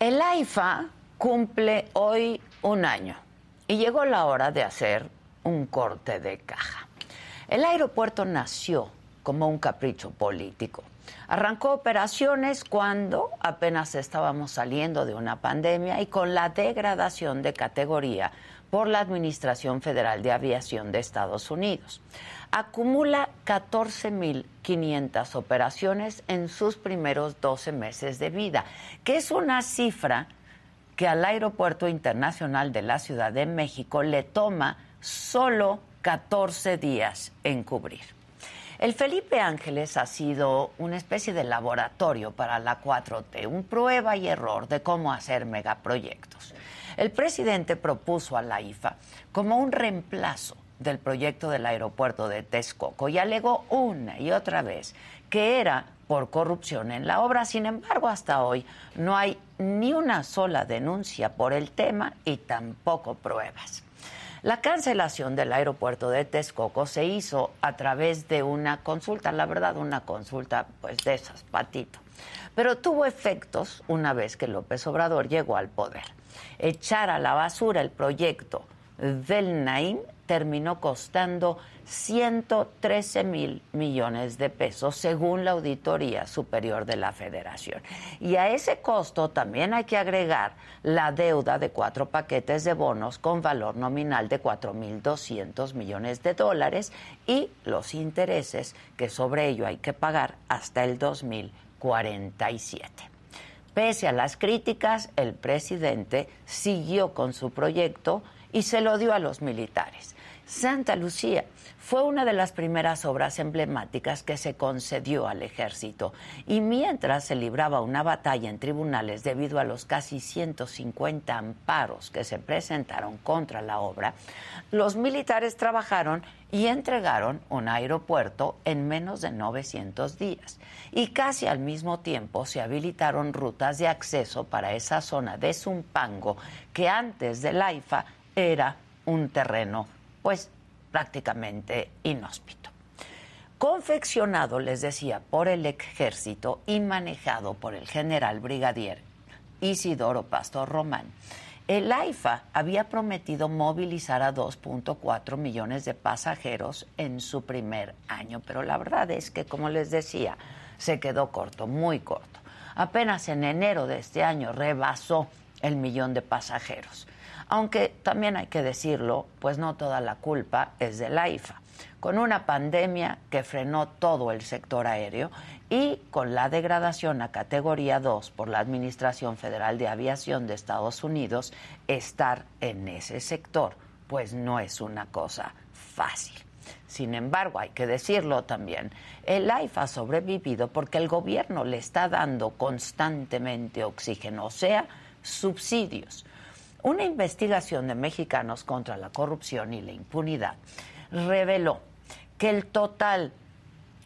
El AIFA cumple hoy un año y llegó la hora de hacer un corte de caja. El aeropuerto nació como un capricho político. Arrancó operaciones cuando apenas estábamos saliendo de una pandemia y con la degradación de categoría por la Administración Federal de Aviación de Estados Unidos. Acumula 14.500 operaciones en sus primeros 12 meses de vida, que es una cifra que al Aeropuerto Internacional de la Ciudad de México le toma solo 14 días en cubrir. El Felipe Ángeles ha sido una especie de laboratorio para la 4T, un prueba y error de cómo hacer megaproyectos. El presidente propuso a la IFA como un reemplazo del proyecto del aeropuerto de Texcoco y alegó una y otra vez que era por corrupción en la obra. Sin embargo, hasta hoy no hay ni una sola denuncia por el tema y tampoco pruebas. La cancelación del aeropuerto de Texcoco se hizo a través de una consulta, la verdad, una consulta pues de esas, patito. Pero tuvo efectos una vez que López Obrador llegó al poder. Echar a la basura el proyecto del Naim terminó costando 113 mil millones de pesos, según la Auditoría Superior de la Federación. Y a ese costo también hay que agregar la deuda de cuatro paquetes de bonos con valor nominal de 4.200 millones de dólares y los intereses que sobre ello hay que pagar hasta el 2047. Pese a las críticas, el presidente siguió con su proyecto y se lo dio a los militares. Santa Lucía fue una de las primeras obras emblemáticas que se concedió al ejército. Y mientras se libraba una batalla en tribunales debido a los casi 150 amparos que se presentaron contra la obra, los militares trabajaron y entregaron un aeropuerto en menos de 900 días. Y casi al mismo tiempo se habilitaron rutas de acceso para esa zona de Zumpango que antes del AIFA era un terreno pues prácticamente inhóspito. Confeccionado, les decía, por el ejército y manejado por el general brigadier Isidoro Pastor Román, el AIFA había prometido movilizar a 2.4 millones de pasajeros en su primer año, pero la verdad es que, como les decía, se quedó corto, muy corto. Apenas en enero de este año rebasó el millón de pasajeros. Aunque también hay que decirlo, pues no toda la culpa es de la IFA. Con una pandemia que frenó todo el sector aéreo y con la degradación a categoría 2 por la Administración Federal de Aviación de Estados Unidos, estar en ese sector pues no es una cosa fácil. Sin embargo, hay que decirlo también, el AIFA ha sobrevivido porque el gobierno le está dando constantemente oxígeno, o sea, subsidios. Una investigación de mexicanos contra la corrupción y la impunidad reveló que el total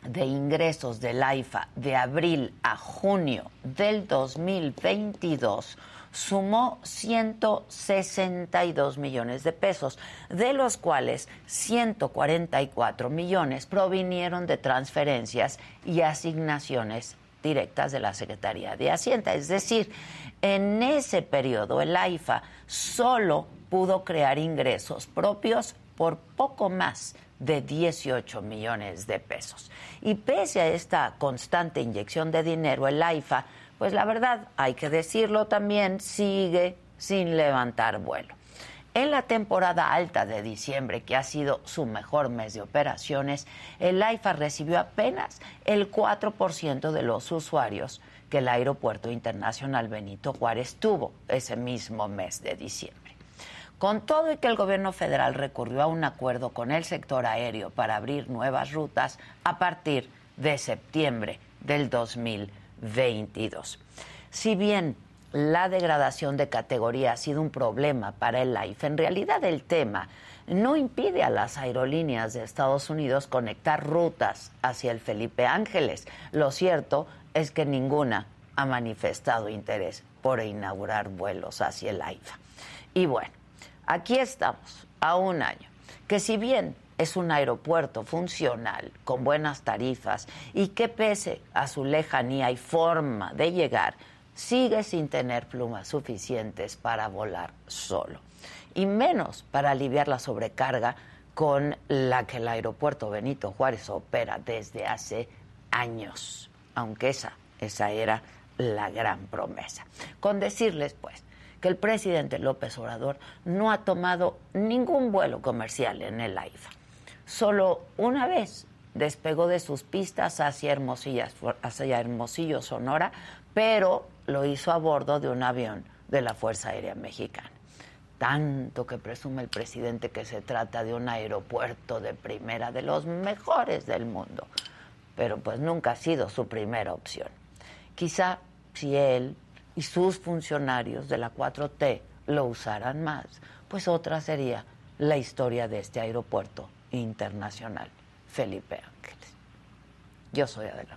de ingresos del AIFA de abril a junio del 2022 sumó 162 millones de pesos, de los cuales 144 millones provinieron de transferencias y asignaciones directas de la Secretaría de Hacienda. Es decir, en ese periodo el AIFA solo pudo crear ingresos propios por poco más de 18 millones de pesos. Y pese a esta constante inyección de dinero, el AIFA, pues la verdad, hay que decirlo también, sigue sin levantar vuelo. En la temporada alta de diciembre, que ha sido su mejor mes de operaciones, el AIFA recibió apenas el 4% de los usuarios que el Aeropuerto Internacional Benito Juárez tuvo ese mismo mes de diciembre. Con todo y que el gobierno federal recurrió a un acuerdo con el sector aéreo para abrir nuevas rutas a partir de septiembre del 2022. Si bien la degradación de categoría ha sido un problema para el LIFE. En realidad el tema no impide a las aerolíneas de Estados Unidos conectar rutas hacia el Felipe Ángeles. Lo cierto es que ninguna ha manifestado interés por inaugurar vuelos hacia el AIFA. Y bueno, aquí estamos, a un año, que si bien es un aeropuerto funcional, con buenas tarifas y que pese a su lejanía y forma de llegar, sigue sin tener plumas suficientes para volar solo, y menos para aliviar la sobrecarga con la que el aeropuerto Benito Juárez opera desde hace años, aunque esa, esa era la gran promesa. Con decirles, pues, que el presidente López Obrador no ha tomado ningún vuelo comercial en el AIFA. Solo una vez despegó de sus pistas hacia, hacia Hermosillo, Sonora, pero lo hizo a bordo de un avión de la Fuerza Aérea Mexicana. Tanto que presume el presidente que se trata de un aeropuerto de primera, de los mejores del mundo, pero pues nunca ha sido su primera opción. Quizá si él y sus funcionarios de la 4T lo usaran más, pues otra sería la historia de este aeropuerto internacional, Felipe Ángeles. Yo soy Adela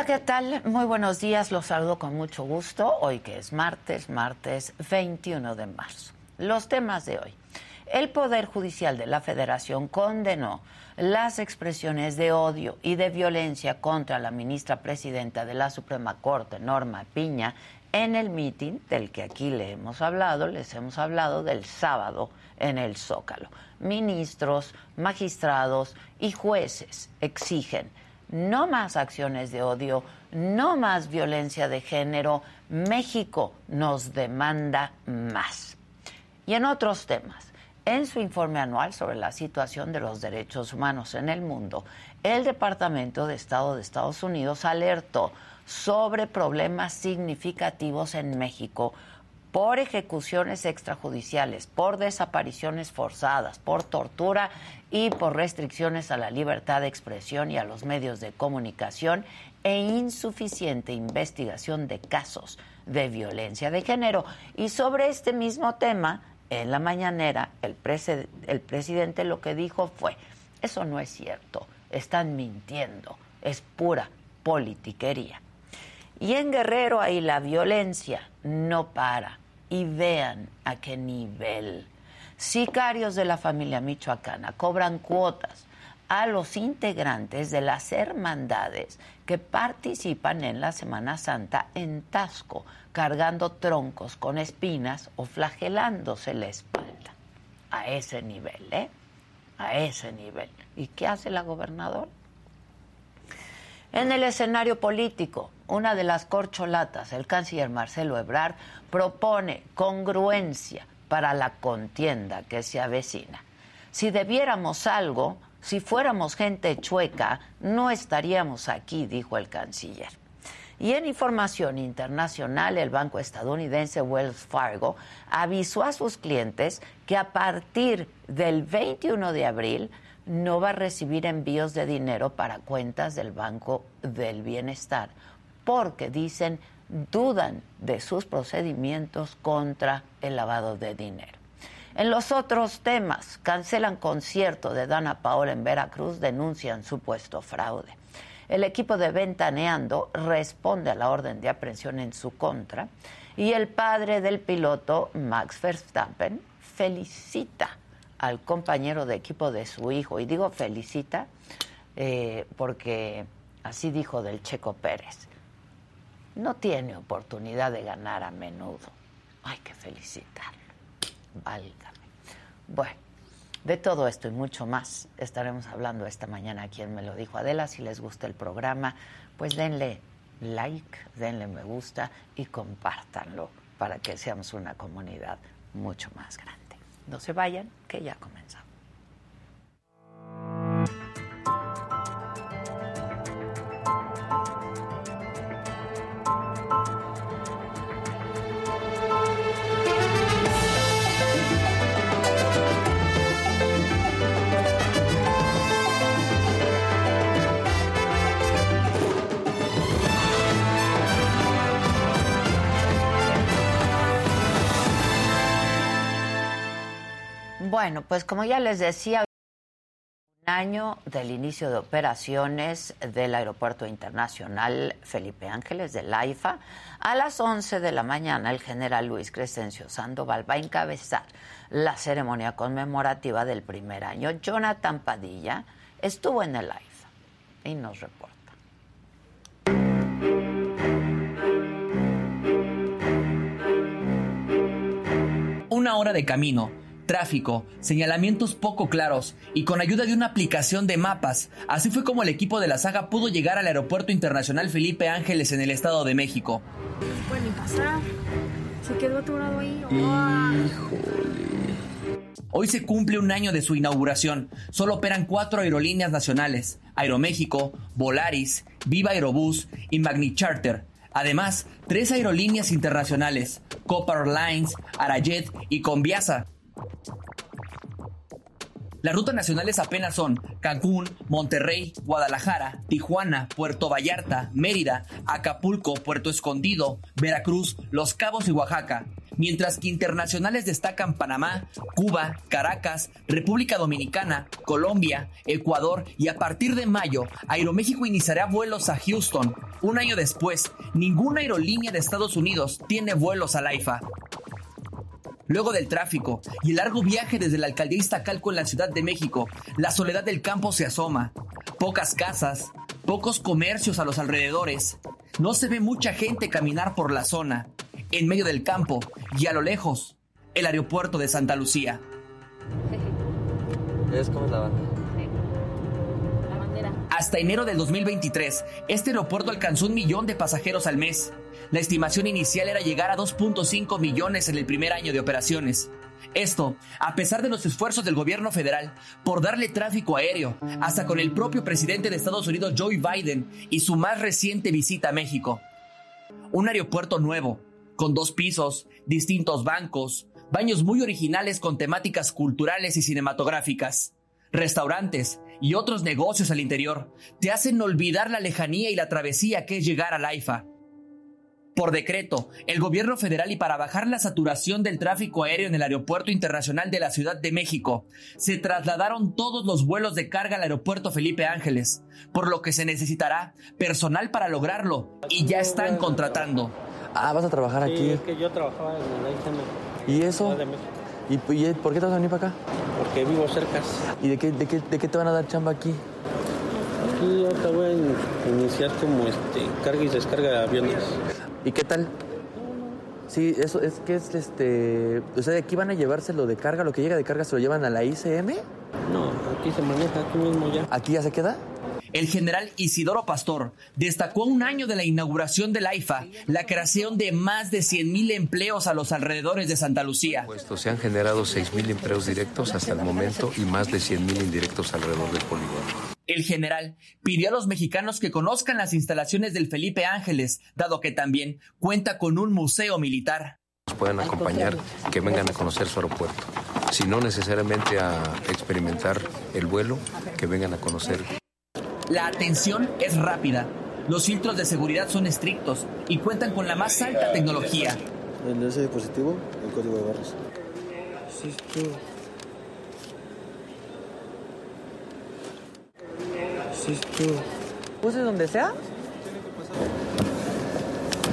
Hola, ¿qué tal? Muy buenos días, los saludo con mucho gusto. Hoy que es martes, martes 21 de marzo. Los temas de hoy. El Poder Judicial de la Federación condenó las expresiones de odio y de violencia contra la ministra presidenta de la Suprema Corte, Norma Piña, en el mitin del que aquí le hemos hablado, les hemos hablado del sábado en el Zócalo. Ministros, magistrados y jueces exigen no más acciones de odio, no más violencia de género. México nos demanda más. Y en otros temas, en su informe anual sobre la situación de los derechos humanos en el mundo, el Departamento de Estado de Estados Unidos alertó sobre problemas significativos en México por ejecuciones extrajudiciales, por desapariciones forzadas, por tortura y por restricciones a la libertad de expresión y a los medios de comunicación e insuficiente investigación de casos de violencia de género. Y sobre este mismo tema, en la mañanera, el, el presidente lo que dijo fue, eso no es cierto, están mintiendo, es pura politiquería. Y en Guerrero ahí la violencia no para y vean a qué nivel. Sicarios de la familia michoacana cobran cuotas a los integrantes de las hermandades que participan en la Semana Santa en Tasco, cargando troncos con espinas o flagelándose la espalda. A ese nivel, ¿eh? A ese nivel. ¿Y qué hace la gobernadora? En el escenario político, una de las corcholatas, el canciller Marcelo Ebrard, propone congruencia para la contienda que se avecina. Si debiéramos algo, si fuéramos gente chueca, no estaríamos aquí, dijo el canciller. Y en información internacional, el banco estadounidense Wells Fargo avisó a sus clientes que a partir del 21 de abril no va a recibir envíos de dinero para cuentas del Banco del Bienestar, porque dicen dudan de sus procedimientos contra el lavado de dinero. En los otros temas, cancelan concierto de Dana Paola en Veracruz, denuncian supuesto fraude. El equipo de Ventaneando responde a la orden de aprehensión en su contra y el padre del piloto, Max Verstappen, felicita al compañero de equipo de su hijo. Y digo felicita eh, porque así dijo del Checo Pérez. No tiene oportunidad de ganar a menudo. Hay que felicitarlo. Válgame. Bueno. De todo esto y mucho más estaremos hablando esta mañana aquí en Me lo dijo Adela. Si les gusta el programa, pues denle like, denle me gusta y compártanlo para que seamos una comunidad mucho más grande. No se vayan, que ya comenzamos. Bueno, pues como ya les decía, un año del inicio de operaciones del Aeropuerto Internacional Felipe Ángeles de Laifa. A las 11 de la mañana, el general Luis Crescencio Sandoval va a encabezar la ceremonia conmemorativa del primer año. Jonathan Padilla estuvo en el AIFA y nos reporta. Una hora de camino tráfico, señalamientos poco claros y con ayuda de una aplicación de mapas. Así fue como el equipo de la saga pudo llegar al Aeropuerto Internacional Felipe Ángeles en el Estado de México. pasar. Se quedó atorado ahí. Hoy se cumple un año de su inauguración. Solo operan cuatro aerolíneas nacionales: Aeroméxico, Volaris, Viva Aerobús y Magni Charter. Además, tres aerolíneas internacionales: Copa Airlines, Arajet y Conviasa. Las rutas nacionales apenas son Cancún, Monterrey, Guadalajara, Tijuana, Puerto Vallarta, Mérida, Acapulco, Puerto Escondido, Veracruz, Los Cabos y Oaxaca. Mientras que internacionales destacan Panamá, Cuba, Caracas, República Dominicana, Colombia, Ecuador y a partir de mayo, Aeroméxico iniciará vuelos a Houston. Un año después, ninguna aerolínea de Estados Unidos tiene vuelos a AIFA. Luego del tráfico y el largo viaje desde la alcaldía Iztacalco en la Ciudad de México, la soledad del campo se asoma. Pocas casas, pocos comercios a los alrededores. No se ve mucha gente caminar por la zona. En medio del campo y a lo lejos, el aeropuerto de Santa Lucía. ¿Ves cómo es la banda? Hasta enero del 2023, este aeropuerto alcanzó un millón de pasajeros al mes. La estimación inicial era llegar a 2.5 millones en el primer año de operaciones. Esto, a pesar de los esfuerzos del gobierno federal por darle tráfico aéreo, hasta con el propio presidente de Estados Unidos Joe Biden y su más reciente visita a México. Un aeropuerto nuevo, con dos pisos, distintos bancos, baños muy originales con temáticas culturales y cinematográficas, restaurantes y otros negocios al interior, te hacen olvidar la lejanía y la travesía que es llegar al AIFA. Por decreto, el gobierno federal y para bajar la saturación del tráfico aéreo en el Aeropuerto Internacional de la Ciudad de México, se trasladaron todos los vuelos de carga al Aeropuerto Felipe Ángeles, por lo que se necesitará personal para lograrlo y ya están contratando. Ah, vas a trabajar aquí. es que yo trabajaba en la ICM. ¿Y eso? ¿Y, por qué te vas a venir para acá? Porque vivo cerca. ¿Y de qué, de qué, de qué te van a dar chamba aquí? Aquí ahorita voy a iniciar como este, carga y descarga de aviones. ¿Y qué tal? Sí, eso es que es este. O sea, aquí van a llevarse lo de carga, lo que llega de carga se lo llevan a la ICM. No, aquí se maneja, aquí mismo ya. ¿Aquí ya se queda? el general Isidoro Pastor destacó un año de la inauguración del AIFA la creación de más de 100.000 empleos a los alrededores de Santa Lucía. Se han generado 6.000 empleos directos hasta el momento y más de 100.000 indirectos alrededor del polígono. El general pidió a los mexicanos que conozcan las instalaciones del Felipe Ángeles, dado que también cuenta con un museo militar. Nos pueden acompañar, que vengan a conocer su aeropuerto. Si no necesariamente a experimentar el vuelo, que vengan a conocer. La atención es rápida. Los filtros de seguridad son estrictos y cuentan con la más alta tecnología. En ese dispositivo, el código de barras. ¿Puse donde sea?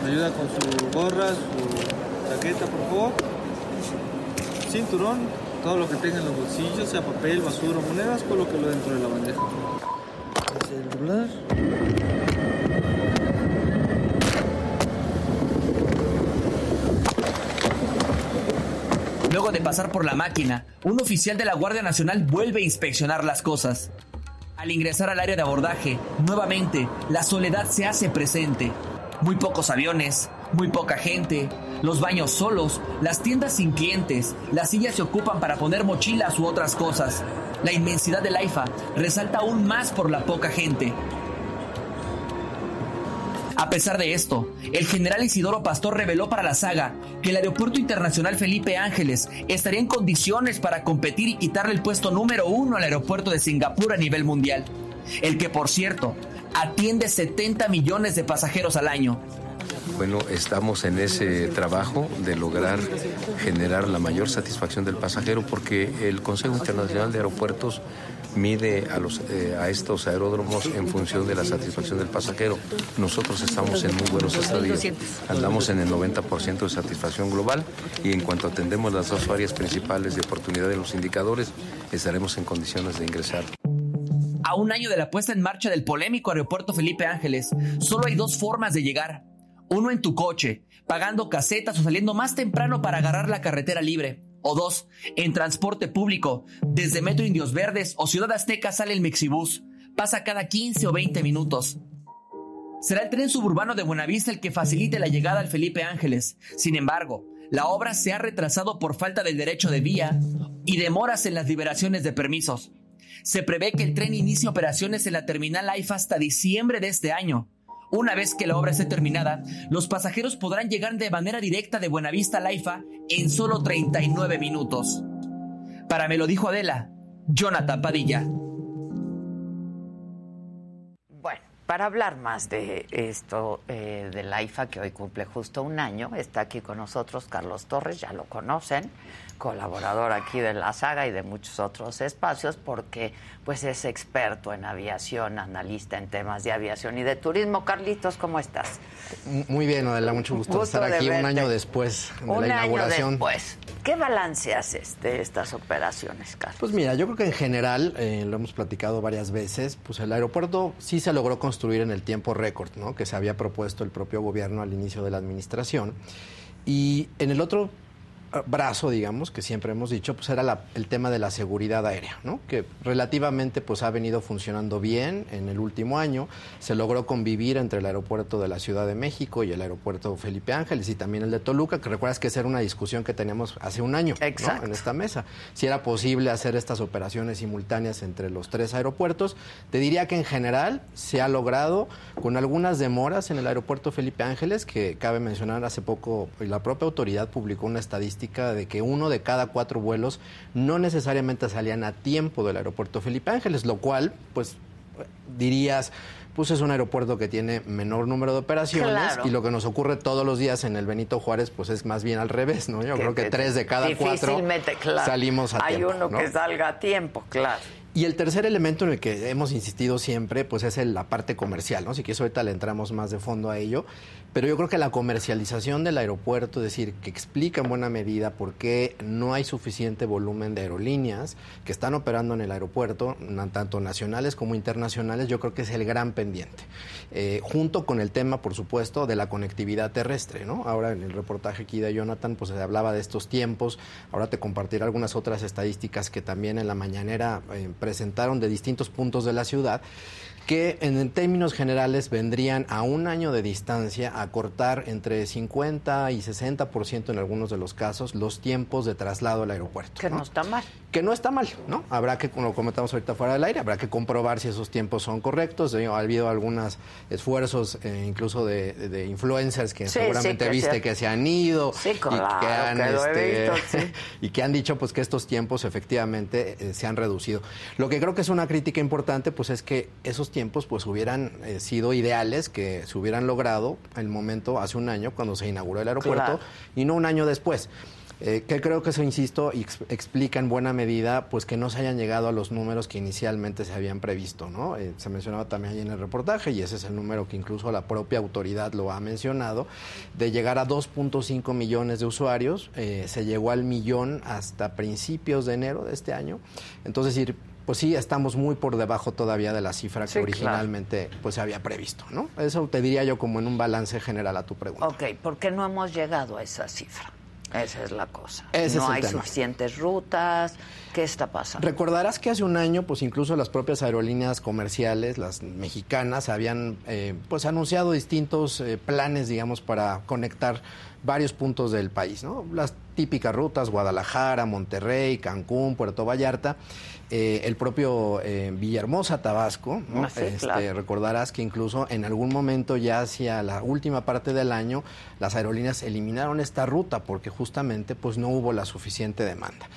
ayuda con su gorra, su chaqueta, por favor. Cinturón, todo lo que tenga en los bolsillos, sea papel, basura, monedas, colóquelo dentro de la bandeja. El celular. Luego de pasar por la máquina, un oficial de la Guardia Nacional vuelve a inspeccionar las cosas. Al ingresar al área de abordaje, nuevamente, la soledad se hace presente. Muy pocos aviones, muy poca gente, los baños solos, las tiendas sin clientes, las sillas se ocupan para poner mochilas u otras cosas. La inmensidad del AIFA resalta aún más por la poca gente. A pesar de esto, el general Isidoro Pastor reveló para la saga que el Aeropuerto Internacional Felipe Ángeles estaría en condiciones para competir y quitarle el puesto número uno al aeropuerto de Singapur a nivel mundial, el que por cierto atiende 70 millones de pasajeros al año. Bueno, estamos en ese trabajo de lograr generar la mayor satisfacción del pasajero porque el Consejo Internacional de Aeropuertos mide a, los, eh, a estos aeródromos en función de la satisfacción del pasajero. Nosotros estamos en muy buenos estadios. Andamos en el 90% de satisfacción global y en cuanto atendemos las dos áreas principales de oportunidad de los indicadores, estaremos en condiciones de ingresar. A un año de la puesta en marcha del polémico aeropuerto Felipe Ángeles, solo hay dos formas de llegar. Uno en tu coche, pagando casetas o saliendo más temprano para agarrar la carretera libre. O dos, en transporte público. Desde Metro Indios Verdes o Ciudad Azteca sale el Mexibus. Pasa cada 15 o 20 minutos. Será el tren suburbano de Buenavista el que facilite la llegada al Felipe Ángeles. Sin embargo, la obra se ha retrasado por falta del derecho de vía y demoras en las liberaciones de permisos. Se prevé que el tren inicie operaciones en la terminal AIFA hasta diciembre de este año. Una vez que la obra esté terminada, los pasajeros podrán llegar de manera directa de Buenavista a Laifa en solo 39 minutos. Para me lo dijo Adela, Jonathan Padilla. Bueno, para hablar más de esto eh, de Laifa, que hoy cumple justo un año, está aquí con nosotros Carlos Torres, ya lo conocen colaborador aquí de la saga y de muchos otros espacios, porque pues es experto en aviación, analista en temas de aviación y de turismo. Carlitos, ¿cómo estás? Muy bien, Adela, mucho gusto, estar aquí un año después de la inauguración. Año después. ¿Qué balance haces de estas operaciones, Carlos? Pues mira, yo creo que en general, eh, lo hemos platicado varias veces, pues el aeropuerto sí se logró construir en el tiempo récord, ¿no? Que se había propuesto el propio gobierno al inicio de la administración. Y en el otro brazo, digamos, que siempre hemos dicho, pues era el tema de la seguridad aérea, ¿no? Que relativamente pues ha venido funcionando bien en el último año. Se logró convivir entre el aeropuerto de la Ciudad de México y el aeropuerto Felipe Ángeles y también el de Toluca, que recuerdas que esa era una discusión que teníamos hace un año en esta mesa. Si era posible hacer estas operaciones simultáneas entre los tres aeropuertos. Te diría que en general se ha logrado con algunas demoras en el aeropuerto Felipe Ángeles, que cabe mencionar hace poco, la propia autoridad publicó una estadística de que uno de cada cuatro vuelos no necesariamente salían a tiempo del aeropuerto Felipe Ángeles, lo cual, pues, dirías, pues es un aeropuerto que tiene menor número de operaciones y lo que nos ocurre todos los días en el Benito Juárez pues es más bien al revés, ¿no? Yo creo que, tres de cada cuatro salimos a tiempo. Hay uno que salga a tiempo, claro. Y el tercer elemento en el que hemos insistido siempre, pues es la parte comercial, ¿no? Si quieres ahorita le entramos más de fondo a ello, pero yo creo que la comercialización del aeropuerto, es decir, que explica en buena medida por qué no hay suficiente volumen de aerolíneas que están operando en el aeropuerto, tanto nacionales como internacionales, yo creo que es el gran pendiente. Eh, junto con el tema, por supuesto, de la conectividad terrestre, ¿no? Ahora en el reportaje aquí de Jonathan, pues se hablaba de estos tiempos, ahora te compartiré algunas otras estadísticas que también en la mañanera eh, presentaron de distintos puntos de la ciudad que en términos generales vendrían a un año de distancia a cortar entre 50 y 60% en algunos de los casos los tiempos de traslado al aeropuerto. Que no, está mal. Que no está mal, ¿no? Habrá que, como comentamos ahorita fuera del aire, habrá que comprobar si esos tiempos son correctos. Ha habido algunos esfuerzos, eh, incluso de, influencers que seguramente viste que se han ido y, que han, este, y que han dicho pues que estos tiempos efectivamente eh, se han reducido. Lo que creo que es una crítica importante pues es que esos tiempos pues hubieran eh, sido ideales, que se hubieran logrado el momento hace un año cuando se inauguró el aeropuerto y no un año después. Eh, que creo que eso, insisto, explica en buena medida pues que no se hayan llegado a los números que inicialmente se habían previsto, ¿no? Eh, se mencionaba también ahí en el reportaje, y ese es el número que incluso la propia autoridad lo ha mencionado, de llegar a 2.5 millones de usuarios, se llegó al millón hasta principios de enero de este año. Entonces, decir, pues sí, estamos muy por debajo todavía de la cifra que originalmente pues, se había previsto, ¿no? Eso te diría yo como en un balance general a tu pregunta. Ok, ¿por qué no hemos llegado a esa cifra? Esa es la cosa. Ese no hay suficientes rutas. ¿Qué está pasando? Recordarás que hace un año, pues incluso las propias aerolíneas comerciales, las mexicanas, habían eh, pues anunciado distintos eh, planes, digamos, para conectar varios puntos del país, ¿no? Las típicas rutas, Guadalajara, Monterrey, Cancún, Puerto Vallarta. Eh, el propio eh, Villahermosa, Tabasco, ah, este, recordarás que incluso en algún momento ya hacia la última parte del año las aerolíneas eliminaron esta ruta porque justamente pues no hubo la suficiente demanda.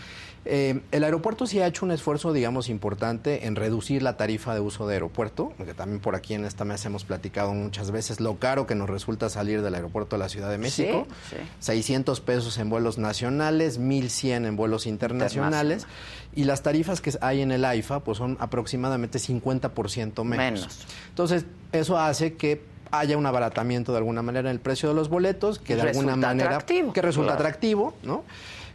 Eh, el aeropuerto sí ha hecho un esfuerzo, digamos, importante en reducir la tarifa de uso de aeropuerto, porque también por aquí en esta mesa hemos platicado muchas veces lo caro que nos resulta salir del aeropuerto de la Ciudad de México. 600 pesos en vuelos nacionales, 1100 en vuelos internacionales. Y las tarifas que hay en el AIFA pues son aproximadamente 50% menos. menos. Entonces, eso hace que haya un abaratamiento de alguna manera en el precio de los boletos, que de alguna manera que resulta atractivo, ¿no?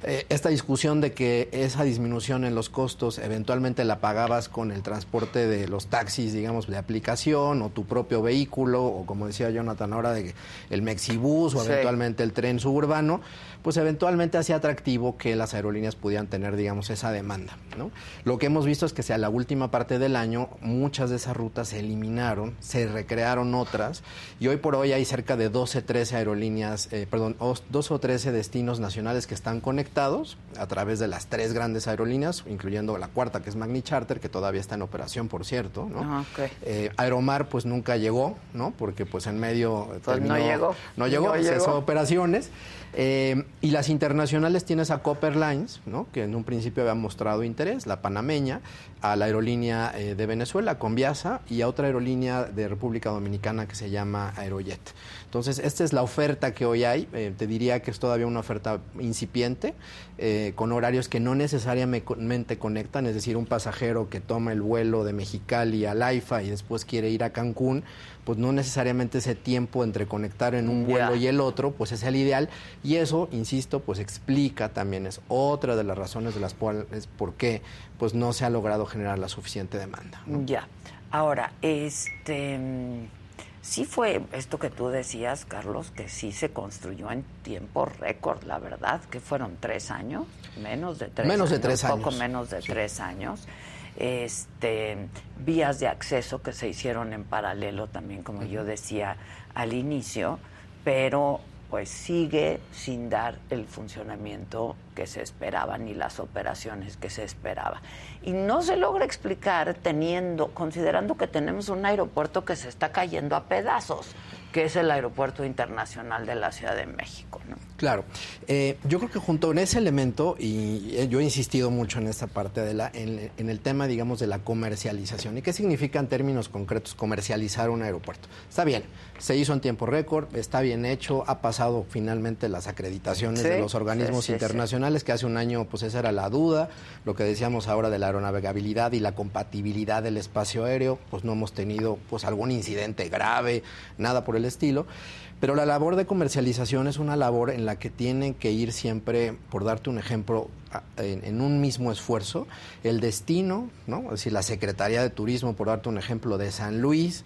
Eh, esta discusión de que esa disminución en los costos eventualmente la pagabas con el transporte de los taxis, digamos, de aplicación o tu propio vehículo o como decía Jonathan ahora de el Mexibus o eventualmente el tren suburbano, pues eventualmente hacía atractivo que las aerolíneas pudieran tener, digamos, esa demanda. ¿no? Lo que hemos visto es que sea la última parte del año muchas de esas rutas se eliminaron, se recrearon otras y hoy por hoy hay cerca de 12, 13 aerolíneas, eh, perdón, 12 o 13 destinos nacionales que están conectados a través de las tres grandes aerolíneas, incluyendo la cuarta que es Magni Charter, que todavía está en operación, por cierto. ¿no? Ah, eh, Aeromar pues nunca llegó, ¿no? Porque pues en medio... Pues no llegó. No llegó, no llegó. operaciones. Eh, y las internacionales tienes a Copper Lines, que en un principio había mostrado interés, la panameña, a la aerolínea eh, de Venezuela, Conviasa, y a otra aerolínea de República Dominicana que se llama Aerojet. Entonces, esta es la oferta que hoy hay. Eh, te diría que es todavía una oferta incipiente, con horarios que no necesariamente conectan, es decir, un pasajero que toma el vuelo de Mexicali a Laifa y después quiere ir a Cancún, pues no necesariamente ese tiempo entre conectar en un vuelo y el otro, pues es el ideal. Y eso, insisto, pues explica también, es otra de las razones de las cuales por qué pues no se ha logrado generar la suficiente demanda. Ya. Ahora, este sí fue esto que tú decías, Carlos, que sí se construyó en tiempo récord, la verdad, que fueron tres años, menos de tres menos años, de tres años. poco menos de tres años este, vías de acceso que se hicieron en paralelo también, como yo decía al inicio, pero pues sigue sin dar el funcionamiento que se esperaba ni las operaciones que se esperaba. Y no se logra explicar teniendo, considerando que tenemos un aeropuerto que se está cayendo a pedazos que es el Aeropuerto Internacional de la Ciudad de México. ¿no? Claro. Eh, yo creo que junto con ese elemento, y eh, yo he insistido mucho en esta parte de la, en, el tema, digamos, de la comercialización. ¿Y qué significa en términos concretos comercializar un aeropuerto? Está bien, se hizo en tiempo récord, está bien hecho, ha pasado finalmente las acreditaciones de los organismos internacionales, que hace un año, pues esa era la duda, lo que decíamos ahora de la aeronavegabilidad y la compatibilidad del espacio aéreo, pues no hemos tenido pues algún incidente grave, nada por el estilo. Pero la labor de comercialización es una labor en la que tienen que ir siempre, por darte un ejemplo, en, un mismo esfuerzo, el destino, ¿no? Es decir, la Secretaría de Turismo, por darte un ejemplo, de San Luis,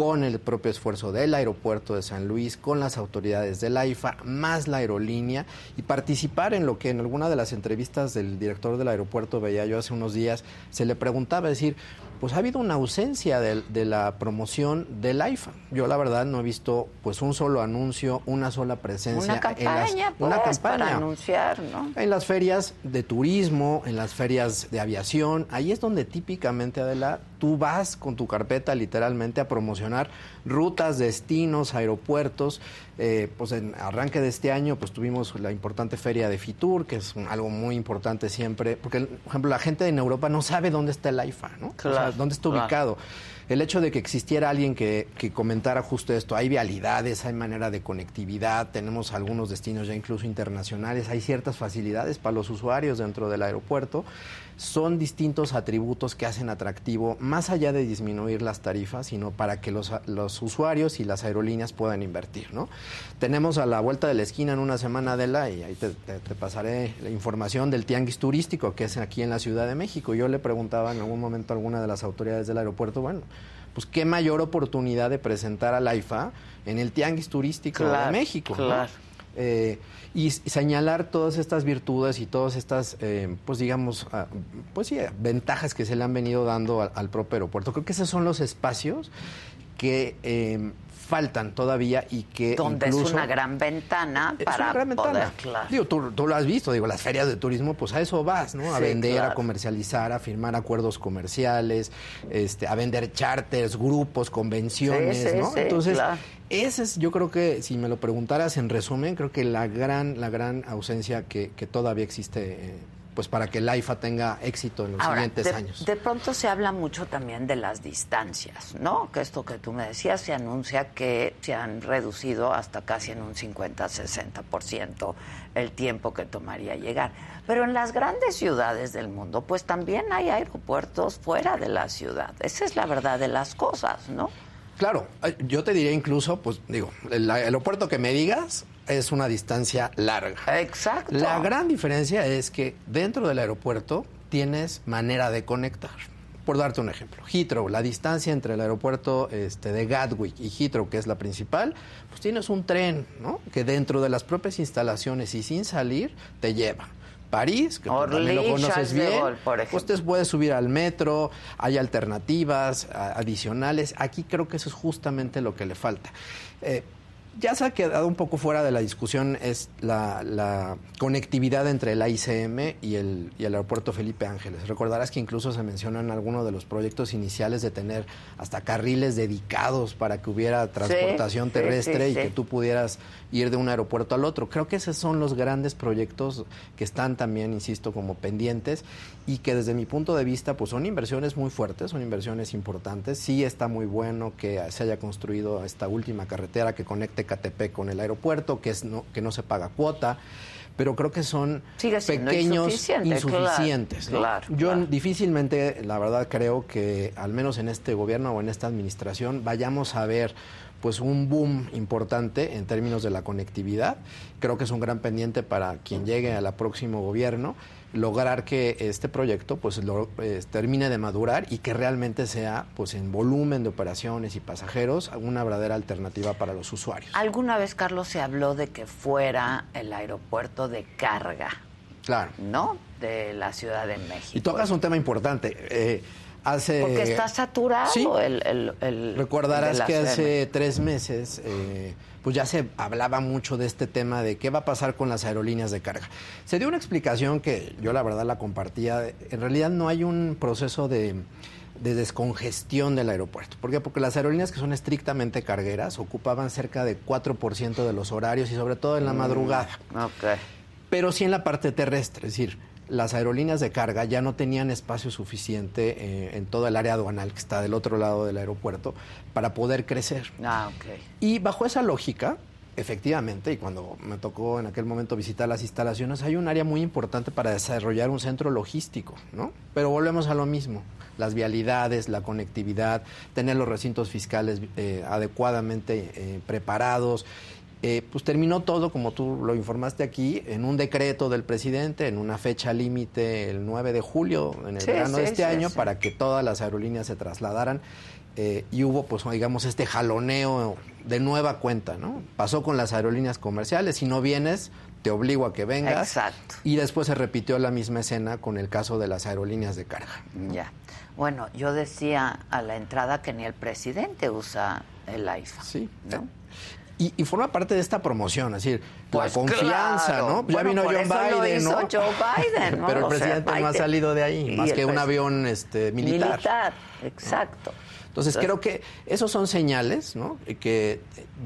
con el propio esfuerzo del aeropuerto de San Luis, con las autoridades de la IFA, más la aerolínea, y participar en lo que en alguna de las entrevistas del director del aeropuerto veía yo hace unos días, se le preguntaba, decir, pues ha habido una ausencia de, la promoción del IFA. Yo la verdad no he visto pues un solo anuncio, una sola presencia. Una campaña, en las, una pues, campaña. para anunciar, ¿no? En las ferias de turismo, en las ferias de aviación, ahí es donde típicamente, Adela, tú vas con tu carpeta literalmente a promocionar rutas, destinos, aeropuertos. Eh, pues en arranque de este año pues tuvimos la importante feria de Fitur, que es algo muy importante siempre, porque por ejemplo la gente en Europa no sabe dónde está el IFA, ¿no? o sea, dónde está ubicado. El hecho de que existiera alguien que, que, comentara justo esto, hay vialidades, hay manera de conectividad, tenemos algunos destinos ya incluso internacionales, hay ciertas facilidades para los usuarios dentro del aeropuerto son distintos atributos que hacen atractivo, más allá de disminuir las tarifas, sino para que los, los usuarios y las aerolíneas puedan invertir. ¿no? Tenemos a la vuelta de la esquina en una semana de la, y ahí te, pasaré la información del tianguis turístico que es aquí en la Ciudad de México. Yo le preguntaba en algún momento a alguna de las autoridades del aeropuerto, bueno, pues qué mayor oportunidad de presentar al AIFA en el tianguis turístico de México. Claro. Eh, y, señalar todas estas virtudes y todas estas, eh, pues digamos, ah, pues sí, ventajas que se le han venido dando al, propio aeropuerto. Creo que esos son los espacios que eh, faltan todavía y que donde es una gran ventana para una poder, digo tú, lo has visto digo las ferias de turismo pues a eso vas no a vender a comercializar a firmar acuerdos comerciales este a vender charters grupos convenciones no entonces ese es, yo creo que, si me lo preguntaras en resumen, creo que la gran, la gran ausencia que, que todavía existe, eh, pues para que el IFA tenga éxito en los siguientes años. De pronto se habla mucho también de las distancias, ¿no? Que esto que tú me decías se anuncia que se han reducido hasta casi en un 50-60% el tiempo que tomaría llegar. Pero en las grandes ciudades del mundo, pues también hay aeropuertos fuera de la ciudad. Esa es la verdad de las cosas, ¿no? Claro, yo te diría incluso, pues digo, el aeropuerto que me digas es una distancia larga. Exacto. La gran diferencia es que dentro del aeropuerto tienes manera de conectar. Por darte un ejemplo, Heathrow, la distancia entre el aeropuerto este, de Gatwick y Heathrow, que es la principal, pues tienes un tren, ¿no? Que dentro de las propias instalaciones y sin salir te lleva. París, que también lo conoces bien, pues te puedes subir al metro, hay alternativas adicionales. Aquí creo que eso es justamente lo que le falta. Eh, ya se ha quedado un poco fuera de la discusión es la, conectividad entre el ICM y el, y el, aeropuerto Felipe Ángeles. Recordarás que incluso se menciona en alguno de los proyectos iniciales de tener hasta carriles dedicados para que hubiera transportación terrestre y que tú pudieras ir de un aeropuerto al otro. Creo que esos son los grandes proyectos que están también, insisto, como pendientes y que desde mi punto de vista pues son inversiones muy fuertes, son inversiones importantes. Sí está muy bueno que se haya construido esta última carretera que conecte Catepec con el aeropuerto, que, es no, que no se paga cuota pero creo que son pequeños insuficientes. Yo difícilmente, la verdad, creo que al menos en este gobierno o en esta administración vayamos a ver pues un boom importante en términos de la conectividad. Creo que es un gran pendiente para quien llegue al próximo gobierno lograr que este proyecto pues lo, eh, termine de madurar y que realmente sea pues en volumen de operaciones y pasajeros una verdadera alternativa para los usuarios. ¿Alguna vez Carlos se habló de que fuera el aeropuerto de carga? Claro. ¿No? De la Ciudad de México. Y tocas un tema importante. Eh, hace, Porque está saturado el, el, Recordarás que hace tres meses eh, pues ya se hablaba mucho de este tema de qué va a pasar con las aerolíneas de carga. Se dio una explicación que yo la verdad la compartía. En realidad no hay un proceso de, descongestión del aeropuerto. ¿Por qué? Porque las aerolíneas que son estrictamente cargueras ocupaban cerca de 4% de los horarios y sobre todo en la mm, madrugada. Pero sí en la parte terrestre, es decir, las aerolíneas de carga ya no tenían espacio suficiente eh, en toda el área aduanal que está del otro lado del aeropuerto para poder crecer. Ah, ok. Y bajo esa lógica, efectivamente, y cuando me tocó en aquel momento visitar las instalaciones, hay un área muy importante para desarrollar un centro logístico, ¿no? Pero volvemos a lo mismo, las vialidades, la conectividad, tener los recintos fiscales eh, adecuadamente eh, preparados eh, pues terminó todo, como tú lo informaste aquí, en un decreto del presidente, en una fecha límite el 9 de julio, en el verano de este año, para que todas las aerolíneas se trasladaran. eh, y hubo, pues, digamos, este jaloneo de nueva cuenta, ¿no? Pasó con las aerolíneas comerciales, si no vienes, te obligo a que vengas. Exacto. Y después se repitió la misma escena con el caso de las aerolíneas de carga. Ya. Bueno, yo decía a la entrada que ni el presidente usa el iPhone. Sí. ¿no? Y, y forma parte de esta promoción, es decir, Pues la confianza, claro. ¿no? Ya Bueno, vino John Biden, hizo ¿no? Joe Biden, ¿no? Pero el O sea, presidente no ha salido de ahí, más que un avión este, militar. Militar, exacto. Entonces creo que esos son señales, ¿no? Y Que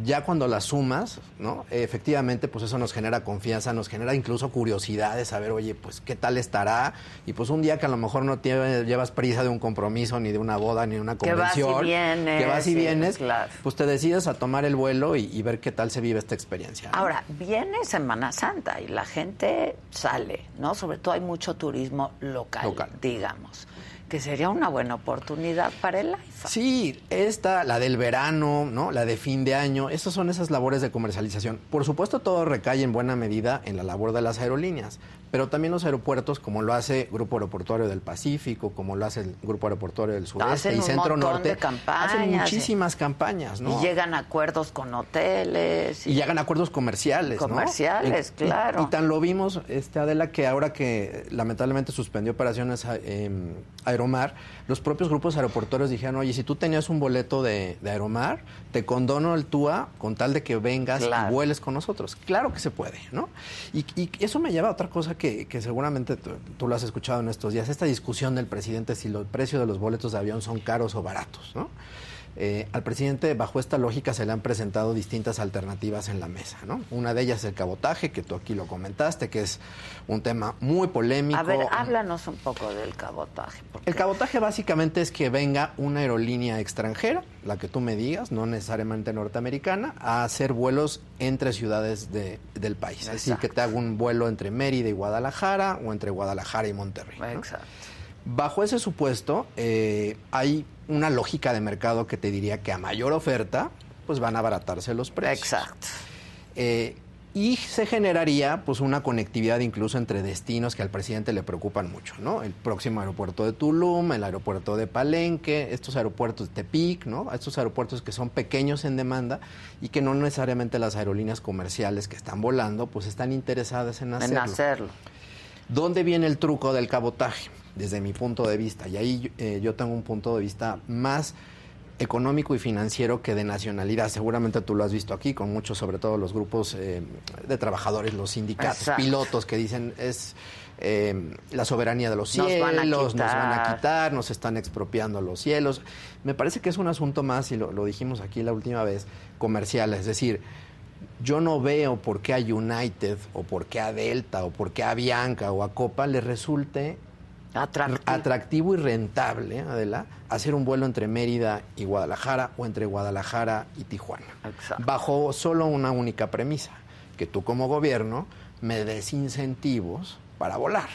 ya cuando las sumas, ¿no? Efectivamente, pues eso nos genera confianza, nos genera incluso curiosidad de saber, oye, pues qué tal estará. Y pues un día que a lo mejor no tienes- llevas prisa de un compromiso, ni de una boda, ni de una Que vas y convención. vienes, que vas y vienes, claro. pues te decides a tomar el vuelo y, y ver qué tal se vive esta experiencia. ¿no? Ahora, viene Semana Santa y la gente sale, ¿no? Sobre todo hay mucho turismo local, Local. digamos, que sería una buena oportunidad para el IFA. Sí, esta, la del verano, ¿no? La de fin de año, esas son esas labores de comercialización. Por supuesto, todo recae en buena medida en la labor de las aerolíneas, pero también los aeropuertos, como lo hace Grupo Aeroportuario del Pacífico, como lo hace el Grupo Aeroportuario del Sureste Hacen y un Centro Norte, de campañas, hacen muchísimas campañas, ¿no? Y llegan a acuerdos con hoteles. Y llegan acuerdos comerciales. Comerciales, y- claro. Y, tan lo vimos, este Adela, que ahora que lamentablemente suspendió operaciones a- Aeromar, los propios grupos aeroportuarios dijeron, oye, si tú tenías un boleto de, de Aeromar, te condono el TUA con tal de que vengas Claro. y vueles con nosotros. Claro que se puede, ¿no? Y, y eso me lleva a otra cosa que, que seguramente tú, tú lo has escuchado en estos días, esta discusión del presidente si los precios de los boletos de avión son caros o baratos, ¿no? Eh, al presidente, bajo esta lógica, se le han presentado distintas alternativas en la mesa, ¿no? Una de ellas es el cabotaje, que tú aquí lo comentaste, que es un tema muy polémico. A ver, háblanos un poco del cabotaje. porque- El cabotaje básicamente es que venga una aerolínea extranjera, la que tú me digas, no necesariamente norteamericana, a hacer vuelos entre ciudades de- del país. Es decir, que te haga un vuelo entre Mérida y Guadalajara o entre Guadalajara y Monterrey. ¿no? Bajo ese supuesto, eh, hay una lógica de mercado que te diría que a mayor oferta, pues van a abaratarse los precios. Exacto. Eh, y se generaría pues una conectividad incluso entre destinos que al presidente le preocupan mucho, ¿no? El próximo aeropuerto de Tulum, el aeropuerto de Palenque, estos aeropuertos de Tepic, ¿no? Estos aeropuertos que son pequeños en demanda y que no necesariamente las aerolíneas comerciales que están volando pues están interesadas en hacerlo. En hacerlo. ¿Dónde viene el truco del cabotaje? Desde mi punto de vista, y ahí eh, yo tengo un punto de vista más económico y financiero que de nacionalidad. Seguramente tú lo has visto aquí con muchos, sobre todo los grupos eh, de trabajadores, los sindicatos, Exacto. pilotos que dicen es eh, la soberanía de los Nos cielos, van nos van a quitar. quitar, nos están expropiando los cielos. Me parece que es un asunto más, y lo, lo dijimos aquí la última vez, comercial, es decir, yo no veo por qué a United o por qué a Delta o por qué a Bianca o a Copa le resulte Atractivo. atractivo y rentable, Adela, hacer un vuelo entre Mérida y Guadalajara o entre Guadalajara y Tijuana. Exacto. Bajo solo una única premisa, que tú como gobierno me des incentivos para volar.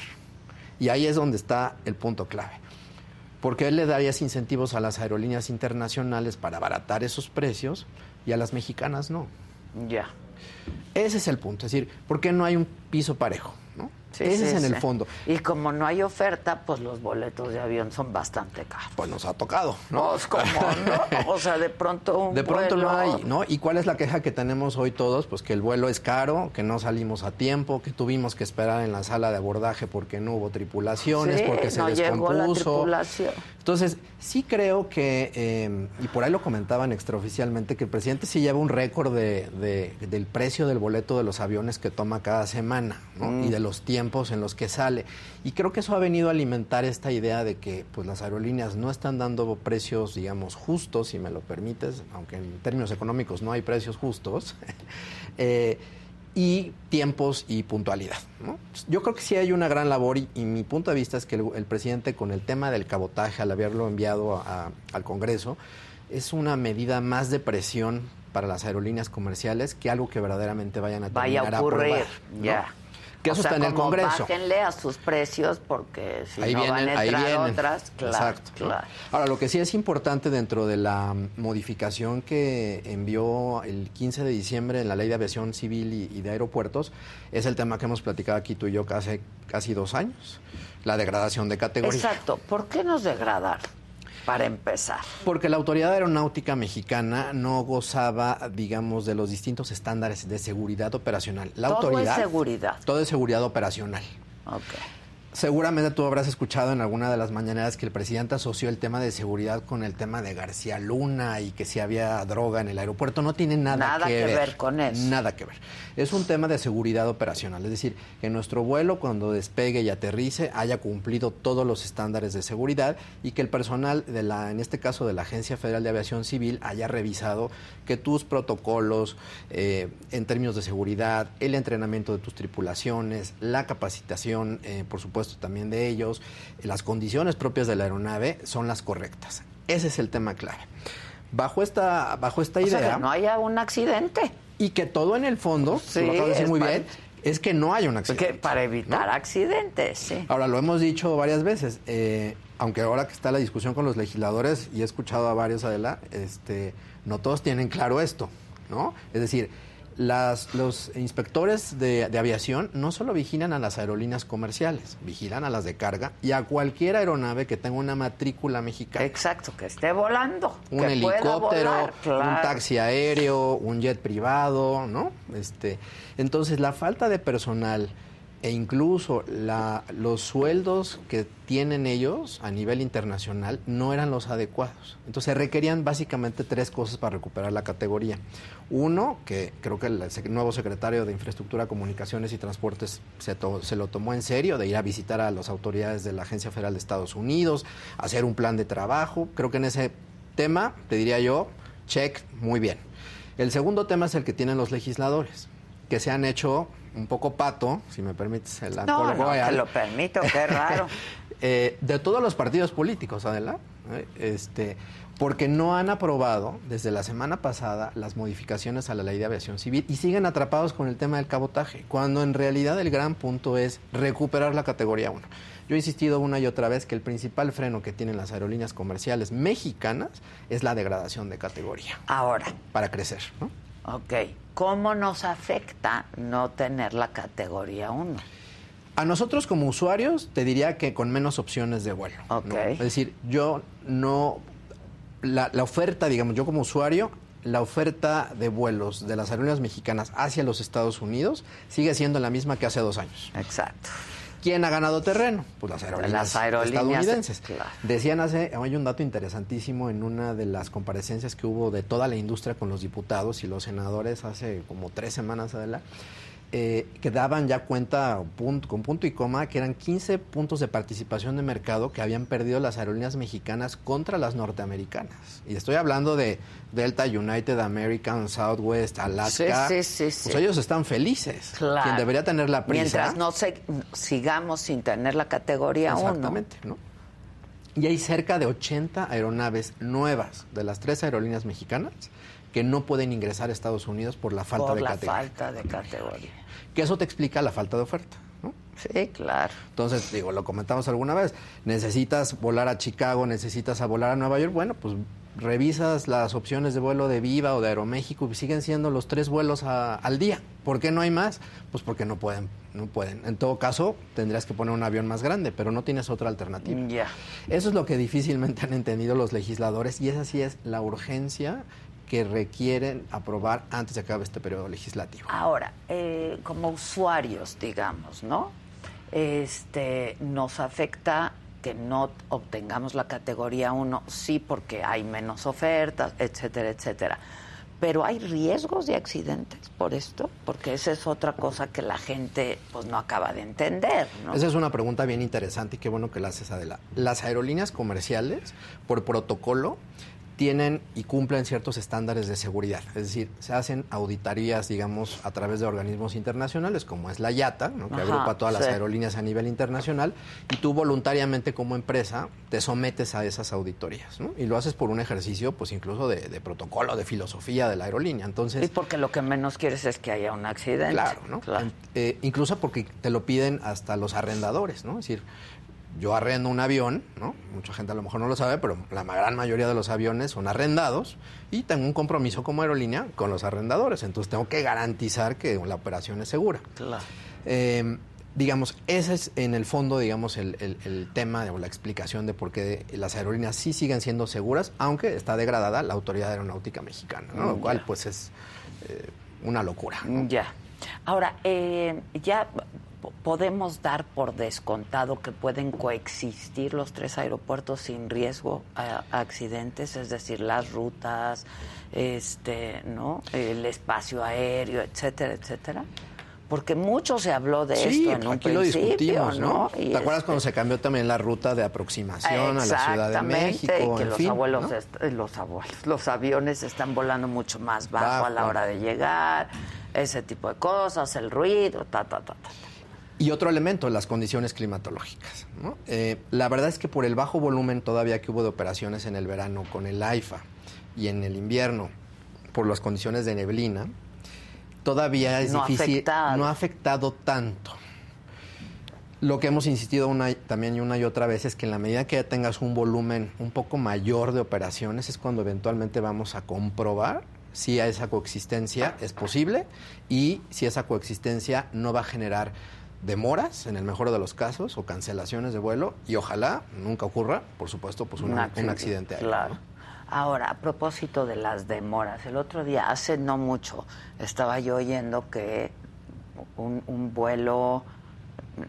Y ahí es donde está el punto clave. ¿Por qué le darías incentivos a las aerolíneas internacionales para abaratar esos precios y a las mexicanas no? Ya. Ese es el punto. Es decir, ¿por qué no hay un piso parejo? ¿No? Sí, Ese sí, es en el fondo. Y como no hay oferta, pues los boletos de avión son bastante caros. Pues nos ha tocado, ¿no? Pues como no, o sea, de pronto un De pronto no vuelo- hay, ¿no? ¿Y cuál es la queja que tenemos hoy todos? Pues que el vuelo es caro, que no salimos a tiempo, que tuvimos que esperar en la sala de abordaje porque no hubo tripulaciones, porque se no llegó la descompuso. tripulación. Entonces, sí creo que, eh, y por ahí lo comentaban extraoficialmente, que el presidente sí lleva un récord de, de- del precio del boleto de los aviones que toma cada semana, ¿no? Mm. Y de los tiempos en los que sale. Y creo que eso ha venido a alimentar esta idea de que pues las aerolíneas no están dando precios, digamos, justos, si me lo permites, aunque en términos económicos no hay precios justos. eh, y tiempos y puntualidad. ¿no? Yo creo que sí hay una gran labor y, y mi punto de vista es que el, el presidente con el tema del cabotaje, al haberlo enviado a- a- al Congreso, es una medida más de presión para las aerolíneas comerciales que algo que verdaderamente vayan a vaya terminar a ocurrir. Ya. Que O eso sea, está en el Congreso. Bájenle a sus precios porque si ahí no vienen, van a ahí entrar vienen. otras, claro, Exacto. claro. Ahora, lo que sí es importante dentro de la modificación que envió el 15 de diciembre en la Ley de Aviación Civil y, y de Aeropuertos es el tema que hemos platicado aquí tú y yo hace casi dos años, la degradación de categoría. Exacto. ¿Por qué nos degradaron? Para empezar? Porque la Autoridad Aeronáutica Mexicana no gozaba, digamos, de los distintos estándares de seguridad operacional. La todo autoridad, es seguridad. Todo es seguridad operacional. Ok. Seguramente tú habrás escuchado en alguna de las mañaneras que el presidente asoció el tema de seguridad con el tema de García Luna y que si había droga en el aeropuerto. No tiene nada, Nada que ver con eso. Nada que ver. Es un tema de seguridad operacional. Es decir, que nuestro vuelo cuando despegue y aterrice haya cumplido todos los estándares de seguridad y que el personal de la, en este caso de la Agencia Federal de Aviación Civil, haya revisado que tus protocolos eh, en términos de seguridad, el entrenamiento de tus tripulaciones, la capacitación, eh, por supuesto, también de ellos, las condiciones propias de la aeronave son las correctas. Ese es el tema clave. Bajo esta, bajo esta O idea. sea, que no haya un accidente. Y que todo en el fondo, Sí, lo acabas de decir muy bien, es que no haya un accidente. Porque para evitar accidentes, sí. Ahora, lo hemos dicho varias veces, eh, aunque ahora que está la discusión con los legisladores, y he escuchado a varios, Adela, este, no todos tienen claro esto, ¿no? Es decir, las, los inspectores de, de aviación no solo vigilan a las aerolíneas comerciales, vigilan a las de carga y a cualquier aeronave que tenga una matrícula mexicana. Exacto, que esté volando. Un que helicóptero, volar, un taxi aéreo, un jet privado, ¿no? Este, entonces, la falta de personal e incluso la, los sueldos que tienen ellos a nivel internacional no eran los adecuados. Entonces, requerían básicamente tres cosas para recuperar la categoría. Uno, que creo que el nuevo secretario de Infraestructura, Comunicaciones y Transportes se, se lo tomó en serio, de ir a visitar a las autoridades de la Agencia Federal de Estados Unidos, hacer un plan de trabajo. Creo que en ese tema, te diría yo, check, muy bien. El segundo tema es el que tienen los legisladores, que se han hecho un poco pato, si me permites el No, no, te lo permito, qué raro. eh, de todos los partidos políticos, Adela, eh, este, porque no han aprobado desde la semana pasada las modificaciones a la ley de aviación civil y siguen atrapados con el tema del cabotaje, cuando en realidad el gran punto es recuperar la categoría 1. Yo he insistido una y otra vez que el principal freno que tienen las aerolíneas comerciales mexicanas es la degradación de categoría Ahora, para crecer. ¿no? ok, ¿cómo nos afecta no tener la categoría 1? A nosotros como usuarios te diría que con menos opciones de vuelo. ¿no? Ok. Es decir, yo no... La, la oferta, digamos, yo como usuario, la oferta de vuelos de las aerolíneas mexicanas hacia los Estados Unidos sigue siendo la misma que hace dos años. Exacto. ¿Quién ha ganado terreno? Pues las aerolíneas, Las aerolíneas, estadounidenses. claro. Decían hace, hay un dato interesantísimo en una de las comparecencias que hubo de toda la industria con los diputados y los senadores hace como tres semanas, Adela, eh, que daban ya cuenta punto- con punto y coma que eran 15 puntos de participación de mercado que habían perdido las aerolíneas mexicanas contra las norteamericanas. Y estoy hablando de Delta, United, American, Southwest, Alaska. Sí, sí, sí, Pues ellos están felices. Claro. Quien debería tener la prisa. Mientras no se- sigamos sin tener la categoría 1. Exactamente, ¿no? Y hay cerca de 80 aeronaves nuevas de las tres aerolíneas mexicanas que no pueden ingresar a Estados Unidos por la falta por de la categoría. falta de categoría. Que eso te explica la falta de oferta, ¿no? Sí, claro. Entonces, digo, lo comentamos alguna vez, necesitas volar a Chicago, necesitas a volar a Nueva York, bueno, pues revisas las opciones de vuelo de Viva o de Aeroméxico y siguen siendo los tres vuelos a- al día. ¿Por qué no hay más? Pues porque no pueden, no pueden. En todo caso, tendrías que poner un avión más grande, pero no tienes otra alternativa. Ya. Eso es lo que difícilmente han entendido los legisladores y esa sí es la urgencia que requieren aprobar antes de acabe este periodo legislativo. Ahora, eh, como usuarios, digamos, ¿no? Este, nos afecta que no obtengamos la categoría 1, sí, porque hay menos ofertas, etcétera, etcétera. Pero hay riesgos de accidentes por esto, porque esa es otra cosa que la gente pues no acaba de entender, ¿no? Esa es una pregunta bien interesante y qué bueno que la haces, Adela. Las aerolíneas comerciales, por protocolo, tienen y cumplen ciertos estándares de seguridad. Es decir, se hacen auditorías, digamos, a través de organismos internacionales, como es la IATA, ¿no? que Ajá, agrupa todas las aerolíneas a nivel internacional, y tú voluntariamente como empresa te sometes a esas auditorías. ¿no? Y lo haces por un ejercicio, pues incluso de, de protocolo, de filosofía de la aerolínea. Entonces, Y porque lo que menos quieres es que haya un accidente. Claro, ¿no? Claro. Eh, incluso porque te lo piden hasta los arrendadores, ¿no? Es decir, yo arrendo un avión, ¿no? Mucha gente a lo mejor no lo sabe, pero la gran mayoría de los aviones son arrendados y tengo un compromiso como aerolínea con los arrendadores. Entonces tengo que garantizar que la operación es segura. Claro. Eh, digamos, ese es en el fondo, digamos, el, el- el tema o la explicación de por qué las aerolíneas sí siguen siendo seguras, aunque está degradada la autoridad aeronáutica mexicana, ¿no? lo Mm, cual pues es eh, una locura. ¿no? Ya. Ahora, eh, ya podemos dar por descontado que pueden coexistir los tres aeropuertos sin riesgo a, accidentes, es decir, las rutas, este, ¿no? El espacio aéreo, etcétera, etcétera. Porque mucho se habló de Sí, esto en un aquí lo principio, discutimos, ¿no? ¿Te acuerdas este- cuando se cambió también la ruta de aproximación a la Ciudad de México? y que en los fin, abuelos, eh, los abuelos, los aviones están volando mucho más bajo, a la hora de llegar, ese tipo de cosas, el ruido, ta, ta, ta, ta. Y otro elemento, las condiciones climatológicas. ¿no? Eh, la verdad es que por el bajo volumen todavía que hubo de operaciones en el verano con el AIFA y en el invierno por las condiciones de neblina, todavía es No difícil, afectado. no ha afectado tanto. Lo que hemos insistido una, también y una y otra vez es que en la medida que ya tengas un volumen un poco mayor de operaciones es cuando eventualmente vamos a comprobar si esa coexistencia es posible y si esa coexistencia no va a generar demoras, en el mejor de los casos, o cancelaciones de vuelo y ojalá nunca ocurra, por supuesto, pues un accidente aéreo. Claro. ¿no? Ahora, a propósito de las demoras, el otro día, hace no mucho, estaba yo oyendo que un, un vuelo,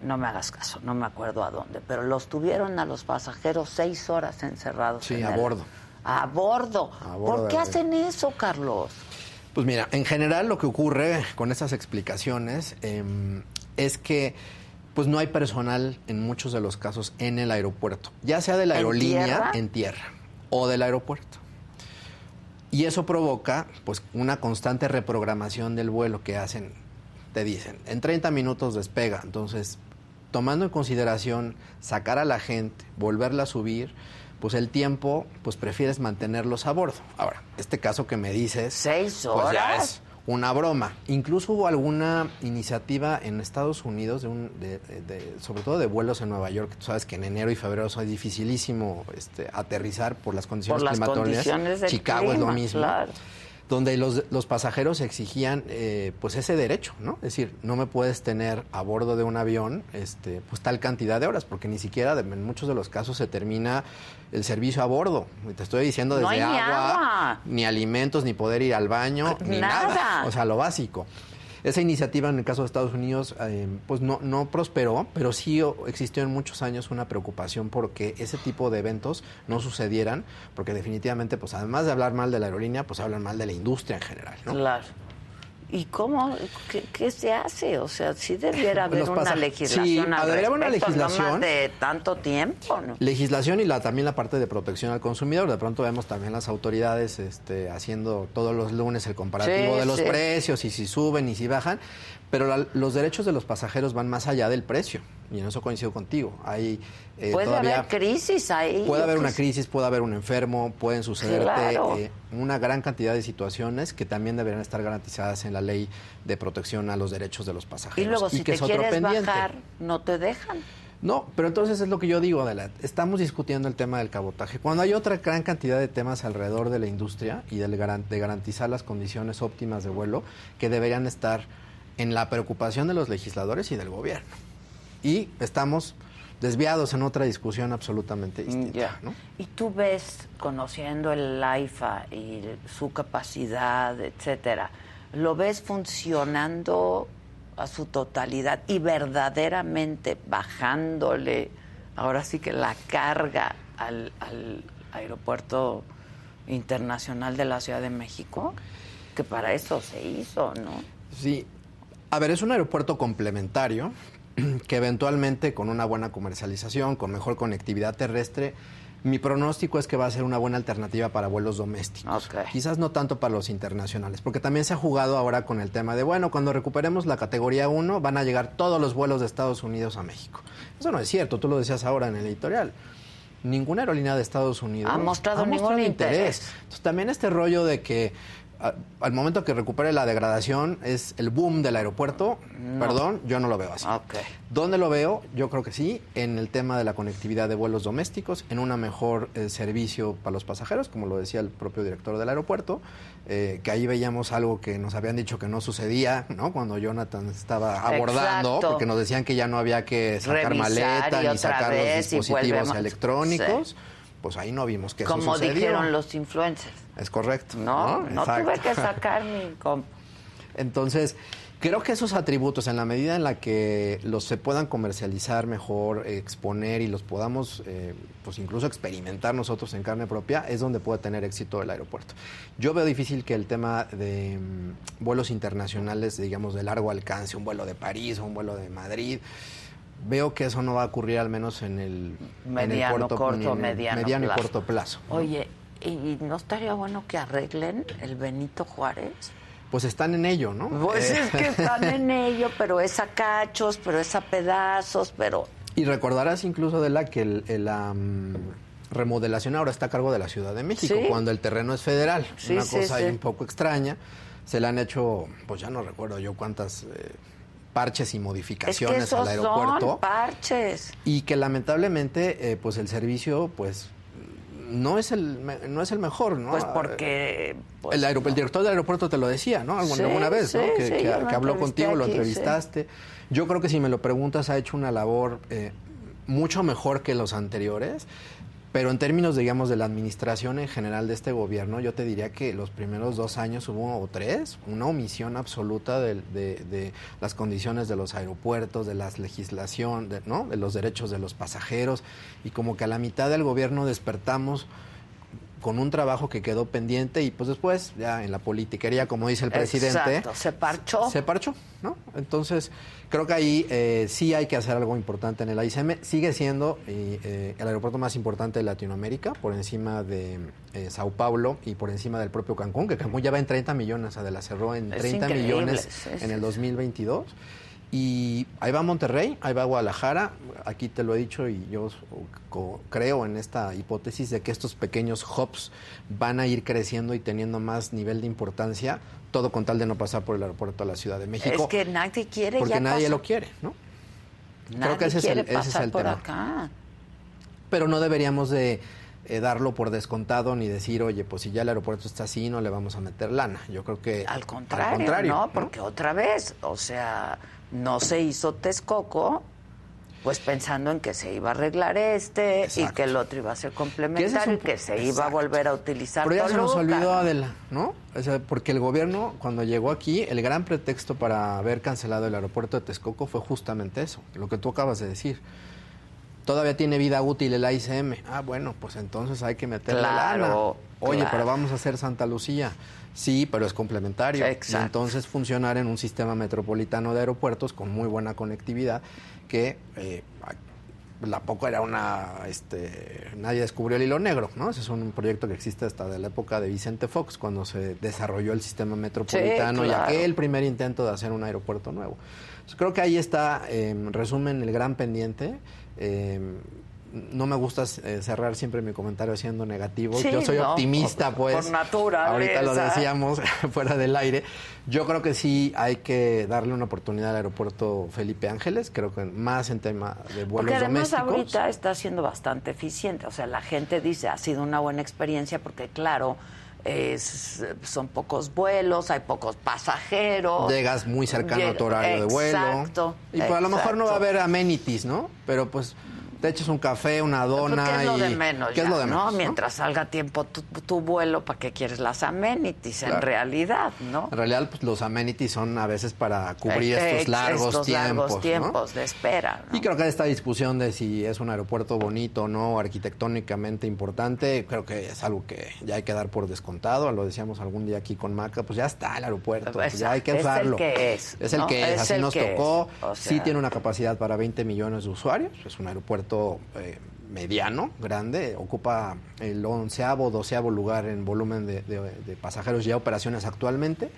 no me hagas caso, no me acuerdo a dónde, pero los tuvieron a los pasajeros seis horas encerrados. Sí, en a el- bordo. A bordo. A bordo ¿Por qué hacen eso, Carlos? Pues mira, en general lo que ocurre con esas explicaciones em, es que pues no hay personal en muchos de los casos en el aeropuerto, ya sea de la ¿En aerolínea tierra? en tierra o del aeropuerto. Y eso provoca pues una constante reprogramación del vuelo que hacen, te dicen, en 30 minutos despega, entonces tomando en consideración sacar a la gente, volverla a subir, pues el tiempo, pues prefieres mantenerlos a bordo. Ahora, este caso que me dices, ¿Seis pues ya horas? es una broma. Incluso hubo alguna iniciativa en Estados Unidos, de un, de- sobre todo de vuelos en Nueva York. Tú sabes que en enero y febrero es dificilísimo este, aterrizar por las condiciones las climatológicas. condiciones Chicago es lo mismo. claro. Donde los, los pasajeros exigían eh, pues ese derecho, ¿no? Es decir, no me puedes tener a bordo de un avión este, pues tal cantidad de horas, porque ni siquiera de- en muchos de los casos se termina el servicio a bordo. Te estoy diciendo desde agua, agua. ni alimentos, ni poder ir al baño, ni nada. Nada. O sea, lo básico. Esa iniciativa en el caso de Estados Unidos eh, pues no, no prosperó, pero sí existió en muchos años una preocupación porque ese tipo de eventos no sucedieran, porque definitivamente, pues además de hablar mal de la aerolínea, pues hablan mal de la industria en general. ¿no? Claro. ¿Y cómo? ¿Qué, qué se hace? O sea, sí debiera haber una pasa- legislación sí, al debería haber una respecto, no legislación. más de tanto tiempo, ¿no? Legislación y la, también la parte de protección al consumidor. De pronto vemos también las autoridades este, haciendo todos los lunes el comparativo Sí, de los sí. precios y si suben y si bajan. Pero la- los derechos de los pasajeros van más allá del precio. Y en eso coincido contigo. Hay eh, Puede todavía haber crisis ahí. Puede haber una crisis, puede haber un enfermo, pueden sucederte Claro. eh, una gran cantidad de situaciones que también deberían estar garantizadas en la ley de protección a los derechos de los pasajeros. Y luego, si que te es otro quieres pendiente. bajar, no te dejan. No, pero entonces es lo que yo digo, Adela. Estamos discutiendo el tema del cabotaje. Cuando hay otra gran cantidad de temas alrededor de la industria y del garan- de garantizar las condiciones óptimas de vuelo que deberían estar en la preocupación de los legisladores y del gobierno. Y estamos desviados en otra discusión absolutamente distinta. Ya. ¿no? Y tú ves, conociendo el AIFA y su capacidad, etcétera, ¿lo ves funcionando a su totalidad y verdaderamente bajándole, ahora sí que la carga al, al aeropuerto internacional de la Ciudad de México? Que para eso se hizo, ¿no? Sí. A ver, es un aeropuerto complementario que eventualmente con una buena comercialización, con mejor conectividad terrestre, mi pronóstico es que va a ser una buena alternativa para vuelos domésticos. Quizás no tanto para los internacionales, porque también se ha jugado ahora con el tema de, bueno, cuando recuperemos la categoría 1 van a llegar todos los vuelos de Estados Unidos a México. Eso no es cierto, tú lo decías ahora en el editorial. Ninguna aerolínea de Estados Unidos Ha mostrado ningún interés. Entonces, también este rollo de que a- al momento que recupere la degradación es el boom del aeropuerto. Perdón, yo no lo veo así. Ok. ¿Dónde lo veo? Yo creo que sí, en el tema de la conectividad de vuelos domésticos, en un mejor eh, servicio para los pasajeros, como lo decía el propio director del aeropuerto, eh, que ahí veíamos algo que nos habían dicho que no sucedía, ¿no? Cuando Jonathan estaba abordando, Exacto. porque nos decían que ya no había que sacar Revisar maleta y ni sacar los dispositivos electrónicos. Sí. Pues ahí no vimos que eso Como dijeron los influencers. Es correcto. No, no, Exacto. tuve que sacar mi comp. Entonces, creo que esos atributos, en la medida en la que los se puedan comercializar mejor, exponer y los podamos, eh, pues incluso experimentar nosotros en carne propia, es donde puede tener éxito el aeropuerto. Yo veo difícil que el tema de mm, vuelos internacionales, digamos, de largo alcance, un vuelo de París o un vuelo de Madrid, veo que eso no va a ocurrir al menos en el en el Mediano, corto, en el mediano mediano y plazo. corto plazo. Oye, ¿y no estaría bueno que arreglen el Benito Juárez? Pues están en ello, ¿no? Pues Eh, es que están en ello, pero es a cachos, pero es a pedazos, pero... Y recordarás incluso de la que el- el, la mm, remodelación ahora está a cargo de la Ciudad de México, Sí. cuando el terreno es federal. Sí, Una sí, cosa ahí un poco extraña. Se le han hecho, pues ya no recuerdo yo cuántas eh, parches y Es que modificaciones esos al aeropuerto. son parches. Y que lamentablemente, eh, pues el servicio, pues no es el no es el mejor, ¿no? Pues porque... pues, el, aeropu- el director del aeropuerto te lo decía, ¿no? Alguna, Sí, alguna vez, ¿no? Que, sí, que- yo lo que habló contigo, lo aquí, entrevistaste. Yo creo que si me lo preguntas, ha hecho una labor eh, mucho mejor que los anteriores. Pero en términos, digamos, de la administración en general de este gobierno, yo te diría que los primeros dos años hubo, o tres, una omisión absoluta de las condiciones de los aeropuertos, de la legislación, de, ¿no? de los derechos de los pasajeros. Y como que a la mitad del gobierno despertamos con un trabajo que quedó pendiente y pues después ya en la politiquería, como dice el presidente, Exacto, se parchó. se parchó, ¿no? Entonces, creo que ahí eh, sí hay que hacer algo importante en el AICM. Sigue siendo eh, eh, el aeropuerto más importante de Latinoamérica, por encima de eh, Sao Paulo y por encima del propio Cancún, que Cancún ya va en 30 millones, o sea, de la cerró en Es 30 increíble, millones sí, en sí, el sí. 2022. Y ahí va Monterrey, ahí va Guadalajara. Aquí te lo he dicho y yo creo en esta hipótesis de que estos pequeños hubs van a ir creciendo y teniendo más nivel de importancia, todo con tal de no pasar por el aeropuerto de la Ciudad de México. Es que nadie quiere porque ya nadie lo quiere, ¿no? Nadie Creo que ese es el- quiere ese es pasar el por tema. acá. Pero no deberíamos de eh, darlo por descontado ni decir, oye, pues si ya el aeropuerto está así, no le vamos a meter lana. Yo creo que Al contrario, ¿no? Porque otra vez, o sea, no se hizo Texcoco, pues pensando en que se iba a arreglar este y que el otro iba a ser complementario y que se iba a volver a utilizar Pero ya se nos olvidó. Adela, ¿no? O sea, porque el gobierno, cuando llegó aquí, el gran pretexto para haber cancelado el aeropuerto de Texcoco fue justamente eso, lo que tú acabas de decir. Todavía tiene vida útil el AICM. Ah, bueno, pues entonces hay que meterle Claro, lana. Oye, claro. pero vamos a hacer Santa Lucía. Sí, pero es complementario. Exacto. Y entonces funcionar en un sistema metropolitano de aeropuertos con muy buena conectividad que eh, la poco era una este nadie descubrió el hilo negro no ese es un proyecto que existe hasta de la época de Vicente Fox cuando se desarrolló el sistema metropolitano claro. y aquel primer intento de hacer un aeropuerto nuevo Entonces, creo que ahí está eh, en resumen el gran pendiente eh, no me gusta eh, cerrar siempre mi comentario siendo negativo. Sí, Yo soy no, optimista, por- pues. por naturaleza. Ahorita lo decíamos fuera del aire. Yo creo que sí hay que darle una oportunidad al aeropuerto Felipe Ángeles. Creo que más en tema de vuelos Porque además domésticos. ahorita está siendo bastante eficiente. O sea, la gente dice, ha sido una buena experiencia porque, claro, es- son pocos vuelos, hay pocos pasajeros. Llegas muy cercano a tu horario de vuelo. Y pues a lo mejor no va a haber amenities, ¿no? Pero pues te echas un café, una dona Porque es lo y... de menos, ¿Qué ya, es lo de ¿no? menos? ¿no? Mientras salga tiempo tu, tu vuelo, ¿para qué quieres las amenities en realidad, no? En realidad, pues, los amenities son a veces para cubrir Eh, estos largos estos tiempos. largos ¿no? tiempos de espera, ¿no? Y creo que esta discusión de si es un aeropuerto bonito o no, arquitectónicamente importante, creo que es algo que ya hay que dar por descontado. Lo decíamos algún día aquí con Maca, pues ya está el aeropuerto, pues ya hay que Es el usarlo. que es, Es el que es, Es así nos tocó. o sí tiene una capacidad para 20 millones de usuarios, es un aeropuerto eh, mediano, grande, ocupa el onceavo, doceavo lugar en volumen de, pasajeros y operaciones actualmente.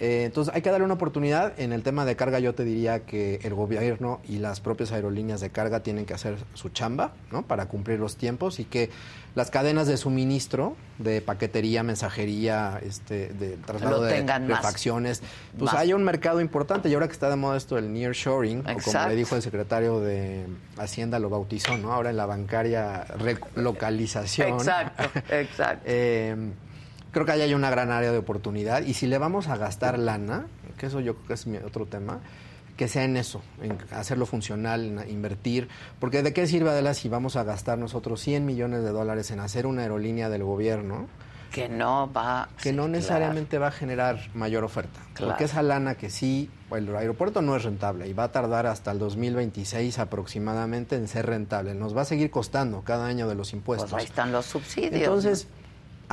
Eh, entonces hay que darle una oportunidad. En el tema de carga yo te diría que el gobierno y las propias aerolíneas de carga tienen que hacer su chamba ¿no? para cumplir los tiempos y que las cadenas de suministro de paquetería, mensajería, este, de traslado de más. refacciones, pues Más. hay un mercado importante y ahora que está de moda esto del nearshoring, o como le dijo el secretario de Hacienda lo bautizó, ¿no? Ahora en la bancaria relocalización. Exacto, exacto. Eh, creo que ahí hay una gran área de oportunidad y si le vamos a gastar lana, que eso yo creo que es mi otro tema, que sea en eso, en hacerlo funcional, en invertir, porque de qué sirve Adela si vamos a gastar nosotros 100 millones de dólares en hacer una aerolínea del gobierno Que no va. que sí, no claro. necesariamente va a generar mayor oferta, Claro. porque esa lana que sí, el aeropuerto no es rentable y va a tardar hasta el 2026 aproximadamente en ser rentable, nos va a seguir costando cada año de los impuestos. Pues ahí están los subsidios. Entonces,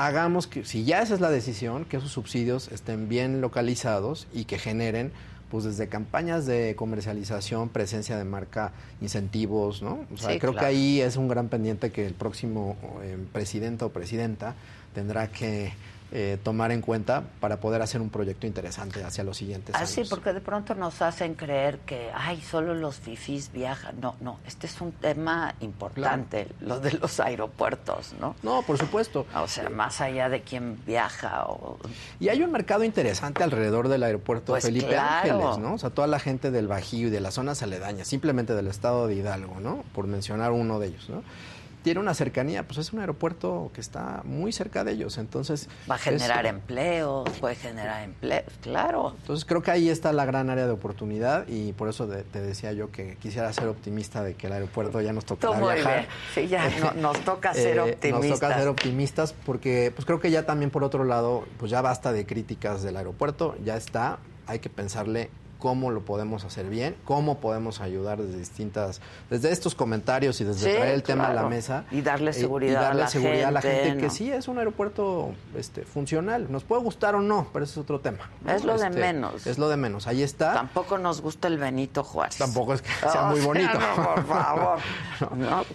hagamos que, si ya esa es la decisión, que esos subsidios estén bien localizados y que generen, pues desde campañas de comercialización, presencia de marca, incentivos, ¿no? O sea, Sí, creo claro. que ahí es un gran pendiente que el próximo eh, presidente o presidenta tendrá que eh, tomar en cuenta para poder hacer un proyecto interesante hacia los siguientes Así, años. Ah, porque de pronto nos hacen creer que, ay, solo los fifís viajan. No, no, este es un tema importante, lo de los aeropuertos, ¿no? No, por supuesto. O sea, más allá de quién viaja o... Y hay un mercado interesante alrededor del aeropuerto Pues Felipe claro. Ángeles, ¿no? O sea, toda la gente del Bajío y de las zonas aledañas, simplemente del estado de Hidalgo, ¿no? Por mencionar uno de ellos, ¿no? Tiene una cercanía, pues es un aeropuerto que está muy cerca de ellos, entonces... Va a generar es- empleos, puede generar empleos, claro. Entonces creo que ahí está la gran área de oportunidad y por eso de- te decía yo que quisiera ser optimista de que el aeropuerto ya nos Tú tocará muy viajar. bien. Sí, ya no- nos toca ser Eh, optimistas. Nos toca ser optimistas porque pues creo que ya también por otro lado, pues ya basta de críticas del aeropuerto, ya está, hay que pensarle cómo lo podemos hacer bien, cómo podemos ayudar desde distintas, desde estos comentarios y desde Sí, traer el tema a la mesa. Y darle eh, seguridad a darle la seguridad a la gente, gente que sí es un aeropuerto este, funcional. Nos puede gustar o no, pero ese es otro tema. ¿no? Es lo de Este, menos. Es lo de menos. Ahí está. Tampoco nos gusta el Benito Juárez. Tampoco es que sea muy bonito. no, por favor.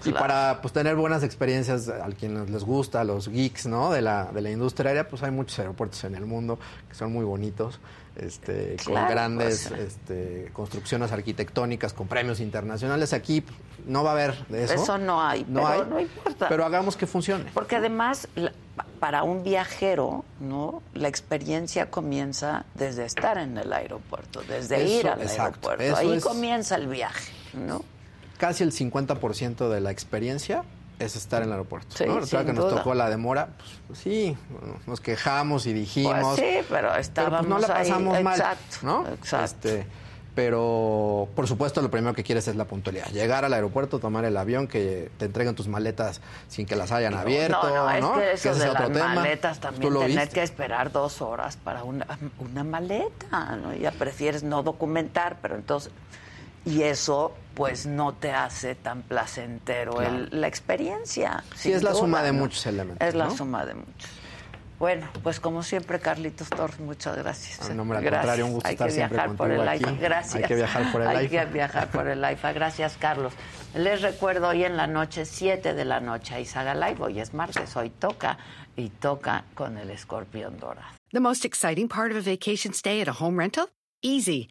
Y para pues, tener buenas experiencias a quienes les gusta, a los geeks ¿no? de, la, de la industria aérea, pues hay muchos aeropuertos en el mundo que son muy bonitos, este, Claro, con grandes este, construcciones arquitectónicas, con premios internacionales. Aquí no va a haber de eso. Eso no hay, No pero hay, no importa. Pero hagamos que funcione. Porque además, la- para un viajero, ¿no? La experiencia comienza desde estar en el aeropuerto, desde Eso, ir al exacto. aeropuerto. Ahí es- comienza el viaje, ¿no? Casi el 50% de la experiencia es estar en el aeropuerto. Sí, ¿no? Que nos duda. tocó la demora, pues, pues sí, bueno, nos quejamos y dijimos. Pues sí, pero Pero, estábamos pues, no la ahí. pasamos mal, Exacto, ¿no? exacto. Este, pero, por supuesto, lo primero que quieres es la puntualidad. Llegar al aeropuerto, tomar el avión, que te entreguen tus maletas sin que las hayan abierto, no, no, es que eso ese de es otro las tema. maletas también, lo tener viste. que esperar dos horas para una, una maleta, ¿no? Ya prefieres no documentar, pero entonces... Y eso, pues, no te hace tan placentero el- la experiencia. Sí, es la duda, suma de ¿no? muchos elementos, Es la ¿no? suma de muchos. Bueno, pues como siempre, Carlitos Torres, muchas gracias. Ah, no, hombre, al Gracias. contrario, un gusto Hay estar que siempre viajar por el aquí. AIFA. Gracias. Hay que viajar por el Hay que viajar por el AIFA. Gracias, Carlos. Les recuerdo hoy en la noche, 7 de la noche, ahí Saga Live. Hoy es martes, hoy toca y toca con el escorpión dorado. The most exciting part of a vacation stay at a home rental? Easy.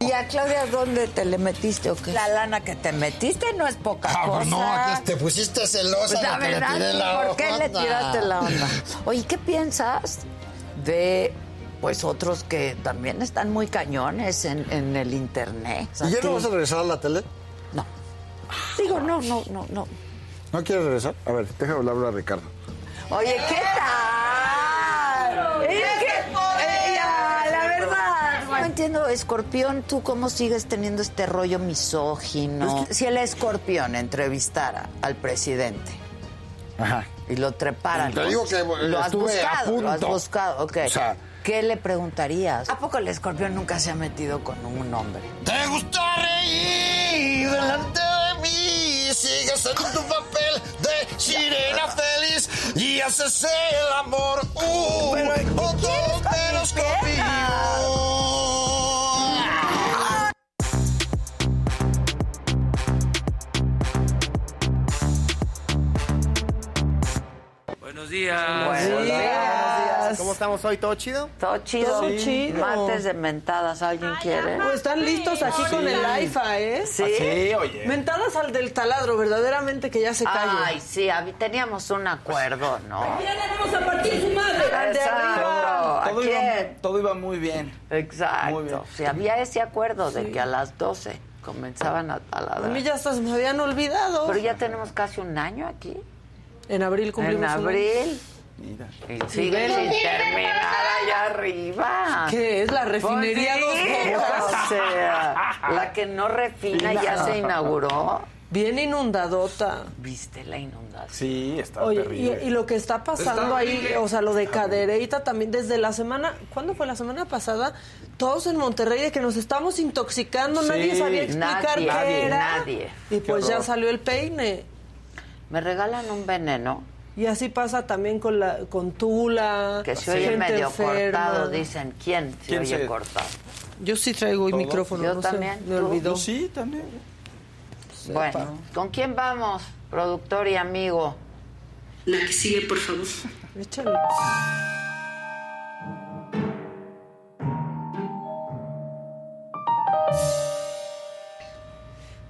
¿Y a Claudia dónde te le metiste o qué? La lana que te metiste no es poca Ah, cosa. pues no, que te pusiste celosa Pues la de que le verdad, tiré la ¿por qué le tiraste la onda? Oye, ¿qué piensas de pues otros que también están muy cañones en, en el internet. ¿Y ya no vas a regresar a la tele? No. Digo, no, no, no, no. ¿No quieres regresar? A ver, déjame hablar a Ricardo. Oye, ¿qué tal? Entiendo, Escorpión, ¿tú cómo sigues teniendo este rollo misógino? Si el Escorpión entrevistara al presidente Ajá. y lo treparan. Te digo que lo has estuve a buscado, lo has buscado, ok. O sea- ¿Qué le preguntarías? ¿A poco el Escorpión nunca se ha metido con un hombre? ¿Te gusta reír delante de mí? Sigues en tu papel de sirena feliz y haces el amor. Uh, otro menos conmigo. Buenos días. Buenos días. ¿Cómo estamos hoy? ¿Todo chido? Todo chido. Todo chido. Martes de mentadas, ¿alguien quiere? Pues están listos aquí con el AIFA, ¿eh? ¿Sí? oye. Mentadas al del taladro, verdaderamente que ya se calle. Ay, sí, teníamos un acuerdo, ¿no? vamos a partir su madre! ¡Al de arriba! ¿A Todo iba, todo iba muy bien. Exacto. Muy bien. Sí, había ese acuerdo de que a las 12 comenzaban a A taladrar. mí ya se me habían olvidado. Pero ya tenemos casi un año aquí. En abril cumplimos En un abril. Mira. Y sigue sin terminar allá arriba. ¿Qué es? ¿La refinería Pues sí, Dos? O sea, la que no refina ya se inauguró. Bien inundadota. ¿Viste la inundación? Sí, está Oye, y, terrible. y lo que está pasando ahí, o sea, lo de Cadereyta también, desde la semana, ¿cuándo fue la semana pasada? Todos en Monterrey de que nos estamos intoxicando, Sí. nadie sabía explicar Nadie, qué era. nadie. Y pues ya salió el peine. Me regalan un veneno Y así pasa también con la con Tula. que se oye gente medio enferma. cortado. Dicen, ¿quién se ¿Quién oye se- cortado? Yo sí traigo el ¿Todo? micrófono, Yo no sé, también, me olvidó. Yo sí, también. Bueno, ¿con quién vamos? Productor y amigo. La que sigue, por favor. Échale.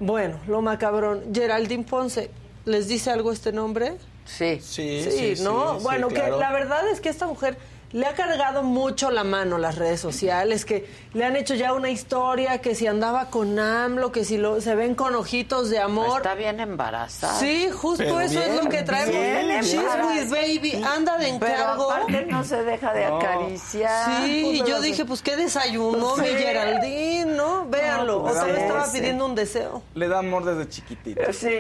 Bueno, lo macabrón. Geraldine Ponce, ¿les dice algo este nombre? Sí. Sí, Sí, sí, ¿no? sí, bueno, sí, que la verdad es que esta mujer le ha cargado mucho la mano las redes sociales, que le han hecho ya una historia, que si andaba con AMLO, que si lo, se ven con ojitos de amor. Está bien embarazada. Sí, justo Pero eso es lo que traemos. bien She's embarazada. with baby, anda de Pero encargo. aparte no se deja de No. acariciar. Sí, y yo dije, pues qué desayunó mi Sí. Geraldine, ¿no? Véanlo. pues, Otra vez sí, estaba pidiendo un deseo. Le da amor desde chiquitito. Sí,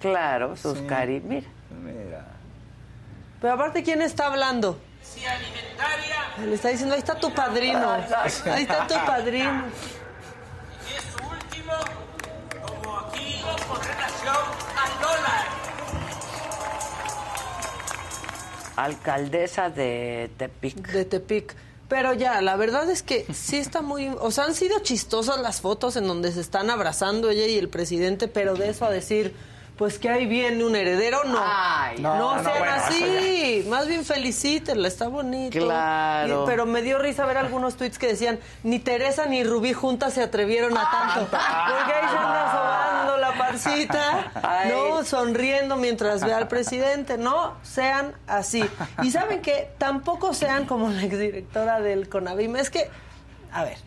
claro, sus Sí. cari... Mira. Mira. Pero aparte, ¿quién está hablando? Le está diciendo, ahí está tu padrino. Ahí está tu padrino. Alcaldesa de Tepic. de Tepic. Pero ya, la verdad es que sí está muy... O sea, han sido chistosas las fotos en donde se están abrazando ella y el presidente, pero de eso a decir, pues que ahí viene un heredero, no. Ay, no, no, no, sean bueno, así. Más bien felicítenla, está bonito. Claro. Y- pero me dio risa ver algunos tweets que decían, ni Teresa ni Rubí juntas se atrevieron a tanto. Porque ahí se anda sobando la pancita, Ay. ¿no? Sonriendo mientras ve al presidente. No sean así. Y saben que tampoco sean como la exdirectora del CONAVIM. Es que, a ver,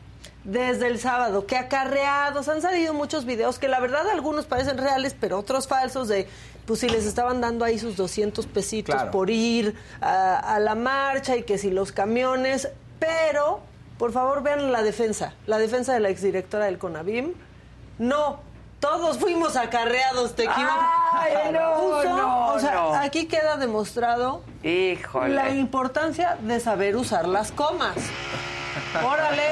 desde el sábado, que acarreados, han salido muchos videos que la verdad algunos parecen reales, pero otros falsos de, pues si les estaban dando ahí sus 200 pesitos Claro. por ir a, a la marcha y que si los camiones, pero por favor vean la defensa, la defensa de la exdirectora del CONAVIM. No, todos fuimos acarreados, te equivocas. Ay, no, no, o sea, no. aquí queda demostrado Híjole. la importancia de saber usar las comas. ¡Órale!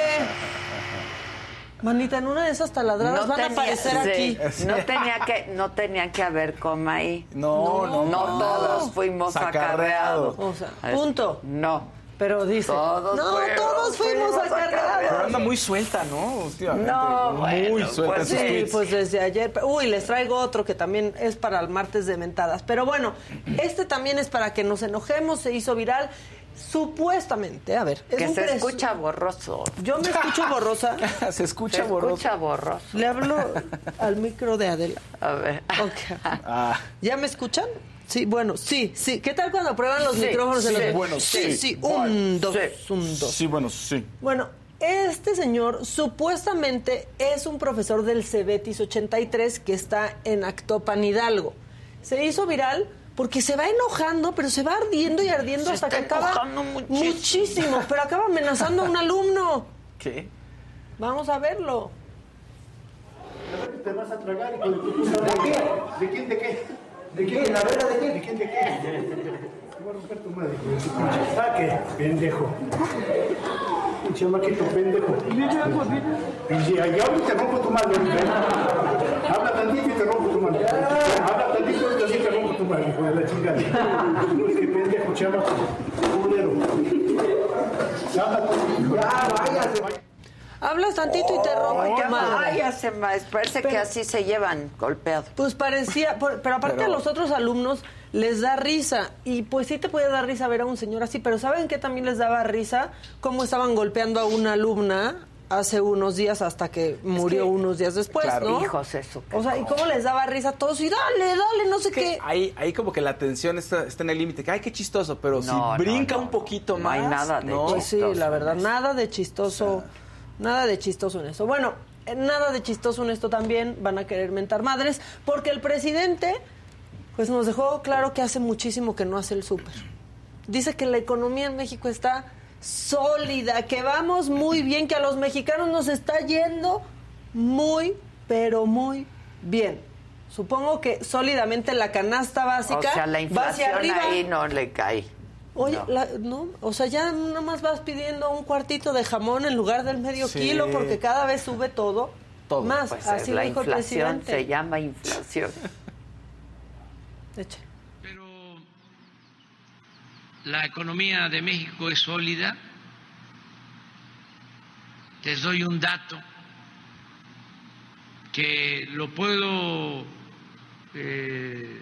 Manita, en una de esas taladradas van a aparecer sí, aquí. No tenía que, no tenía que haber coma ahí. No, no, No no. todos fuimos acarreados. O sea, Es- punto. No. Pero dice, Todos no, fuimos- todos fuimos fuimos Pero acarreados. anda muy suelta, ¿no? Últimamente. No, Muy bueno, suelta pues Sí, tweets. pues desde ayer. Uy, les traigo otro que también es para el martes de mentadas. Pero bueno, este también es para que nos enojemos, se hizo viral. Supuestamente, a ver. es Que un se escucha borroso. Yo me escucho borrosa. Se escucha Se borroso. escucha borroso. Le hablo al micro de Adela. A ver. Ah, ¿Ya me escuchan? Sí, bueno, sí, sí. ¿Qué tal cuando prueban los Sí, micrófonos en sí, los bueno, Sí, sí. sí, un, dos, un, dos. Sí, bueno, sí. Bueno, este señor supuestamente es un profesor del Cebetis 83 que está en Actopan Hidalgo. Se hizo viral porque se va enojando, pero se va ardiendo y ardiendo Se hasta está que acaba enojando muchísimo. muchísimo, pero acaba amenazando a un alumno. ¿Qué? Vamos a verlo. Te vas a tragar, hijo de tu madre. ¿De quién? ¿De qué? ¿De qué? ¿La vera de qué? ¿De quién? ¿De qué? Te voy a romper tu madre, saque, pendejo. Un chamaquito pendejo. Pinche, allá ahorita te rompo tu madre, ¿eh? Habla tantito y te rompo tu madre. Habla tantito madre, hijo de la chingada. Qué pendejo, chamaco. Culero. Habla tantito. Ya, váyase, váyase. Hablas tantito y te rompo Ay, tu madre. váyase, maestro. Parece que así se llevan golpeados. Pues parecía, por- pero aparte Pero- a los otros alumnos les da risa. Y pues sí te puede dar risa ver a un señor así, pero ¿saben qué también les daba risa? Cómo estaban golpeando a una alumna hace unos días hasta que murió unos días después, Claro. ¿no? Hijos, eso. O sea, ¿y cómo les daba risa a todos? Y dale, dale, no sé que qué. ahí, ahí como que la tensión está, está en el límite. Que ay, qué chistoso, pero No, si no, brinca no, un poquito no más. hay nada de no. Pues sí, chistoso la verdad, nada de chistoso, nada de chistoso en eso. Bueno, eh, nada de chistoso en esto también, van a querer mentar madres, porque el presidente, pues nos dejó claro que hace muchísimo que no hace el súper. Dice que la economía en México está sólida, que vamos muy bien, que a los mexicanos nos está yendo muy, pero muy bien. Supongo que sólidamente la canasta básica O sea, la va hacia inflación arriba. ahí no le cae. Oye, No. la- no, o sea, ya nada más vas pidiendo un cuartito de jamón en lugar del medio Sí. kilo porque cada vez sube todo. Todo. Más, Pues así la lo dijo el inflación presidente. se llama inflación. Eche. La economía de México es sólida. Les doy un dato que lo puedo eh,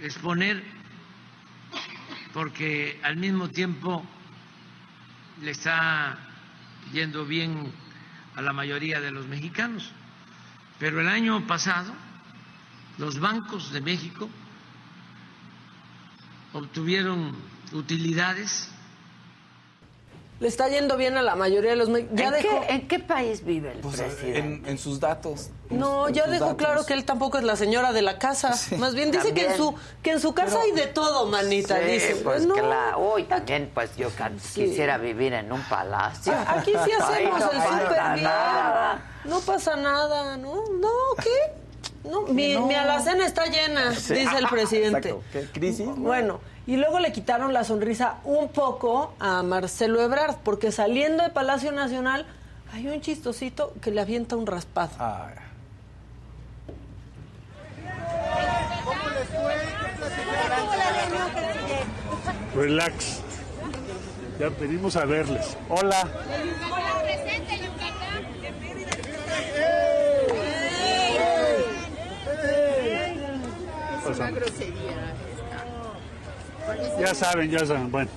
exponer porque al mismo tiempo le está yendo bien a la mayoría de los mexicanos. Pero el año pasado los bancos de México obtuvieron utilidades Le está yendo bien a la mayoría de los... Ya ¿En, dejó... qué, en qué país vive el Pues, presidente? en, en sus datos. No, ya dejó datos. claro que él tampoco es la señora de la casa. Más bien dice que en su que en su casa hay de todo, manita. Sí, dice. pues no, claro. Uy, también, pues yo Sí. quisiera vivir en un palacio. Aquí sí hacemos no el súper bien. nada. No pasa nada, ¿no? No, ¿qué? No, mi, mi alacena está llena, dice el presidente. Exacto. ¿Qué crisis? no? Bueno, y luego le quitaron la sonrisa un poco a Marcelo Ebrard, porque saliendo de Palacio Nacional hay un chistosito que le avienta un raspado. Ah, Relax. Ya venimos a verles. Hola. Pasa. Ya saben, ya saben. Bueno.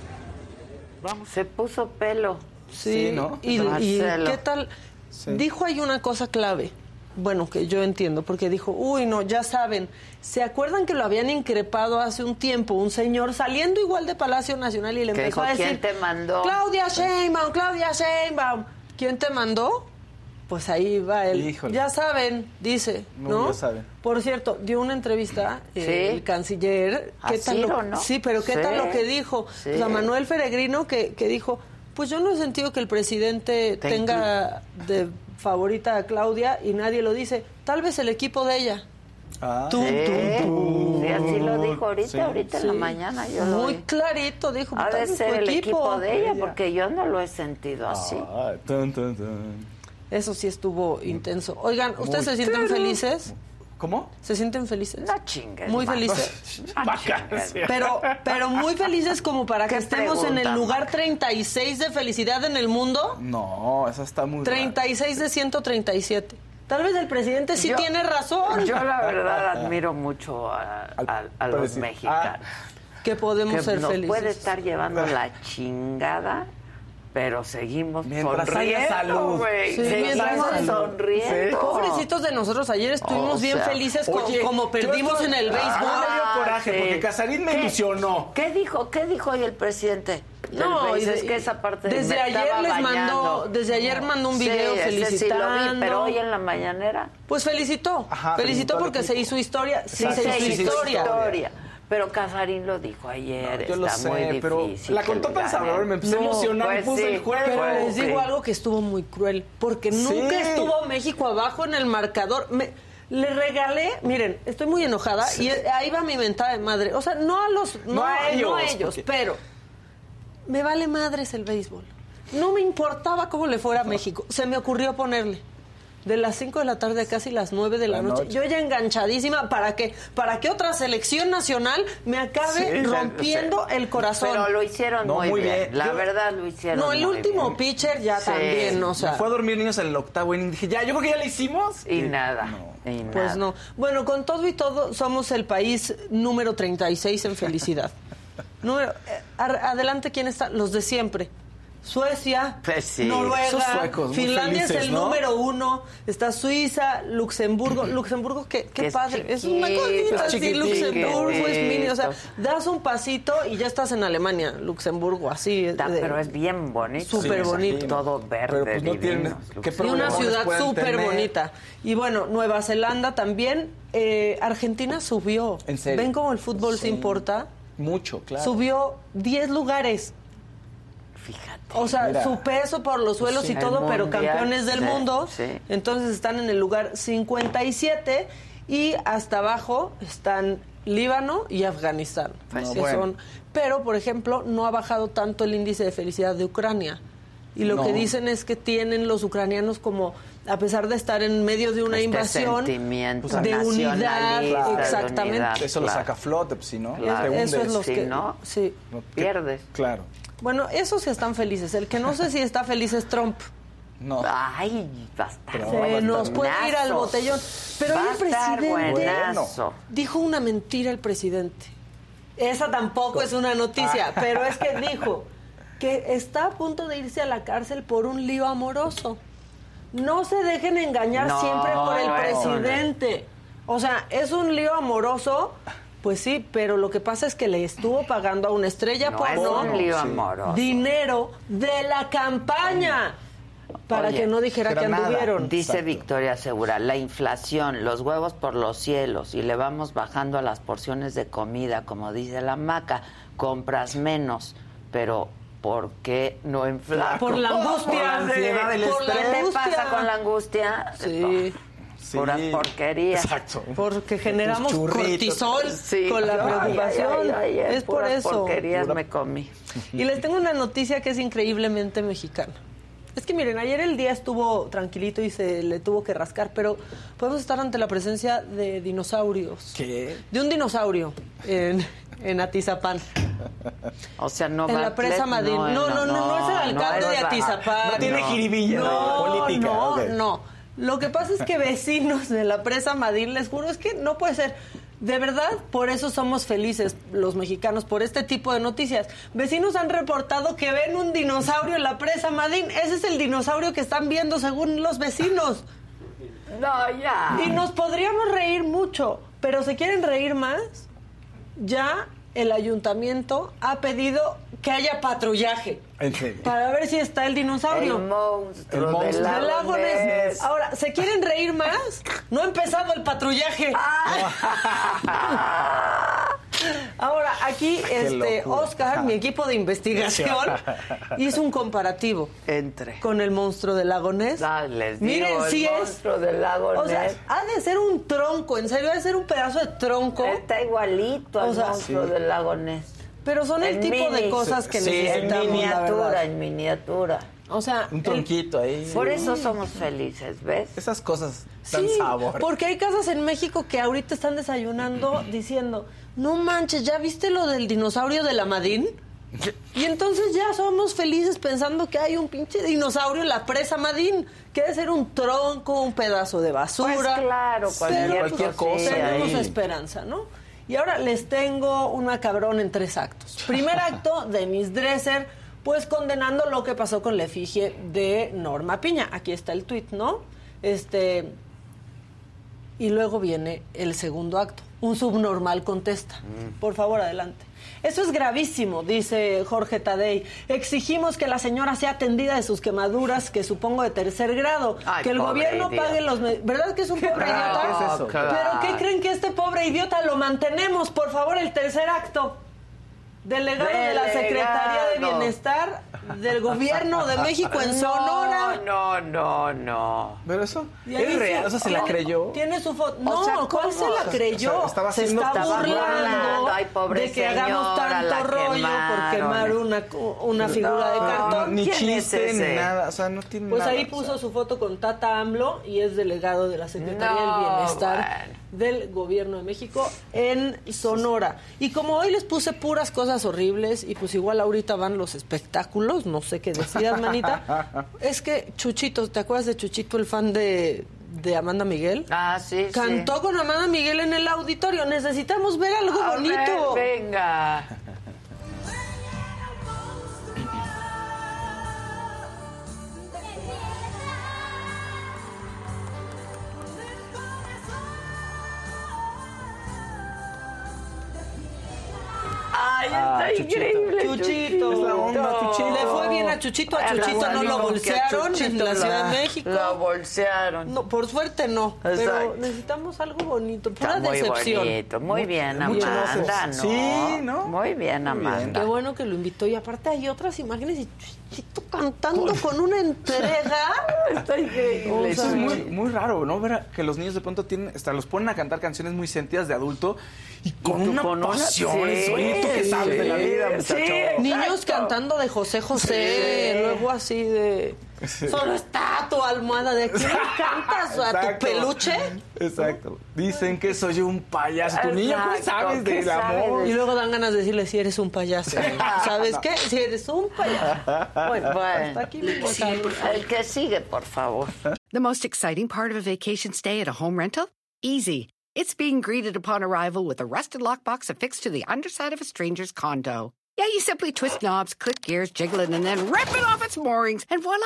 Se puso pelo. Sí, Sí, ¿no? Y, qué tal? Sí. Dijo ahí una cosa clave. Bueno, que yo entiendo, porque dijo, uy, no, ya saben, ¿se acuerdan que lo habían increpado hace un tiempo un señor saliendo igual de Palacio Nacional y le empezó dijo, a decir, "¿Quién te mandó?" Claudia Sheinbaum, Claudia Sheinbaum. ¿Quién te mandó? Pues ahí va él. Híjole. Ya saben, dice, No, ¿no? ya saben. Por cierto, dio una entrevista eh, Sí. el canciller. ¿A ¿Qué tal lo- Ciro, no? Sí, pero ¿qué Sí. tal lo que dijo? Sí. Pues a Manuel Peregrino que, que dijo, pues yo no he sentido que el presidente Te tenga de favorita a Claudia y nadie lo dice. Tal vez el equipo de ella. ah. Tum, Sí, tum, tum. sí, así lo dijo ahorita, Sí. ahorita en la mañana. Yo lo Muy clarito, dijo. Ha tal de vez ser el equipo de ella, Ella. porque yo no lo he sentido así. Ah, tun, tun, tun. Eso sí estuvo intenso. Oigan, ¿ustedes Muy. se sienten felices? ¿Cómo? ¿Se sienten felices? No chingues. Muy man. felices. No chingues. Pero, pero muy felices como para que ¿Qué estemos en el lugar Maca? 36 de felicidad en el mundo. No, esa está muy. rara. 36 de 137. Tal vez el presidente sí Yo- tiene razón. Yo la verdad admiro mucho a, a- a los presidente. mexicanos. que podemos que ser nos felices. puede estar llevando la chingada Pero seguimos Mientras sonriendo, haya salud. Sí, seguimos sonriendo. Pobrecitos de nosotros, ayer estuvimos O bien felices como perdimos estoy- en el Ah, béisbol. me dio coraje, porque Casarín me ¿Qué? ilusionó. ¿Qué dijo? ¿Qué dijo hoy el presidente? No, y de- es que esa parte desde ayer les mandó- desde ayer mandó un video Sí, sí lo vi, felicitando. pero hoy en la mañanera Pues felicitó. Ajá, felicitó porque se hizo historia. Sí, se hizo historia. historia. Pero Casarín lo dijo ayer, Yo lo está sé, muy pero la contó tan sabroso, me empecé a emocionar y pues puse sí, el juego. Pero les digo algo que estuvo muy cruel, porque Sí. nunca estuvo México abajo en el marcador. Me- le regalé, miren, estoy muy enojada y ahí va mi mentada de madre. O sea, no a los, no, No a no ellos, a ellos, porque- pero me vale madres el béisbol. No me importaba cómo le fuera a México. Se me ocurrió ponerle. De las 5 de la tarde a casi las 9 de la, La noche. noche. Yo ya enganchadísima para que para que otra selección nacional me acabe Sí, rompiendo el corazón. Pero lo hicieron No, muy, muy bien. bien. La Yo- verdad lo hicieron no, el muy último bien. pitcher ya Sí. también, o sea. Me fue a dormir niños en el octavo inning. Dije, ya, yo creo que ya lo hicimos. Y nada, y nada. Pues no. Bueno, con todo y todo, somos el país número 36 en felicidad. número, eh, adelante, ¿quién está? Los de siempre. Suecia, Pues sí. Noruega, suecos, Finlandia es el ¿no? número uno, está Suiza, Luxemburgo, Luxemburgo, qué, qué Que es padre, es una cosita así, chiquitito. Luxemburgo es mini, o sea, das un pasito y ya estás en Alemania, Luxemburgo, así. Da- de- pero es bien bonito. Súper Sí, bonito. Todo verde, Pero, pues, no tienen- divino. ¿qué y una ciudad súper bonita. Y bueno, Nueva Zelanda también. eh, Argentina subió. ¿En serio? ¿Ven cómo el fútbol se importa? Mucho, claro. Subió 10 lugares. O sea, Mira. su peso por los suelos Sí. y todo, pero campeones del sí, mundo. sí. Entonces están en el lugar 57 y hasta abajo están Líbano y Afganistán. Pues que bueno. son, pero, por ejemplo, no ha bajado tanto el índice de felicidad de Ucrania. Y lo No. que dicen es que tienen los ucranianos como, a pesar de estar en medio de una Este invasión, de unidad, de exactamente. unidad. Eso lo saca a flote, pues si no, Claro. te Eso es lo Si que... no, Sí. No, que- Pierdes. Claro. Bueno, esos sí están felices. El que no sé si está feliz es Trump. No. Ay, bastante. Se nos puede ir al botellón. Pero el presidente buenazo. dijo una mentira el presidente. Esa tampoco es una noticia, Ah. pero es que dijo que está a punto de irse a la cárcel por un lío amoroso. No se dejen engañar No, siempre por el no, presidente. O sea, es un lío amoroso, pues sí, pero lo que pasa es que le estuvo pagando a una estrella No es un amoroso. dinero de la campaña para Oye, que no dijera que anduvieron. Dice Exacto. Victoria Segura, la inflación, los huevos por los cielos y le vamos bajando a las porciones de comida, como dice la maca, compras menos, pero ¿por qué no en flaco? Por la angustia. Por la ansiedad, el Por la ¿Qué te angustia. pasa con la angustia? Sí. Sí. Puras porquerías. Exacto. Porque generamos cortisol Sí. con la preocupación. ay, ay, ay, es por eso. porquerías me comí. Y les tengo una noticia que es increíblemente mexicana. Es que miren, ayer el día estuvo tranquilito y se le tuvo que rascar, pero podemos estar ante la presencia de dinosaurios. ¿Qué? De un dinosaurio en, en Atizapán. O sea, no en va la presa Atlet- Madín. No, no, no, no, es el alcalde no de Atizapán. No tiene jiribilla No, política, no, no. Lo que pasa es que vecinos de la presa Madín, les juro, es que no puede ser. De verdad, por eso somos felices los mexicanos, por este tipo de noticias. Vecinos han reportado que ven un dinosaurio en la presa Madín. Ese es el dinosaurio que están viendo según los vecinos. No, ya. Y nos podríamos reír mucho, pero ¿se quieren reír más? Ya el ayuntamiento ha pedido que haya patrullaje En serio. para ver si está el dinosaurio. El monstruo, El monstruo. del lago Ness. Ness. Ahora, ¿se quieren reír más? No ha empezado el patrullaje. Ahora, aquí este locura. Oscar, mi equipo de investigación, hizo un comparativo Entre. con el monstruo del lago Ness. Ah, les digo, Miren, el si es monstruo del lago o sea, Ness. ha de ser un tronco, en serio, ha de ser un pedazo de tronco. Está igualito al O sea, monstruo sí. del lago Ness. Pero son el tipo de cosas que Sí, en necesitamos, En miniatura, en miniatura. O sea, Un el- tronquito ahí. Por eso somos felices, ¿ves? Esas cosas dan Sí, sabor. porque hay casas en México que ahorita están desayunando diciendo, no manches, ¿ya viste lo del dinosaurio de la Madín? Y entonces ya somos felices pensando que hay un pinche dinosaurio en la presa Madín, que debe ser un tronco, un pedazo de basura. Pues claro, cualquier Pero, cualquier pues, cosa Tenemos ahí. esperanza, ¿no? Y ahora les tengo un macabrón en tres actos. Primer acto, Denise Dresser, pues condenando lo que pasó con la efigie de Norma Piña. Aquí está el tuit, ¿no? Este, y luego viene el segundo acto. Un subnormal contesta. Por favor, adelante. Eso es gravísimo, dice Jorge Tadei. Exigimos que la señora sea atendida de sus quemaduras, que supongo de tercer grado. Ay, que el gobierno idiota. pague los... ¿Verdad que es un pobre Claro, idiota? ¿qué es eso? Pero. ¿qué creen que este pobre idiota lo mantenemos? Por favor, el tercer acto. Delegado de la Secretaría de Delegado. Bienestar del Gobierno de México en Sonora. No, no, no. Pero eso es real, o sea, se la creyó. Tiene su foto. No, O sea, ¿cuál se la creyó? O sea, estaba se está Estaba burlando burlando. Ay, pobre de que hagamos tanto rollo por quemar una, una figura de No, cartón. Ni ¿Quién es chiste, ni nada. O sea, no tiene Pues nada. ahí o puso sea. su foto con Tata AMLO y es delegado de la Secretaría No, del Bienestar bueno. Del Gobierno de México en Sonora. Y como hoy les puse puras cosas horribles y pues igual ahorita van los espectáculos, no sé qué decidas, manita, es que Chuchito, ¿te acuerdas de Chuchito, el fan de, de Amanda Miguel? Ah, sí, Cantó con Amanda Miguel en el auditorio. Necesitamos ver algo A ver, bonito. venga. Ay, está Ah, Chuchito. increíble. Chuchito. Es la onda, Chuchito. Le fue bien a Chuchito, a Ay, Chuchito no lo bolsearon en la Ciudad de México. Lo bolsearon. No, por suerte no, pero necesitamos algo bonito, pura Está muy decepción. bonito. Muy bien, mucho Amanda, no. Sí, ¿no? Muy bien, Amanda. Qué bueno que lo invitó y aparte hay otras imágenes y Cantando con una entrega. Está increíble. Eso es muy, muy raro, ¿no? Ver a- que los niños de pronto tienen, hasta los ponen a cantar canciones muy sentidas de adulto y con una con una- pasión. sí, Oye, ¿tú qué sabes de la vida, sí, muchacho? Niños cantando de José José, Sí. luego así de solo está tu almohada de quién le cantas a tu peluche Exacto. Dicen que soy un payaso. Tu niño, ¿qué Exacto, sabes del sabes amor? y luego dan ganas de decirle si eres un payaso. ¿Sabes qué? Si eres un payaso. Bueno, Bueno. hasta aquí mi comentario. El que sigue, por favor. The most exciting part of a vacation stay at a home rental? Easy. It's being greeted upon arrival with a rusted lockbox affixed to the underside of a stranger's condo. Yeah, you simply twist knobs, click gears, jiggle it, and then rip it off its moorings, and voila!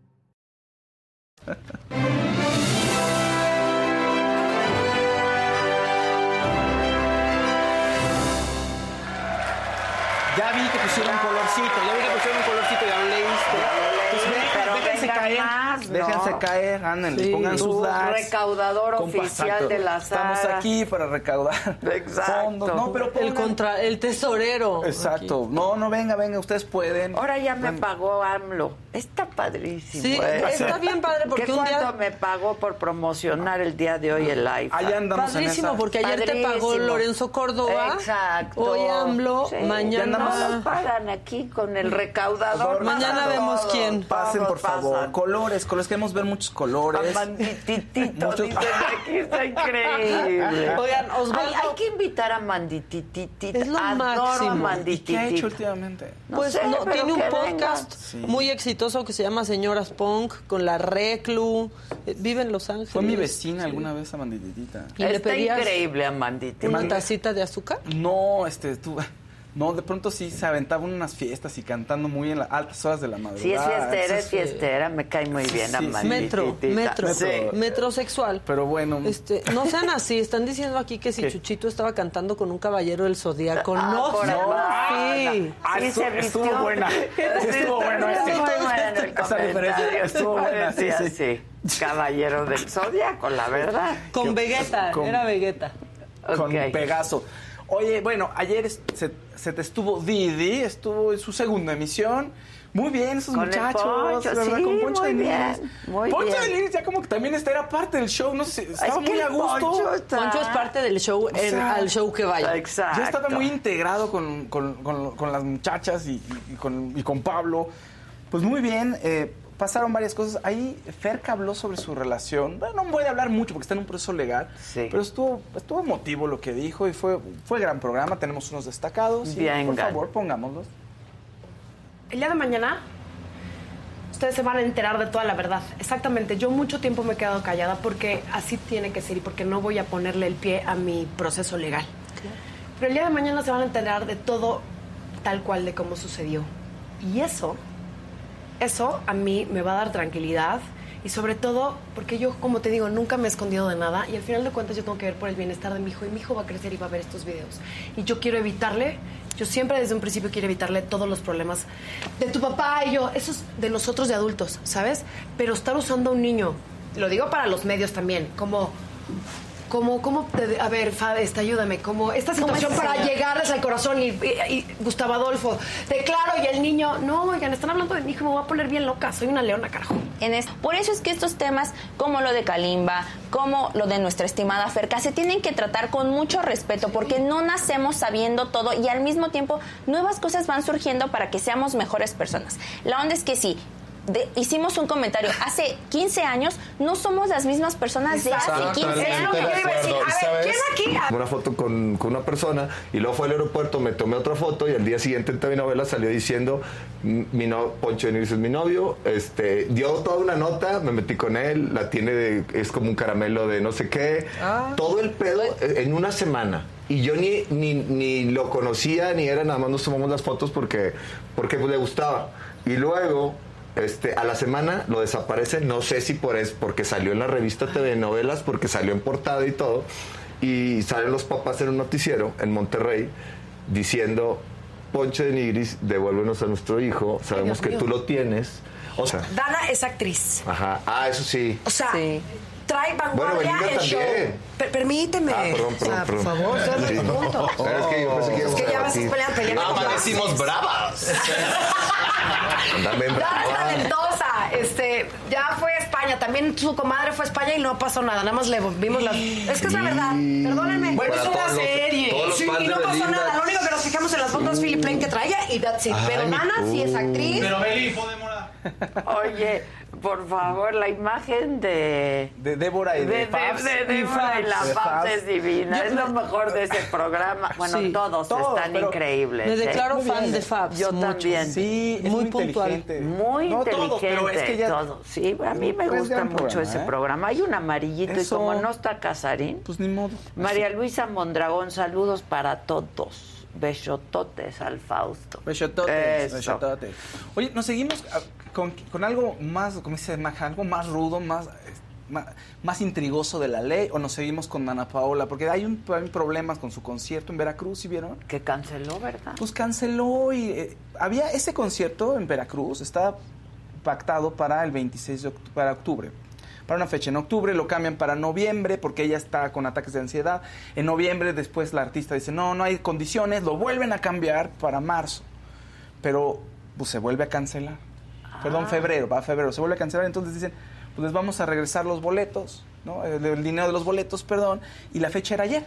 Ya vi que pusieron un colorcito, ya vi que pusieron un colorcito, ya lo leíste. Pues déjense caer, más, ¿no? déjense caer, ándenle, Sí. pongan sus likes. recaudador Compa- oficial exacto. de la Estamos saga. aquí para recaudar Exacto. fondos. No, pero El pongan- contra, el tesorero. Exacto. No, no, venga, venga, ustedes pueden. Ahora ya me pagó AMLO. Está padrísimo. Sí, ¿eh? está bien padre porque ¿Qué un día- me pagó por promocionar el día de hoy el live? Allá andamos en Padrísimo, esa. porque ayer te pagó. Lorenzo Córdoba. Exacto. Hoy AMLO, Sí, mañana. ya nos pagan aquí con el recaudador. Mañana vemos quién. Pasen, por favor. pasan. Colores, colores. Queremos ver muchos colores. Mandititito, Muchos- dicen aquí, está increíble. Oigan, Osvaldo- Hay, hay que invitar a Mandititito. Es lo Adoro a máximo. ¿Y qué ha hecho últimamente? No pues sé, no, pero tiene un podcast Sí. muy exitoso que se llama Señoras Punk con la Reclu. Eh, Vive en Los Ángeles. Fue mi vecina alguna vez a Mandititita. Y le Está pedías increíble a Mandititito. una tacita de azúcar. No, este, tú. No, de pronto sí se aventaban unas fiestas y cantando muy en las altas horas de la madrugada. Sí, es fiestera, es fiestera, me cae muy Sí, bien sí, sí. Metro, metro, Sí. metrosexual. Pero bueno. Este, no sean así, están diciendo aquí que si ¿Qué? Chuchito estaba cantando con un caballero del zodiaco. Ah, no por sean ahí. así. Ah, Sí, estuvo, se estuvo vistió. buena. Estuvo bueno ese. Estuvo bueno el Esa referencia comentario. estuvo buena, sí, sí. sí. Caballero del Zodíaco, la verdad. Con Vegeta, con- era Vegeta. Con. Pegaso. Oye, bueno, ayer se, se te estuvo Didi, estuvo en su segunda emisión. Muy bien, esos Con el muchachos, Poncho, ¿verdad? sí, con Poncho muy de bien, muy Poncho bien. de Nigris ya como que también este era parte del show, no sé, estaba Es que muy a gusto. Poncho está- Poncho es parte del show, sea, al show que vaya. Ya estaba muy integrado con, con- con- con las muchachas y, y- y con, y con Pablo. Pues muy bien, eh, pasaron varias cosas. Ahí Ferca habló sobre su relación. Bueno, no voy a hablar mucho porque está en un proceso legal, pero estuvo, estuvo emotivo lo que dijo y fue, fue gran programa. Tenemos unos destacados. y, por favor, pongámoslos. El día de mañana ustedes se van a enterar de toda la verdad. Exactamente. Yo mucho tiempo me he quedado callada porque así tiene que ser y porque no voy a ponerle el pie a mi proceso legal. Pero el día de mañana se van a enterar de todo tal cual de cómo sucedió. Y eso, eso a mí me va a dar tranquilidad y sobre todo porque yo, como te digo, nunca me he escondido de nada y al final de cuentas yo tengo que ver por el bienestar de mi hijo y mi hijo va a crecer y va a ver estos videos. Y yo quiero evitarle, yo siempre desde un principio quiero evitarle todos los problemas de tu papá y yo, eso es de nosotros de adultos, ¿sabes? Pero estar usando a un niño, lo digo para los medios también, como como, ¿cómo te- a ver, Fad, este, ayúdame, como esta ¿Cómo situación para señor? llegarles al corazón y, y- y Gustavo Adolfo, declaro y el niño, no, oigan, están hablando de mi hijo, me voy a poner bien loca, soy una leona, carajo. En es- por eso es que estos temas, como lo de Kalimba, como lo de nuestra estimada Ferca, se tienen que tratar con mucho respeto porque no nacemos sabiendo todo y al mismo tiempo nuevas cosas van surgiendo para que seamos mejores personas. La onda es que sí. De- hicimos un comentario hace 15 años, no somos las mismas personas de hace 15 Totalmente años. de acuerdo. ¿Y sabes? aquí? Una foto con, con una persona y luego fue al aeropuerto, me tomé otra foto y al día siguiente en TV Novela salió diciendo "M- mi no, Poncho de Nigris es mi novio, este, dio toda una nota, me metí con él, la tiene de, es como un caramelo de no sé qué, todo el pedo eh, en una semana. Y yo ni, ni, ni lo conocía, ni era nada más nos tomamos las fotos porque, porque pues, le gustaba. Y luego, este, a la semana lo desaparece, no sé si por es porque salió en la revista TV Novelas, porque salió en portada y todo. Y salen los papás en un noticiero en Monterrey diciendo, Poncho de Nigris, devuélvenos a nuestro hijo, sabemos que mío. tú lo tienes. O sea, Dana es actriz. ajá, ah, eso sí. O sea, trae Bueno, vanguardia Belinda el show. Per- permíteme. Ah, perdón, perdón, por favor, Sí. punto. Es que yo pensé que Es íbamos que a ya vas a pelear, con Amanecimos bravas. Talentosa. Este, ya fue a España. También su comadre fue a España y no pasó nada. Nada más le vimos la. Es que es la verdad. Perdónenme. Bueno, es una serie. los Sí, y no pasó Belinda. nada. Lo único que nos fijamos en las fotos Philip Plain que traía y that's it. Ay, Pero mi Dana sí es actriz. Pero Beli, Oye, por favor, la imagen de... De Débora y de, de, Fabs. de, de Débora y la Fabs Fabs. es divina. es lo mejor de ese programa. Bueno, Sí. todos, Todos, están increíbles. me ¿eh? declaro fan de Fabs, Yo mucho. también. Sí, es muy inteligente. Muy No, inteligente. todos, pero es que ya- todo. Sí, a mí me Pues gusta mucho programa, ese ¿eh? programa. Hay un amarillito Eso. y como no está Casarín. Pues ni modo. María Luisa Mondragón, saludos para todos. Besototes al Fausto. Besototes, Eso. besototes. Oye, nos seguimos ah, con, con algo más, como dice Maja, algo más rudo, más, más, más intrigoso de la ley, o nos seguimos con Ana Paola, porque hay, un, hay problemas con su concierto en Veracruz, ¿sí vieron? Que canceló, ¿verdad? Pues canceló y eh, había ese concierto en Veracruz, estaba pactado para el 26 de para octubre. Para una fecha en octubre, lo cambian para noviembre porque ella está con ataques de ansiedad. En noviembre después la artista dice, no, no hay condiciones, lo vuelven a cambiar para marzo. Pero pues se vuelve a cancelar. Perdón, febrero, va a febrero, se vuelve a cancelar. Entonces dicen, pues les vamos a regresar los boletos, ¿no? El, el dinero de los boletos, perdón. Y la fecha era ayer.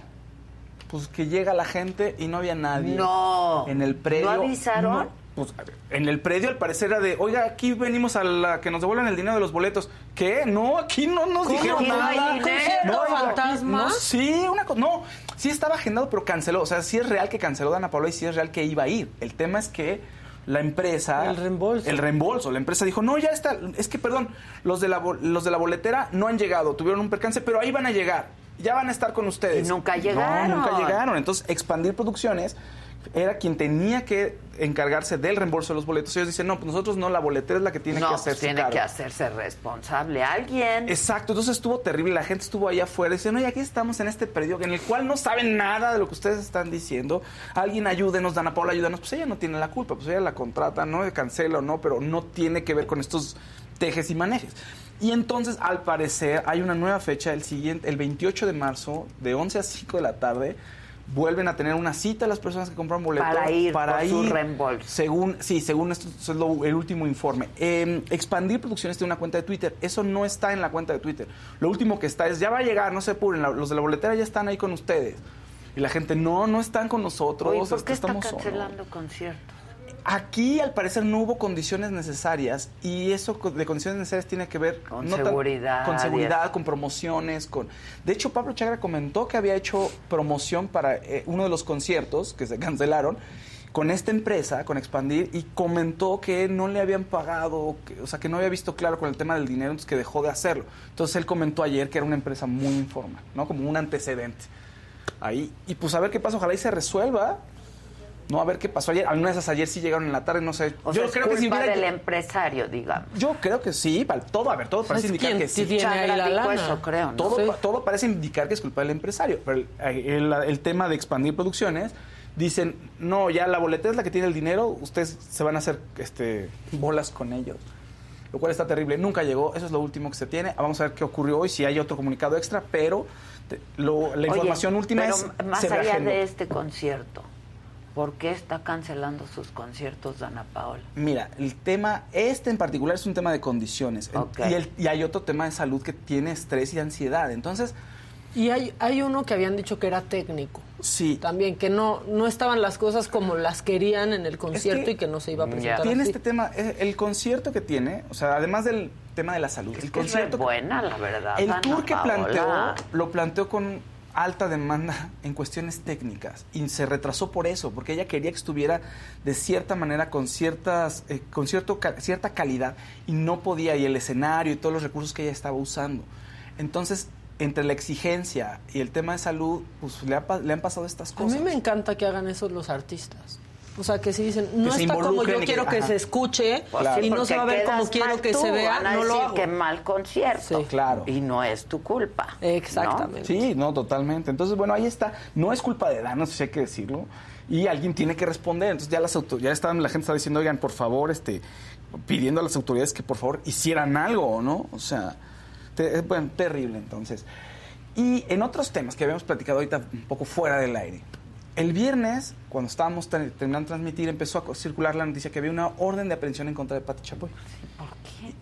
Pues que llega la gente y no había nadie. No. En el predio. ¿No avisaron? No. Pues, en el predio al parecer era de, oiga, aquí venimos a la que nos devuelvan el dinero de los boletos. ¿Qué? No, aquí no nos dijeron ¿Aquí no nada. aquí- ¿Fantasma? No, sí, una cosa. No, sí estaba agendado, pero canceló. O sea, sí es real que canceló Dana Paola y sí es real que iba a ir. El tema es que la empresa. El reembolso. El reembolso. La empresa dijo, no, ya está. Es que, perdón, los de la, los de la boletera no han llegado, tuvieron un percance, pero ahí van a llegar. Ya van a estar con ustedes. Y nunca No, llegaron. nunca llegaron. Entonces, Expandir Producciones era quien tenía que encargarse del reembolso de los boletos. Ellos dicen, no, pues nosotros no, la boletera es la que tiene no, que pues hacerse tiene cargo". que hacerse responsable alguien. Exacto, entonces estuvo terrible, la gente estuvo allá afuera, dicen, oye, aquí estamos en este periodo en el cual no saben nada de lo que ustedes están diciendo, alguien ayúdenos, Dana Paula, ayúdanos, pues ella no tiene la culpa, pues ella la contrata, no cancela o no, pero no tiene que ver con estos tejes y manejes. Y entonces, al parecer, hay una nueva fecha, el siguiente, el 28 de marzo, de 11 a 5 de la tarde, vuelven a tener una cita las personas que compraron boleto Para ir para por su ir, reembolso. según sí según esto, es lo- el último informe Eh, expandir producciones tiene una cuenta de Twitter eso no está en la cuenta de Twitter lo último que está es ya va a llegar no se apuren la- los de la boletera ya están ahí con ustedes y la gente no no están con nosotros Oye, ¿por qué está estamos solos". cancelando conciertos? Aquí, al parecer, no hubo condiciones necesarias y eso de condiciones necesarias tiene que ver Con no tan- seguridad con seguridad, con promociones, con. De hecho, Pablo Chagra comentó que había hecho promoción para eh, uno de los conciertos que se cancelaron con esta empresa, con Expandir, y comentó que no le habían pagado, que- o sea, que no había visto claro con el tema del dinero, entonces que dejó de hacerlo. Entonces él comentó ayer que era una empresa muy informal, ¿no? Como un antecedente. Ahí. Y pues a ver qué pasa, ojalá y se resuelva. No, a ver qué pasó ayer. Algunas de esas ayer sí llegaron en la tarde, no sé. O Yo sea, es creo que si culpa hubiera- del empresario, digamos. Yo creo que sí, para todo, a ver, todo parece indicar que sí. tiene ahí la lana. eso, creo, ¿no? Todo, Sí. pa- todo parece indicar que es culpa del empresario. Pero el, el- el tema de expandir producciones, dicen, no, ya la boleta es la que tiene el dinero, ustedes se van a hacer este, bolas con ellos. Lo cual está terrible. Nunca llegó, eso es lo último que se tiene. Vamos a ver qué ocurrió hoy, si hay otro comunicado extra, pero te- lo- la Oye, información última pero es... más se allá reagendó. de este concierto, ¿por qué está cancelando sus conciertos Dana Paola? Mira, el tema, este en particular es un tema de condiciones. Y, el- y hay otro tema de salud que tiene estrés y ansiedad. Entonces, Y hay, hay uno que habían dicho que era técnico. Sí. También, que no, no estaban las cosas como las querían en el concierto que y que no se iba a presentar tiene así. este tema, eh, el concierto que tiene, o sea, además del tema de la salud, el que es concierto... re buena, la verdad, El Dana tour que Paola. planteó, lo planteó con alta demanda en cuestiones técnicas y se retrasó por eso, porque ella quería que estuviera de cierta manera con ciertas eh, con cierto ca- cierta calidad y no podía y el escenario y todos los recursos que ella estaba usando. Entonces, entre la exigencia y el tema de salud, pues le, ha le han pasado estas A cosas. mí me encanta que hagan eso los artistas. O sea, que si dicen, no está como yo que- quiero que se escuche Pues sí, y no se va a ver como quiero que tú, se vea, van a no lo hago. que mal concierto. Claro. Y no es tu culpa. Exactamente. Sí, no, totalmente. Entonces, bueno, ahí está. No es culpa de Dana, si hay que decirlo. Y alguien tiene que responder. Entonces ya las ya estaban, la gente está diciendo, oigan, por favor, este, pidiendo a las autoridades que por favor hicieran algo, ¿no? O sea, te- es, bueno, terrible entonces. Y en otros temas que habíamos platicado ahorita un poco fuera del aire. El viernes, cuando estábamos ter- terminando de transmitir, empezó a circular la noticia que había una orden de aprehensión en contra de Pati Chapoy. ¿Por qué?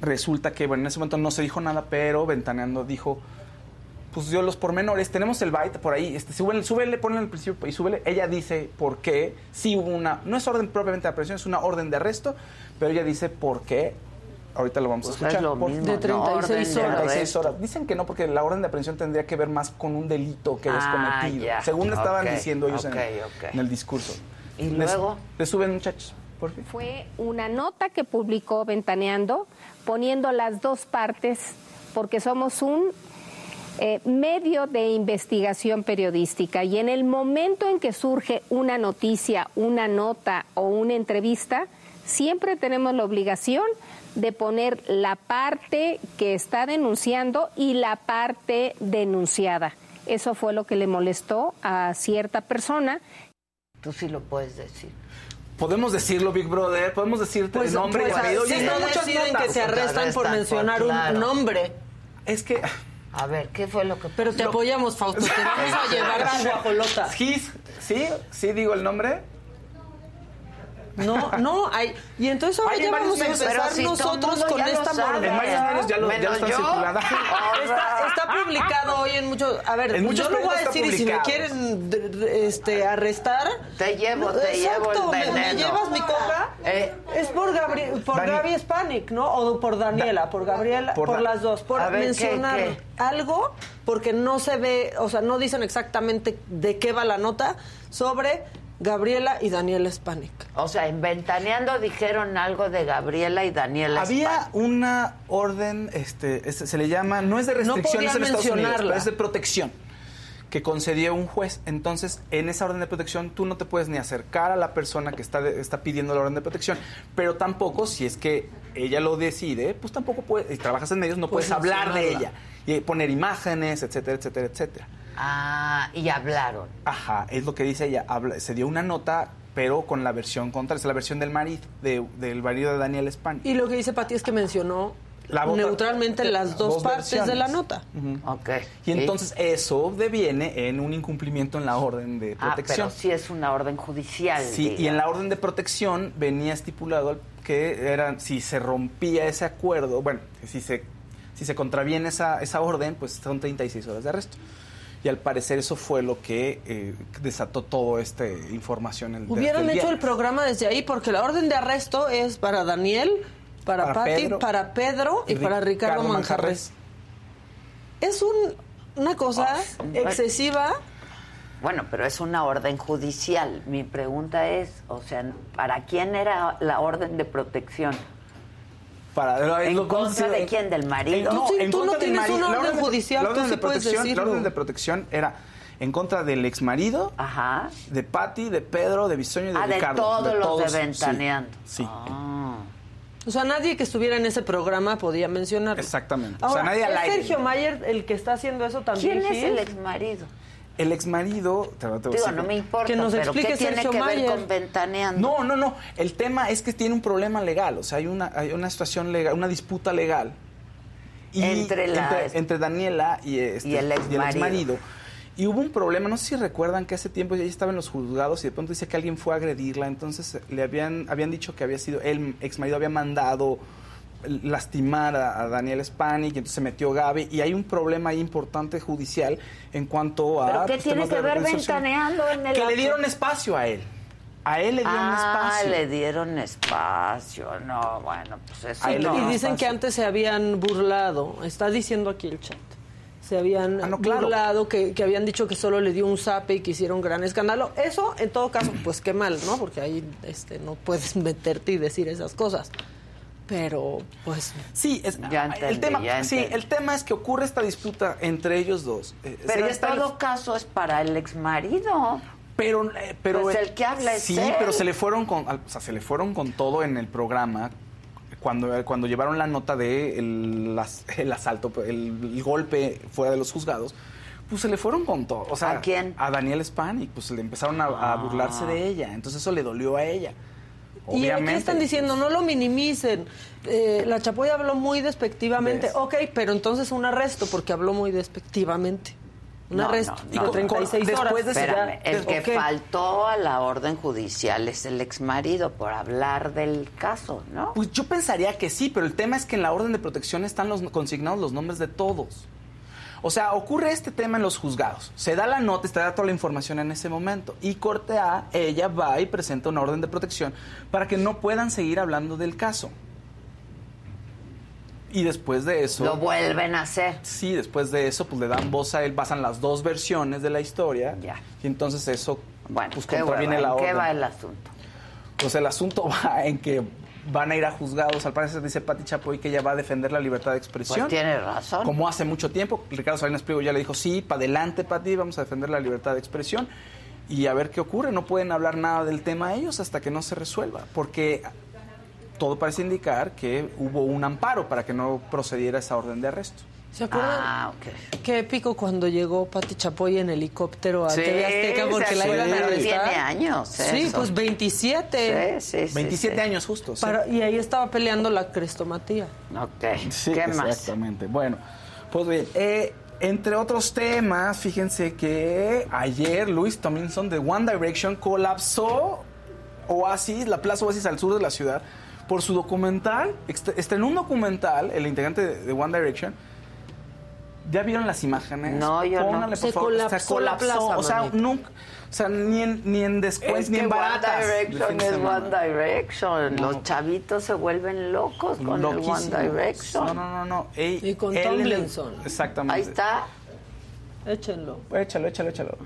Resulta que, bueno, en ese momento no se dijo nada, pero Ventaneando dijo, pues dio los pormenores, tenemos el byte por ahí, este, súbele, súbele, ponle al principio y súbele. Ella dice por qué, sí hubo una, no es orden propiamente de aprehensión, es una orden de arresto, pero ella dice por qué. Ahorita lo vamos Pues a escuchar. es lo Por- mismo, De ¿no? 36 Orden de horas. 36 horas. Dicen que no, porque la orden de aprehensión tendría que ver más con un delito que es Ah, cometido. ya. Según estaban Ok, diciendo ellos en, ok, ok. en el discurso. ¿Y Les- luego? Les suben, muchachos, por fin. Fue una nota que publicó Ventaneando poniendo las dos partes porque somos un eh, medio de investigación periodística y en el momento en que surge una noticia, una nota o una entrevista, siempre tenemos la obligación de poner la parte que está denunciando y la parte denunciada. Eso fue lo que le molestó a cierta persona. Tú sí lo puedes decir. Podemos decirlo, Big Brother, podemos decirte Pues, el nombre pues, y apellido. si Y no deciden notas. que se arrestan por mencionar un nombre. Es que... A ver, ¿qué fue lo que Pero te apoyamos, Fausto. Te vamos a llevar tu guajolota. Sí, sí, sí digo el nombre. No, no, hay. Y entonces ahora ya vamos a empezar si nosotros con esta mordida. En varios medios ya lo- ya están yo. circulando. Está, está publicado hoy en muchos. A ver, En muchos yo lo voy a está decir y si me quieren este, arrestar. Te llevo, te Exacto, llevo el ¿me- ¿Me, llevas mi coca? Eh, es por, Gabri- por Dani- Gaby Spanik, ¿no? O por Daniela, por Gabriela, Por por, las dos. Por ver, ¿qué, mencionar qué? algo, porque no se ve, o sea, no dicen exactamente de qué va la nota sobre Gabriela y Daniela Spanik. O sea, en Ventaneando dijeron algo de Gabriela y Daniela Había una orden, este, este, se le llama, no es de No restricciones en Estados Unidos, pero es de protección que concedió un juez. Entonces, en esa orden de protección, tú no te puedes ni acercar a la persona que está, de- está pidiendo la orden de protección, pero tampoco, si es que ella lo decide, pues tampoco puedes, y trabajas en medios, no Puedes puedes hablar de ella y poner imágenes, etcétera, etcétera, etcétera. Ah, y hablaron. Ajá, es lo que dice ella. Habla, se dio una nota, pero con la versión contraria, es la versión del marido, de- del marido de Daniel España. Y lo que dice Pati es que mencionó La neutralmente las dos, dos partes de la nota. Ok. Y entonces eso deviene en un incumplimiento en la orden de Ah, protección. pero sí es una orden judicial. Sí, y en la orden de protección venía estipulado que era si se rompía ese acuerdo, bueno, si se, si se contraviene esa, esa orden, pues son 36 horas de arresto. Y al parecer eso fue lo que eh, desató toda esta información. el- Hubieran hecho el programa desde ahí porque la orden de arresto es para Daniel, para, Para Patti, Pedro. para Pedro y para Ricardo Ricardo Manjarres. Es un- una cosa excesiva. Bueno, pero es una orden judicial. Mi pregunta es, o sea, ¿para quién era la orden de protección? Para, ¿En lo- contra de quién? ¿Del marido? No, Tú sí- en tú no contra del tienes marido. una orden de- judicial, la tú orden sí de puedes protección, La orden de protección era en contra del ex marido, de Patti, de Pedro, de Bisoño y de Ah, de Ricardo. todos los de sí, Ventaneando. Sí. O sea, nadie que estuviera en ese programa podía mencionarlo. Exactamente. Ahora, o sea, nadie al ¿es aire. Sergio Mayer el que está haciendo eso también? ¿Quién es el ex marido? El ex marido. Te, te Digo, decir- no me importa, Que nos pero explique ¿qué tiene Sergio que ver Mayer. con Ventaneando? No, no, no. El tema es que tiene un problema legal. O sea, hay una, hay una situación legal, una disputa legal. Entre la- entre, entre Daniela y, este, Y el exmarido. exmarido. Y hubo un problema, no sé si recuerdan que hace tiempo ella estaba en los juzgados y de pronto dice que alguien fue a agredirla, entonces le habían, habían dicho que había sido, el exmarido había mandado lastimar a, a Daniel Spanik, y entonces se metió Gaby, y hay un problema ahí importante judicial en cuanto a... ¿Pero qué pues, tiene que ver. Ventaneando en el... Que le dieron espacio a él. A él le dieron ah, espacio. le dieron espacio. No, bueno, pues eso no. y dicen que antes se habían burlado. Está diciendo aquí el chat. Se habían Ah, claro. burlado, que, que habían dicho que solo le dio un zape y que hicieron gran escándalo. Eso, en todo caso, pues qué mal, ¿no? Porque ahí este, no puedes meterte y decir esas cosas. Pero, pues... Sí, es, Ya el tema, ya sí, el tema es que ocurre esta disputa entre ellos dos. Eh, Pero ella en todo caso es para el ex marido. Pero, eh, pero Pues eh, el que habla es sí, él. pero se le fueron con, o sea, se le fueron con todo en el programa cuando eh, cuando llevaron la nota de el, el asalto, el, el golpe fuera de los juzgados. Pues se le fueron con todo. O sea, ¿A quién? A Daniel Spanik. Pues le empezaron a, a Ah. burlarse de ella. Entonces eso le dolió a ella. Y aquí están diciendo, no lo minimicen. Eh, la Chapoya habló muy despectivamente. ¿Ves? Ok, pero entonces un arresto, porque habló muy despectivamente. Un No, arresto no, no. de 36 Después horas. de ese- Espérame, el que faltó a la orden judicial es el ex marido por hablar del caso, ¿no? Pues yo pensaría que sí, pero el tema es que en la orden de protección están los consignados los nombres de todos. O sea, ocurre este tema en los juzgados. Se da la nota, se da toda la información en ese momento. Y Corte A, ella va y presenta una orden de protección para que no puedan seguir hablando del caso. Y después de eso... Lo vuelven a hacer. Sí, después de eso, pues le dan voz a él, pasan las dos versiones de la historia. Ya. Y entonces eso, Bueno, pues ¿qué, contraviene la ¿En qué va el asunto? Pues el asunto va en que van a ir a juzgados. Al parecer dice Pati Chapoy que ella va a defender la libertad de expresión. Pues tiene razón. Como hace mucho tiempo, Ricardo Salinas Pliego ya le dijo, sí, para adelante, Pati, vamos a defender la libertad de expresión. Y a ver qué ocurre. No pueden hablar nada del tema ellos hasta que no se resuelva. Porque todo parece indicar que hubo un amparo para que no procediera esa orden de arresto. ¿Se acuerdan? Ah, ok. Qué épico cuando llegó Pati Chapoy en helicóptero a Sí, TV Azteca porque la iban a arrestar. tiene años Sí, eso. pues 27. Sí, sí, sí, 27 sí. años justo. sí. Para- y ahí estaba peleando la crestomatía. Ok. Sí, ¿Qué más? exactamente. Bueno, pues bien, eh, entre otros temas, fíjense que ayer Luis Tomlinson de One Direction colapsó Oasis, la plaza Oasis al sur de la ciudad, por su documental. Est- Estrenó un documental, el integrante de One Direction. ¿Ya vieron las imágenes? No, yo no. Pónganle, por Se favor. colapsó la plaza, O sea, manito. nunca, o sea, ni en, ni en descuento, Es ni en baratas. One Direction es. One Direction. No. Los chavitos se vuelven locos con el One. Direction. No, no, no, no. Ey, Y con él Tomlinson. Exactamente. Ahí está. Échenlo. Échalo, échalo, échalo.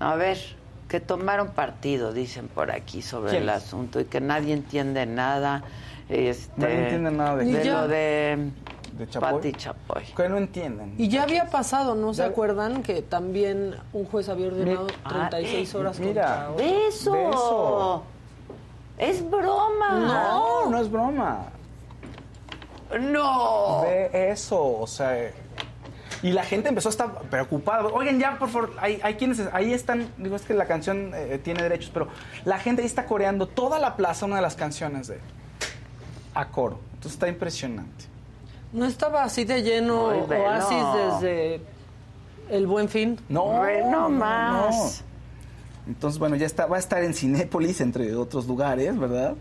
A ver, que tomaron partido, dicen por aquí, sobre el asunto y que nadie entiende nada. Este, Nadie entiende nada de de, lo de, ¿De Chapoy? Pati Chapoy. Que no entienden. Y ya había pasado, ¿no se acuerdan? Que también un juez había ordenado Ah, 36 eh, horas mira. contra otro. ¡De eso! De eso. ¡Es broma! No, no es broma. ¡No! De eso, o sea. Y la gente empezó a estar preocupada. Oigan, ya, por favor, hay, hay quienes ahí están. Digo, es que la canción eh, tiene derechos, pero la gente ahí está coreando toda la plaza una de las canciones de. A coro. Entonces está impresionante. ¿No estaba así de lleno bueno. Oasis desde el Buen Fin? No, Ve nomás. no. Entonces, bueno, ya está, va a estar en Cinépolis, entre otros lugares, ¿verdad?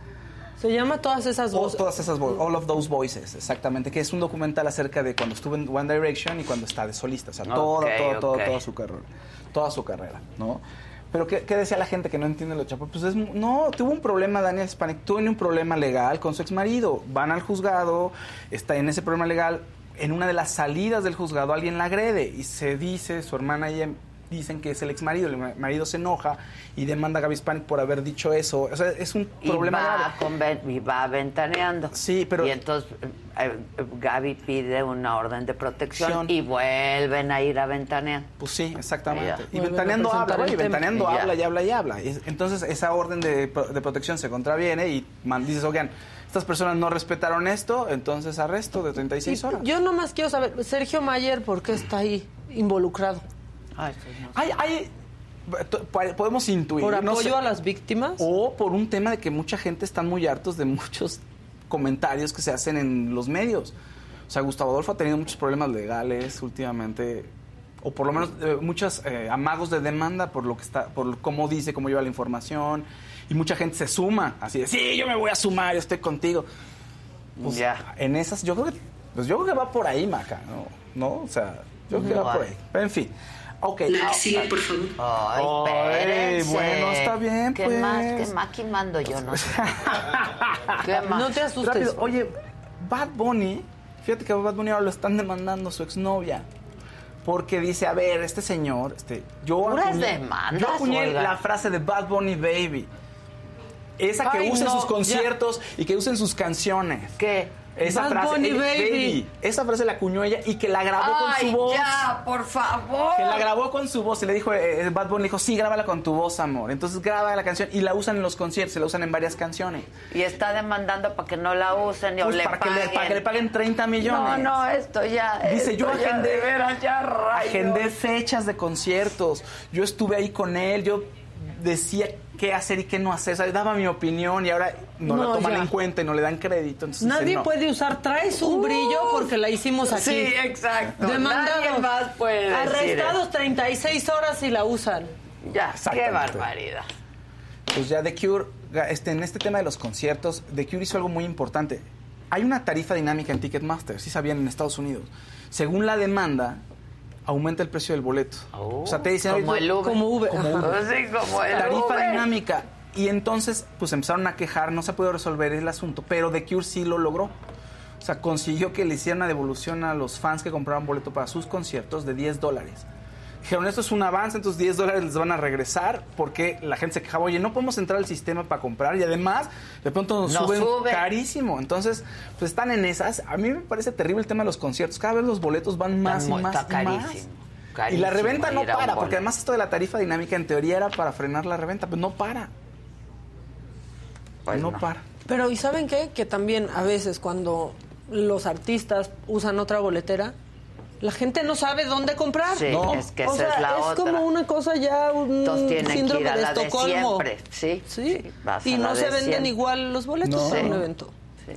Se llama Todas esas voces. todas esas vo- All of Those Voices, exactamente, que es un documental acerca de cuando estuvo en One Direction y cuando está de solista, o sea, toda, Ok, toda, toda, ok. toda su carrera, toda su carrera, ¿no? Pero ¿qué, qué decía la gente que no entiende lo chapo? Pues es, no, tuvo un problema Daniel Spanik, tuvo un problema legal con su exmarido, van al juzgado, está en ese problema legal, en una de las salidas del juzgado alguien la agrede y se dice, su hermana y ella dicen que es el exmarido, el ma- marido se enoja y demanda a Gaby Spanik por haber dicho eso, o sea, es un Y problema va, grave. y va ventaneando. Sí, pero... Y entonces eh, Gaby pide una orden de protección y vuelven a ir a ventanear. Pues sí, exactamente. Y ventaneando habla, el güey, ventaneando Y ya. habla y habla y habla. Y- Entonces esa orden de, pro- de protección se contraviene y man- dices, oigan, estas personas no respetaron esto, entonces arresto de 36 horas. Yo nomás quiero saber, Sergio Mayer, ¿por qué está ahí involucrado? Ay, no. Hay, hay, to- pa- podemos intuir. ¿Por no apoyo sé, a las víctimas? O por un tema de que mucha gente está muy hartos de muchos comentarios que se hacen en los medios. O sea, Gustavo Adolfo ha tenido muchos problemas legales últimamente, o por lo menos eh, muchos eh, amagos de demanda por lo que está, por cómo dice, cómo lleva la información, y mucha gente se suma, así de, sí, yo me voy a sumar, yo estoy contigo. Pues, Ya. En esas, yo creo que, pues yo creo que va por ahí, Maca, ¿no? ¿No? O sea, yo creo que va por ahí. Pero en fin. Ok. La que sigue, por favor. Ay, Ay, bueno, está bien, ¿Qué pues. más? ¿Qué más? Aquí mando yo, no sé. ¿Qué más? No te asustes. Rápido, oye, Bad Bunny, fíjate que a Bad Bunny ahora lo están demandando su exnovia. Porque dice, a ver, este señor, este, yo acuñé, demandas, yo acuñé la frase de Bad Bunny Baby. Esa que Ay, usa en no, sus conciertos y que usa en sus canciones. ¿Qué? Esa Bad frase, Bunny ella- Baby. Esa frase la acuñó ella y que la grabó con su voz. ya, por favor. Que la grabó con su voz y le dijo, eh, Bad Bunny le dijo, sí, grábala con tu voz, amor. Entonces graba la canción y la usan en los conciertos, la usan en varias canciones. Y está demandando para que no la usen o Pues le para, que le, para que le paguen 30 millones. No, no, esto ya. Dice, yo esto agendé, veras, ya agendé fechas de conciertos. Yo estuve ahí con él, yo decía qué hacer y qué no hacer. O sea, daba mi opinión y ahora no, No, la toman ya. en cuenta y no le dan crédito. Entonces dice, Nadie no. puede usar, traes un brillo porque la hicimos aquí. Sí, exacto. Demandados. Nadie más puede decir Arrestados 36 horas y la usan. Ya, qué barbaridad. Pues ya The Cure, este, en este tema de los conciertos, The Cure hizo algo muy importante. Hay una tarifa dinámica en Ticketmaster, sí sabían en Estados Unidos. Según la demanda, aumenta el precio del boleto. o sea, te dicen... como "Oye, el Uber. Como Uber. Como. Uber. Sí, como el tarifa Uber. dinámica. Y entonces, pues empezaron a quejar, no se pudo resolver el asunto, pero The Cure sí lo logró. O sea, consiguió que le hicieran una devolución a los fans que compraban boleto para sus conciertos de 10 dólares. Dijeron, esto es un avance, entonces 10 dólares les van a regresar porque la gente se quejaba, oye, no podemos entrar al sistema para comprar y además de pronto nos Nos suben carísimo. Entonces, pues están en esas. A mí me parece terrible el tema de los conciertos. Cada vez los boletos van más Está y más está y más. carísimo. Y Carísimo la reventa no para, porque además esto de la tarifa dinámica en teoría era para frenar la reventa, pues no para. Pues no, no. para. Pero ¿y saben qué? Que también a veces cuando los artistas usan otra boletera, la gente no sabe dónde comprar. Sí, No. es que o esa sea, es la otra. como una cosa ya, un síndrome ir a de la de Estocolmo. siempre. Sí, Sí. a y no de se venden siempre. igual los boletos No. para un Sí. evento. Sí.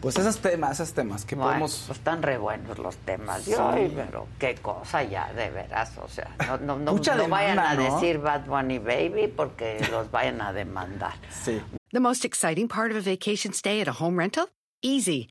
Pues esos temas, esos temas que Bueno, podemos... pues están re buenos los temas. Sí. Yo, ay, pero qué cosa ya, de veras. O sea, no, no, no, Mucha no vayan a decir Bad Bunny Baby porque los vayan a demandar. Sí. The most exciting part of a vacation stay at a home rental? Easy.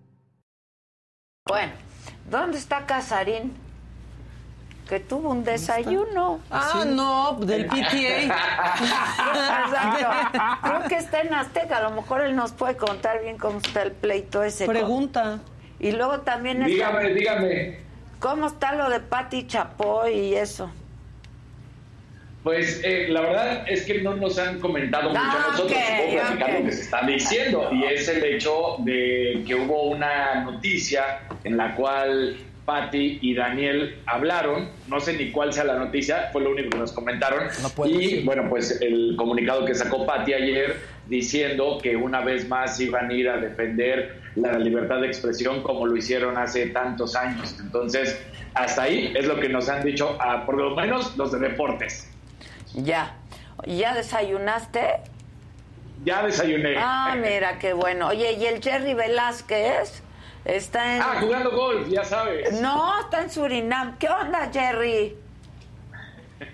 Bueno, ¿dónde está Casarín? Que tuvo un desayuno. Ah, no, del PTA. Exacto. Creo que está en Azteca. A lo mejor él nos puede contar bien cómo está el pleito ese. Pregunta. Y luego también... está- Dígame, dígame. ¿Cómo está lo de Pati Chapoy y eso? Pues eh, la verdad es que no nos han comentado mucho Ah, a nosotros, ok, puedo platicar lo que se está diciendo y es el hecho de que hubo una noticia en la cual Patti y Daniel hablaron, no sé ni cuál sea la noticia, fue lo único que nos comentaron y bueno, pues el comunicado que sacó Patti ayer diciendo que una vez más iban a ir a defender la libertad de expresión como lo hicieron hace tantos años. Entonces, hasta ahí es lo que nos han dicho, ah, por lo menos los de deportes. Ya. ¿Ya desayunaste? Ya desayuné. Ah, mira, qué bueno. Oye, ¿y el Jerry Velázquez? Está en... Ah, jugando golf, ya sabes. No, está en Surinam. ¿Qué onda, Jerry?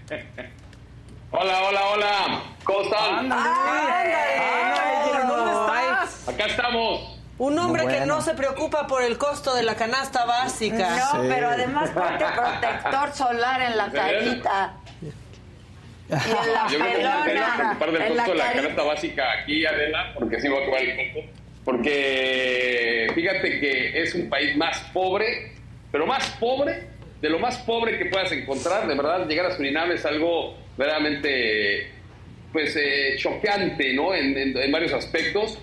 Hola, hola, hola. ¿Cómo están? ¿Dónde estás? Acá estamos. Un hombre que no se preocupa por el costo de la canasta básica. No, pero además ponte protector solar en la carita. En la Yo creo que a preocupar del costo de la canasta básica aquí, Adela, porque sí va a tomar el costo. Porque fíjate que es un país más pobre, pero más pobre, de lo más pobre que puedas encontrar. De verdad, llegar a Surinam es algo verdaderamente pues eh, choqueante, ¿no? En, en- en varios aspectos.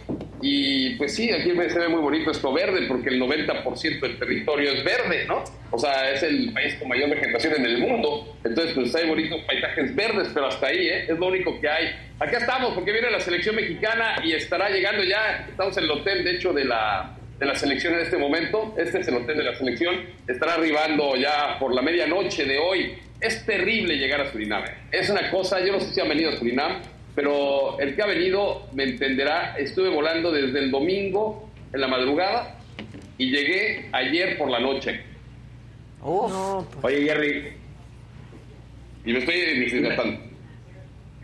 Y pues sí, aquí se ve muy bonito esto verde, porque el 90% del territorio es verde, ¿no? O sea, es el país con mayor vegetación en el mundo. Entonces, pues hay bonitos paisajes verdes, pero hasta ahí, ¿eh? Es lo único que hay. Acá estamos, porque viene la selección mexicana y estará llegando ya. Estamos en el hotel, de hecho, de la, de la selección en este momento. Este es el hotel de la selección. Estará arribando ya por la medianoche de hoy. Es terrible llegar a Surinam. ¿eh? Es una cosa, yo no sé si han venido a Surinam, pero el que ha venido me entenderá. Estuve volando desde el domingo en la madrugada y llegué ayer por la noche. Oye, Jerry. Y me estoy desinfectando.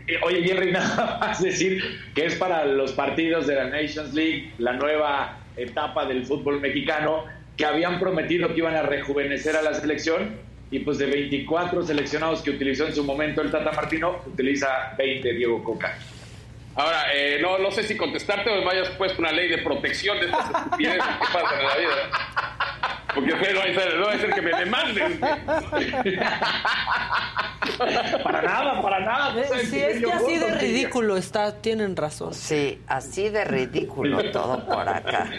Eh, Oye, Jerry, nada más decir que es para los partidos de la Nations League, la nueva etapa del fútbol mexicano, que habían prometido que iban a rejuvenecer a la selección y pues de 24 seleccionados que utilizó en su momento el Tata Martino, utiliza 20 Diego Coca. Ahora, eh, no, no sé si contestarte o me hayas puesto una ley de protección de estas estupideces que pasan en la vida. Porque no va a ser, no va a ser que me demanden. para nada, para nada. Sí, es que así de ridículo está, tienen razón. Sí, así de ridículo todo por acá.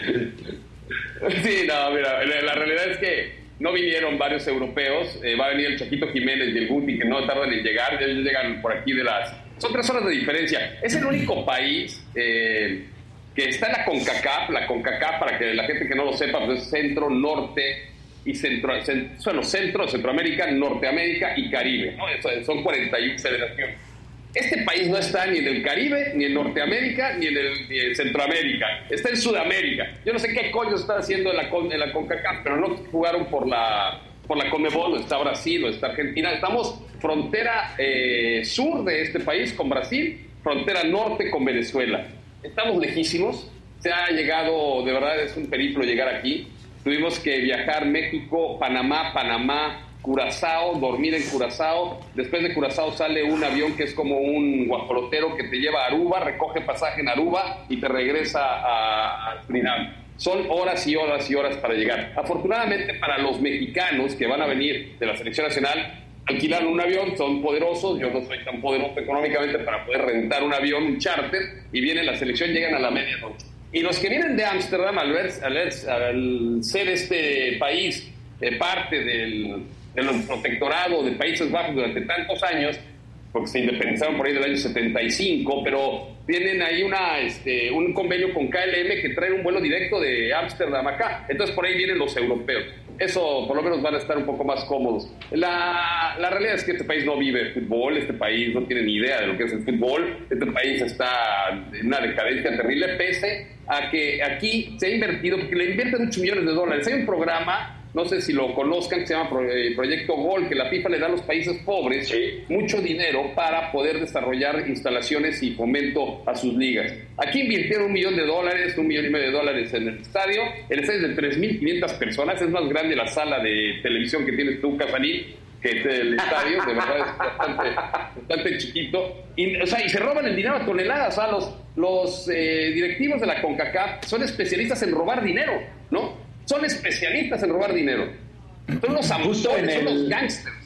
Sí, no, mira, la realidad es que no vinieron varios europeos. eh, va a venir el Chaquito Jiménez y el Guti, que no tardan en llegar. Ellos llegan por aquí de las. Son tres horas de diferencia. Es el único país eh, que está en la CONCACAF. La CONCACAF, para que la gente que no lo sepa, pues es centro, norte y centro. cen- son los centros, Centroamérica, Norteamérica y Caribe. ¿no? Son 41 federaciones. Este país no está ni en el Caribe, ni en Norteamérica, ni en, el, ni en Centroamérica. Está en Sudamérica. Yo no sé qué coño está haciendo en la, en CONCACAF, pero no jugaron por la, por la CONMEBOL, está Brasil, está Argentina. Estamos frontera eh, sur de este país con Brasil, frontera norte con Venezuela. Estamos lejísimos. Se ha llegado, de verdad es un periplo llegar aquí. Tuvimos que viajar México, Panamá, Panamá, Curazao, dormir en Curazao. Después de Curazao sale un avión que es como un guajolotero que te lleva a Aruba, recoge pasaje en Aruba y te regresa a, Surinam. Son horas y horas y horas para llegar. Afortunadamente para los mexicanos que van a venir de la selección nacional, alquilan un avión, son poderosos, yo no soy tan poderoso económicamente para poder rentar un avión, un charter, y viene la selección, llegan a la medianoche. Y los que vienen de Ámsterdam, al, al ser este país eh, parte del, del protectorado de Países Bajos durante tantos años, porque se independizaron por ahí del año 75, pero tienen ahí una, este, un convenio con KLM que trae un vuelo directo de Ámsterdam acá. Entonces por ahí vienen los europeos. Eso por lo menos van a estar un poco más cómodos. La, la realidad es que este país no vive fútbol, este país no tiene ni idea de lo que es el fútbol, este país está en una decadencia terrible, pese a que aquí se ha invertido, porque le invierten muchos millones de dólares. Hay un programa no sé si lo conozcan, que se llama eh, Proyecto Gol, que la FIFA le da a los países pobres mucho dinero para poder desarrollar instalaciones y fomento a sus ligas. Aquí invirtieron un millón de dólares, un millón y medio de dólares en el estadio. El estadio es de 3.500 personas, es más grande la sala de televisión que tienes tú, Casanín, que el estadio, de verdad es bastante, bastante chiquito. Y, o sea, y se roban el dinero a toneladas. O sea, los, los eh, directivos de la CONCACAF son especialistas en robar dinero, ¿no? Son especialistas en robar dinero. Son los abusones, son los gangsters.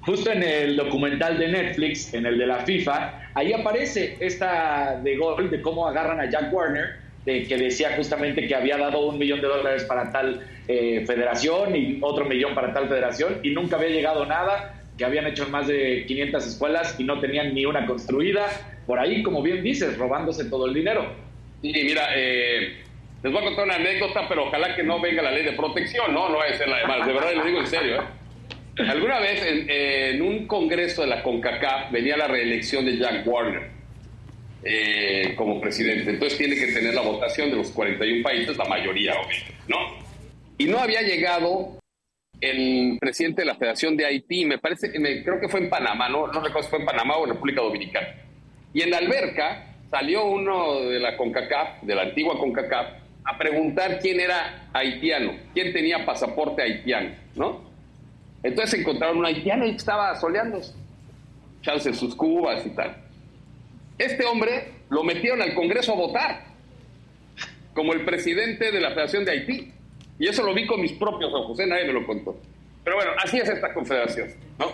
Justo en el documental de Netflix, en el de la FIFA, ahí aparece esta de gol de cómo agarran a Jack Warner, de, que decía justamente que había dado un millón de dólares para tal eh, federación y otro millón para tal federación y nunca había llegado nada, que habían hecho más de 500 escuelas y no tenían ni una construida. Por ahí, como bien dices, robándose todo el dinero. Y mira, eh, les voy a contar una anécdota, pero ojalá que no venga la ley de protección, ¿no? No va a ser la de más. De verdad, lo digo en serio, ¿eh? Alguna vez en, en un congreso de la CONCACAF venía la reelección de Jack Warner eh, como presidente. Entonces tiene que tener la votación de los 41 países, la mayoría, obviamente, ¿no? Y no había llegado el presidente de la Federación de Haití, me parece, me- creo que fue en Panamá, no, no recuerdo si fue en Panamá o en República Dominicana. Y en la alberca salió uno de la CONCACAF, de la antigua CONCACAF, a preguntar quién era haitiano, quién tenía pasaporte haitiano, ¿no? Entonces encontraron un haitiano y estaba soleándose, echándose sus cubas y tal. Este hombre lo metieron al Congreso a votar como el presidente de la Federación de Haití. Y eso lo vi con mis propios ojos, ¿eh? nadie me lo contó. Pero bueno, así es esta confederación, ¿no?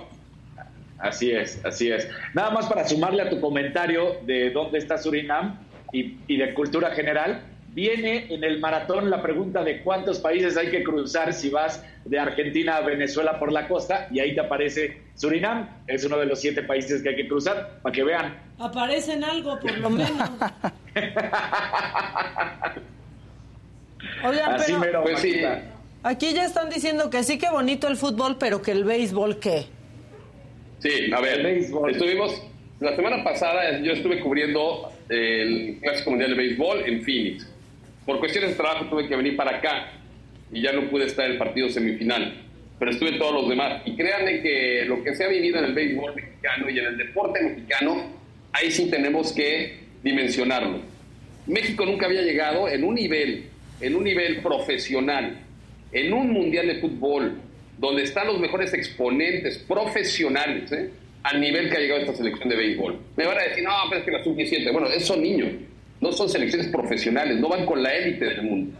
Así es, así es. Nada más para sumarle a tu comentario de dónde está Surinam y, y de cultura general, viene en el maratón la pregunta de cuántos países hay que cruzar si vas de Argentina a Venezuela por la costa y ahí te aparece Surinam, es uno de los siete países que hay que cruzar, para que vean. Aparecen algo, por lo menos. Oigan, Así pero mero, Pues sí. Aquí ya están diciendo que sí que bonito el fútbol, pero que el béisbol, ¿qué? Sí, a ver, estuvimos, la semana pasada yo estuve cubriendo el Clásico Mundial de Béisbol en Phoenix. Por cuestiones de trabajo tuve que venir para acá y ya no pude estar en el partido semifinal, pero estuve en todos los demás. Y créanme que lo que se ha vivido en el béisbol mexicano y en el deporte mexicano, ahí sí tenemos que dimensionarlo. México nunca había llegado en un nivel, en un nivel profesional, en un mundial de fútbol, donde están los mejores exponentes profesionales, ¿eh? al nivel que ha llegado esta selección de béisbol. Me van a decir, no, pero es que la sub-17, bueno, esos son niños, no son selecciones profesionales, no van con la élite del mundo.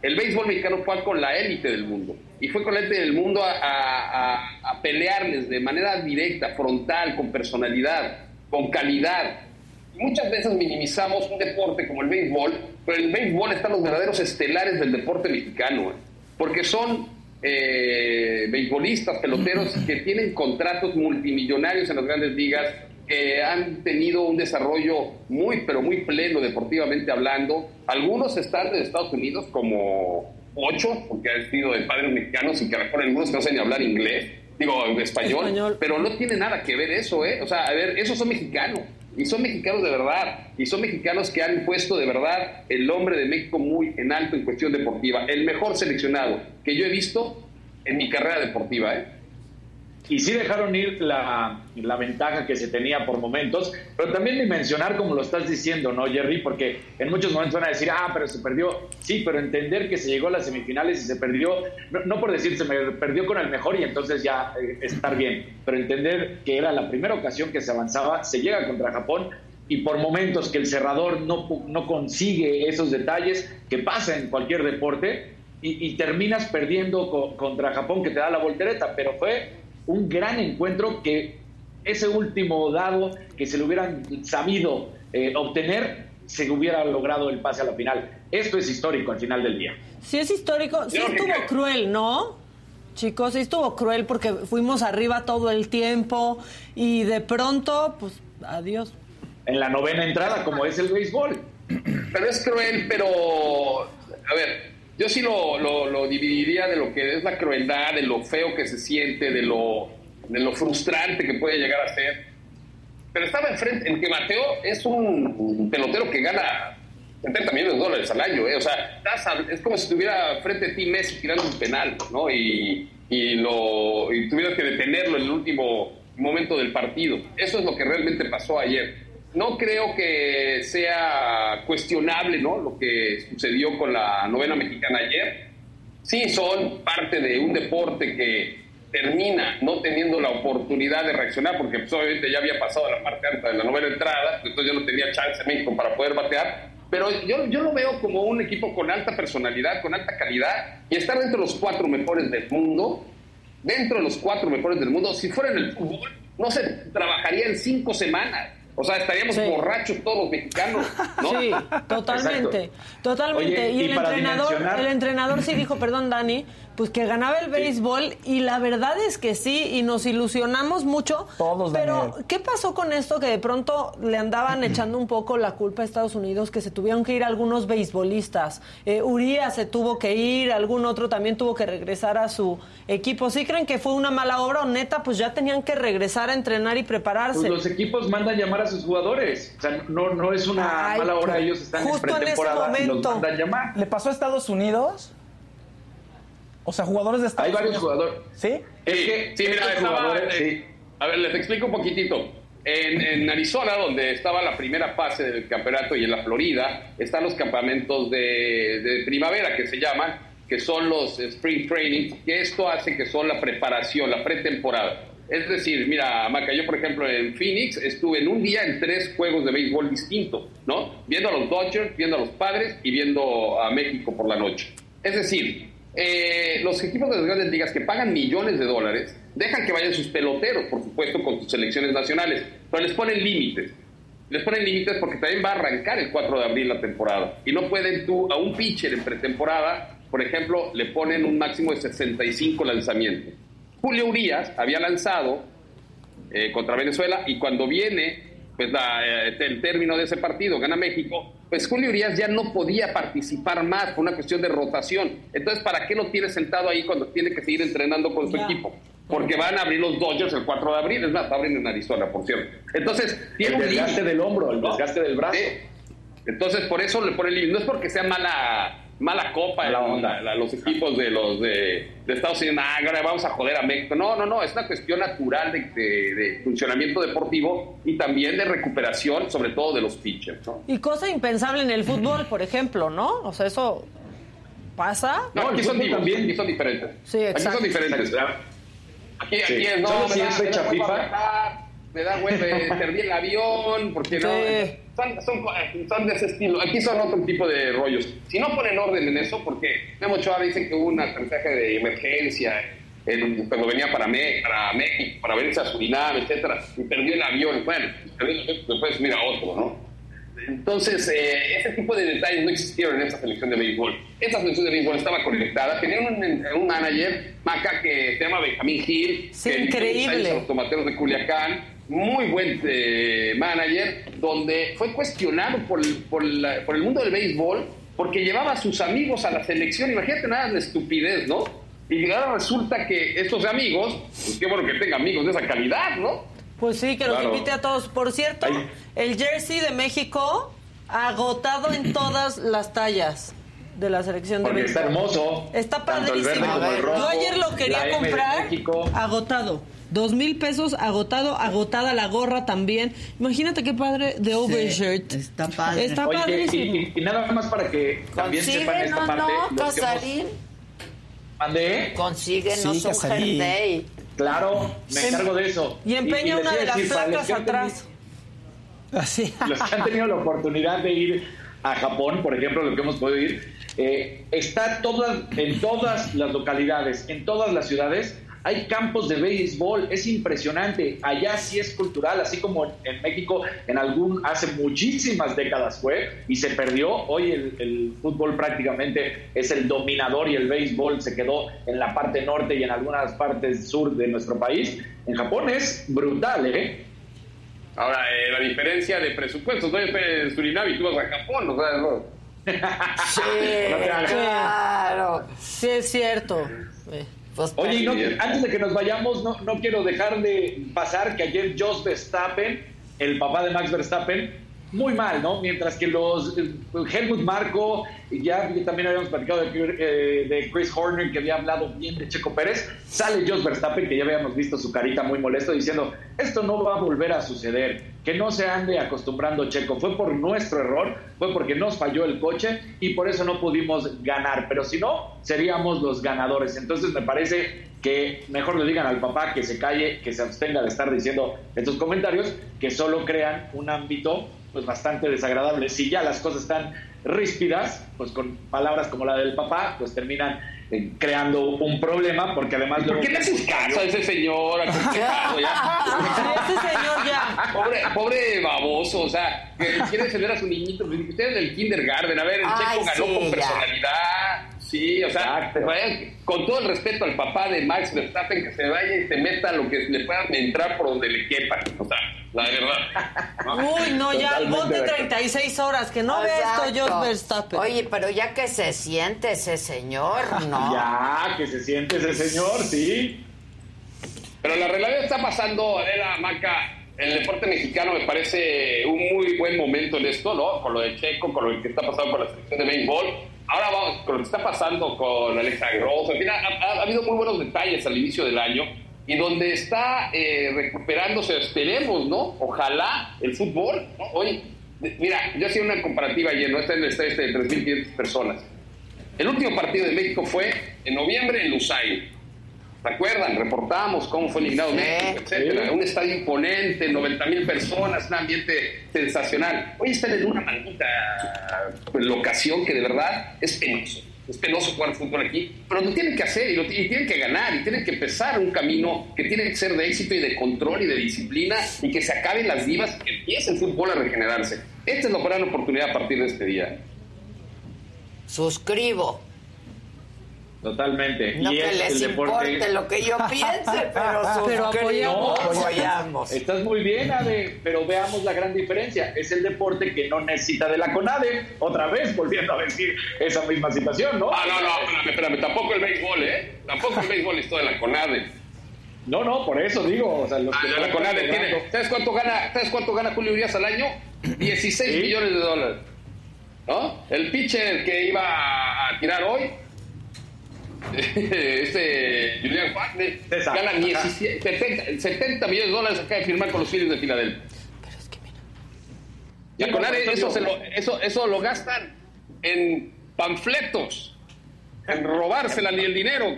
El béisbol mexicano fue con la élite del mundo y fue con la élite del mundo a, pelearles de manera directa, frontal, con personalidad, con calidad. Muchas veces minimizamos un deporte como el béisbol, pero en el béisbol están los verdaderos estelares del deporte mexicano, porque son eh, beisbolistas, peloteros que tienen contratos multimillonarios en las grandes ligas, que han tenido un desarrollo muy, pero muy pleno deportivamente hablando. Algunos están de Estados Unidos como ocho, porque han sido de padres mexicanos y que mejor algunos que no saben ni hablar inglés, digo español, Español. pero no tiene nada que ver eso, ¿eh? O sea, a ver, esos son mexicanos. Y son mexicanos de verdad. Y son mexicanos que han puesto de verdad el nombre de México muy en alto en cuestión deportiva. El mejor seleccionado que yo he visto en mi carrera deportiva, ¿eh? Y sí dejaron ir la, la ventaja que se tenía por momentos, pero también dimensionar como lo estás diciendo, ¿no, Jerry? Porque en muchos momentos van a decir, ah, pero se perdió. Sí, pero entender que se llegó a las semifinales y se perdió, no, por decir se me perdió con el mejor y entonces ya eh, estar bien, pero entender que era la primera ocasión que se avanzaba, se llega contra Japón y por momentos que el cerrador no, no consigue esos detalles que pasa en cualquier deporte y, terminas perdiendo co- contra Japón que te da la voltereta, pero fue un gran encuentro que ese último dado que se le hubieran sabido eh, obtener, se hubiera logrado el pase a la final. Esto es histórico al final del día. Sí es histórico, sí estuvo que- cruel, ¿no? Chicos, sí estuvo cruel porque fuimos arriba todo el tiempo y de pronto, pues, adiós. En la novena entrada, como es el béisbol. Pero es cruel, pero. A ver, yo sí lo, lo- dividiría de lo que es la crueldad, de lo feo que se siente, de lo, de lo frustrante que puede llegar a ser. Pero estaba enfrente, en que Mateo es un pelotero que gana 70 millones de dólares al año, ¿eh? O sea, es como si estuviera frente a ti Messi tirando un penal, ¿no? Y, y, lo, y tuvieras que detenerlo en el último momento del partido. Eso es lo que realmente pasó ayer. No creo que sea cuestionable, ¿no? Lo que sucedió con la novena mexicana ayer. Sí, son parte de un deporte que termina no teniendo la oportunidad de reaccionar, porque pues, obviamente ya había pasado la parte alta de la novena entrada, entonces ya no tenía chance México para poder batear. Pero yo, yo lo veo como un equipo con alta personalidad, con alta calidad, y estar dentro de los cuatro mejores del mundo, dentro de los cuatro mejores del mundo, si fuera en el fútbol, no se trabajaría en cinco semanas. O sea, estaríamos borrachos todos los mexicanos, ¿no? Sí, totalmente, totalmente. Oye, y, el entrenador, dimensionar- el entrenador sí dijo, perdón, Dani, pues que ganaba el béisbol y la verdad es que sí y nos ilusionamos mucho. pero ¿qué pasó con esto que de pronto le andaban echando un poco la culpa a Estados Unidos que se tuvieron que ir algunos beisbolistas? Eh, Urias se tuvo que ir, algún otro también tuvo que regresar a su equipo. ¿Sí creen que fue una mala obra o neta? Pues ya tenían que regresar a entrenar y prepararse. Pues los equipos mandan llamar a sus jugadores. O sea, no, no es una Ay, mala hora, pues, ellos están en justo en ese pretemporada y los momento. mandan llamar. ¿Le pasó a Estados Unidos? O sea, jugadores de Estados Hay varios jugadores. ¿Sí? Es que, sí, mira, estaba, jugadores, eh, A ver, les explico un poquitito. En, en Arizona, donde estaba la primera fase del campeonato, y en la Florida, están los campamentos de, de primavera que se llaman, que son los spring training, que esto hace que son la preparación, la pretemporada. Es decir, mira, Maca, yo por ejemplo en Phoenix estuve en un día en tres juegos de béisbol distintos, ¿no? Viendo a los Dodgers, viendo a los Padres y viendo a México por la noche. Es decir, eh, los equipos de las grandes ligas que pagan millones de dólares dejan que vayan sus peloteros, por supuesto, con sus selecciones nacionales, pero les ponen límites. Les ponen límites porque también va a arrancar el 4 de abril la temporada. Y no pueden tú, a un pitcher en pretemporada, por ejemplo, le ponen un máximo de 65 lanzamientos. Julio Urias había lanzado eh, contra Venezuela y cuando viene pues eh, el término de ese partido, gana México, pues Julio Urias ya no podía participar más por una cuestión de rotación. Entonces, ¿para qué lo tiene sentado ahí cuando tiene que seguir entrenando con su Ya. equipo? Porque van a abrir los Dodgers el 4 de abril, es más, abren en Arizona, por cierto. Entonces, tiene El desgaste del hombro, el desgaste del brazo. Sí. Entonces, por eso le pone el. No es porque sea mala mala copa Mala el- la- la- los equipos de los de, de Estados Unidos, "Ah, ahora vamos a joder a México. No, no, no, es una cuestión natural de, de- de funcionamiento deportivo y también de recuperación, sobre todo de los pitchers. ¿no? Y cosa impensable en el fútbol, por ejemplo, ¿no? O sea, eso pasa. No, aquí son, también. aquí son diferentes. Sí, Aquí exacto. son diferentes. Aquí, Sí. aquí es, no, si es fecha FIFA. Me da eh, perdí el avión, porque no. Sí. Son, son, son de ese estilo. Aquí son otro tipo de rollos. Si no ponen orden en eso, porque Memo Ochoa dice que hubo un aterrizaje de emergencia en- cuando venía para, Me- para México, para venirse a Surinam, etcétera, y perdió el avión. Bueno, después mira otro, ¿no? Entonces, eh, ese tipo de detalles no existieron en esta selección de béisbol. Esta selección de béisbol estaba conectada. Tenían un, un manager, Maca, que se llama Benjamín Gil. Sí, que increíble. los tomateros de Culiacán. Muy buen eh, manager, donde fue cuestionado por el, por, la- por el mundo del béisbol porque llevaba a sus amigos a la selección. Imagínate nada de estupidez, ¿no? Y ahora resulta que estos amigos, pues qué bueno que tenga amigos de esa calidad, ¿no? Pues sí, que los invite a todos. Por cierto, el jersey de México agotado en todas las tallas de la selección de México. está hermoso. Está padrísimo. Yo ayer lo quería comprar agotado. Dos mil pesos agotado, agotada la gorra también. Imagínate qué padre de overshirt. está padre. Está Oye, y, padrísimo. y- y nada más para que también sepan esta Consíguenos, parte. ¿no, Casarín? ¿Mandé? Consíguenos Sí, un jersey. Claro, me Em- encargo de eso. Y empeña les una iba de las placas atrás. Así. los que han tenido la oportunidad de ir a Japón, por ejemplo, lo que hemos podido ir, eh, está todas, en todas las localidades, en todas las ciudades, hay campos de béisbol, es impresionante. Allá sí es cultural, así como en, México en algún hace muchísimas décadas fue y se perdió. Hoy el, el fútbol prácticamente es el dominador y el béisbol se quedó en la parte norte y en algunas partes sur de nuestro país. En Japón es brutal, ¿eh? Ahora, eh, la diferencia de presupuestos, no en Surinam y tú vas a Japón, o sea, no. Sí, No claro. Sí, es cierto. Eh, Oye, y no- antes de que nos vayamos, no, no quiero dejar de pasar que ayer Jos Verstappen, el papá de Max Verstappen, muy mal, ¿no? Mientras que los eh, Helmut Marco, ya también habíamos platicado de, eh, de, Chris Horner, que había hablado bien de Checo Pérez, sale Jos Verstappen, que ya habíamos visto su carita muy molesto, diciendo, esto no va a volver a suceder, que no se ande acostumbrando Checo, fue por nuestro error, fue porque nos falló el coche y por eso no pudimos ganar, pero si no, seríamos los ganadores. Entonces me parece que mejor le digan al papá que se calle, que se abstenga de estar diciendo estos comentarios, que solo crean un ámbito pues bastante desagradable. Si ya las cosas están ríspidas, pues con palabras como la del papá, pues terminan eh, creando un problema, porque además... ¿Por qué le haces caso a ese señor? A ese señor ya... Pobre, pobre baboso, o sea, que quiere defender a su niñito. Ustedes del kindergarten, a ver, el Checo ganó con personalidad Sí, o sea, con todo el respeto al papá de Max Verstappen, que se vaya y se meta lo que le pueda entrar por donde le quepa. O sea, la verdad. Uy, no, ya, ponte 36 horas, que no ve esto Jos Verstappen. Oye, pero ya que se siente ese señor, ¿no? ya, que se siente ese señor, sí. Pero la realidad está pasando, Adela, Maca, el deporte mexicano me parece un muy buen momento en esto, ¿no? Con lo de Checo, con lo que está pasando con la selección de béisbol Ahora vamos con lo que está pasando con Alexa Gross. En fin, ha, habido muy buenos detalles al inicio del año y donde está eh, recuperándose, esperemos, ¿no? Ojalá el fútbol. Hoy, mira, yo hacía una comparativa ayer, ¿no? Está en el estadio este de 3.500 personas. El último partido de México fue en noviembre en Lusail. ¿Recuerdan? Reportamos cómo fue eliminado México, etcétera. Un estadio imponente, 90 mil personas, un ambiente sensacional. Hoy están en una maldita locación que de verdad es penoso. Es penoso jugar fútbol aquí, pero lo tienen que hacer y, lo, tienen que ganar y tienen que empezar un camino que tiene que ser de éxito y de control y de disciplina y que se acaben las divas y que empiece el fútbol a regenerarse. Esta es la gran oportunidad a partir de este día. Suscribo. Totalmente. No que les importe lo que yo piense, pero, apoyamos. Estás muy bien, Ade, pero veamos la gran diferencia. Es el deporte que no necesita de la CONADE. Otra vez, volviendo a decir esa misma situación, ¿no? Ah, no, no, espérame, espérame. Tampoco el béisbol, ¿eh? Tampoco el béisbol es todo de la CONADE. No, no, por eso digo. O sea, los ah, la CONADE tiene. ¿Sabes cuánto gana, ¿sabes cuánto gana Julio Urias al año? 16 millones de dólares. ¿No? El pitcher que iba a tirar hoy este Julian Wagner gana 17, 70, millones de dólares acá de firmar con los Phillies de Filadelfia. Pero es que mira. con eso, se lo, eso, eso lo gastan en panfletos, en robársela ni el dinero.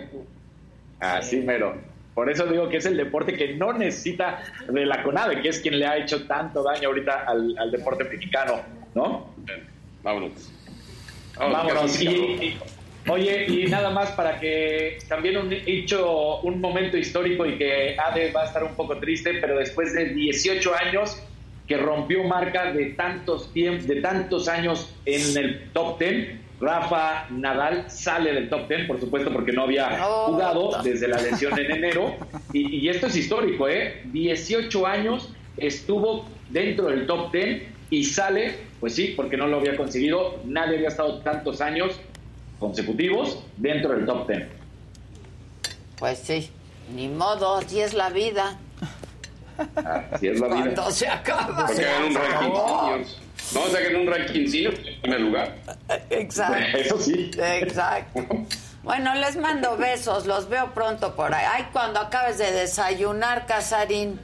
Así mero. Por eso digo que es el deporte que no necesita de la CONADE, que es quien le ha hecho tanto daño ahorita al, al deporte mexicano, ¿no? Vámonos. Vámonos. Vámonos. Y, Oye, y nada más para que también un hecho, un momento histórico y que Ade va a estar un poco triste, pero después de 18 años que rompió marca de tantos tiempos, de tantos años en el top 10, Rafa Nadal sale del top 10, por supuesto, porque no había jugado desde la lesión en enero. Y, y, esto es histórico, ¿eh? 18 años estuvo dentro del top 10 y sale, pues sí, porque no lo había conseguido. Nadie había estado tantos años consecutivos dentro del top 10. Pues sí, ni modo, así es la vida. Así es la vida. Cuando se acaba. Se en un ranking No, o en un ranking en primer lugar. Exacto. Eso sí. Exacto. Bueno, les mando besos, los veo pronto por ahí. Ay, cuando acabes de desayunar, Casarín.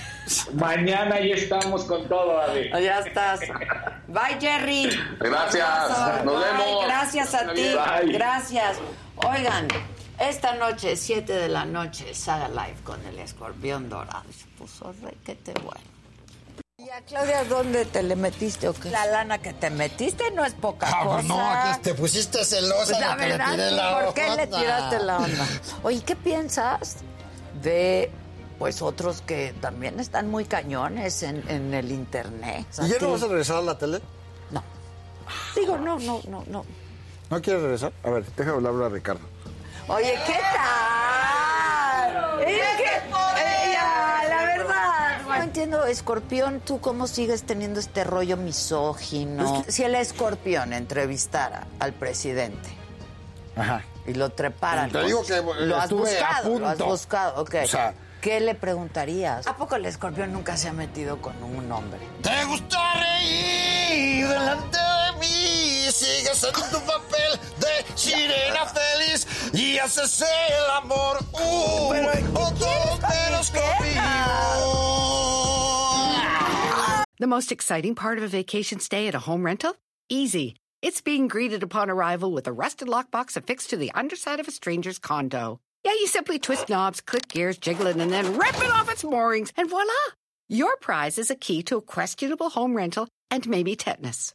Mañana ya estamos con todo, Adi. Ya estás. Bye, Jerry. Gracias. Nos vemos. Gracias a ti. Gracias. Oigan, esta noche, 7 de la noche, Saga Live con el escorpión dorado. Se puso requete bueno. ¿Y a Claudia dónde te le metiste o qué? La lana que te metiste no es poca ah, cosa. No, que te pusiste celosa pues la verdad, le tiré la ¿por qué le tiraste la onda? Oye, ¿qué piensas de pues otros que también están muy cañones en, el internet. ¿Y ya no vas a regresar a la tele? No. Digo, no, no, no, no. ¿No quieres regresar? A ver, déjame hablar a Ricardo. Oye, ¿qué tal? La verdad, no entiendo, Escorpión, ¿tú cómo sigues teniendo este rollo misógino? Si el Escorpión entrevistara al presidente Ajá. y lo treparan. Te digo que lo has buscado, a punto. lo has buscado, ok. O sea, ¿Qué le preguntarías? ¿A poco el escorpión nunca se ha metido con un hombre? ¿Te gusta reír? delante de mí. Sigues en tu papel de sirena feliz y haces el amor. Uh, o todo conmigo. The most exciting part of a vacation stay at a home rental? Easy. It's being greeted upon arrival with a rusted lockbox affixed to the underside of a stranger's condo. Yeah, you simply twist knobs, click gears, jiggle it, and then rip it off its moorings, and voila! Your prize is a key to a questionable home rental and maybe tetanus.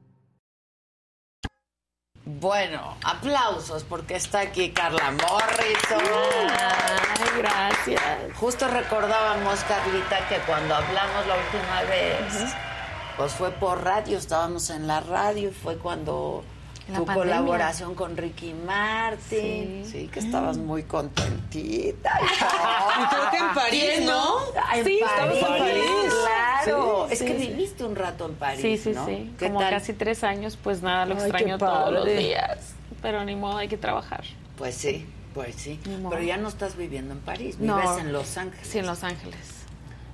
Bueno, aplausos porque está aquí Carla Morrison. Ay, gracias. Justo recordábamos, Carlita, que cuando hablamos la última vez, pues fue por radio, estábamos en la radio y fue cuando la tu pandemia. colaboración con Ricky Martin, sí, que estabas muy contentita. Y creo que en París, ¿no? Ah, en Sí, París, estabas en París. Claro, Sí, es que viviste un rato en París, Sí, sí, ¿no? sí. ¿Qué Como tal? casi tres años, pues nada, lo Ay, extraño todos los días. Pero ni modo, hay que trabajar. Pues sí, pues sí. Pero ya no estás viviendo en París, No. vives en Los Ángeles. Sí, en Los Ángeles.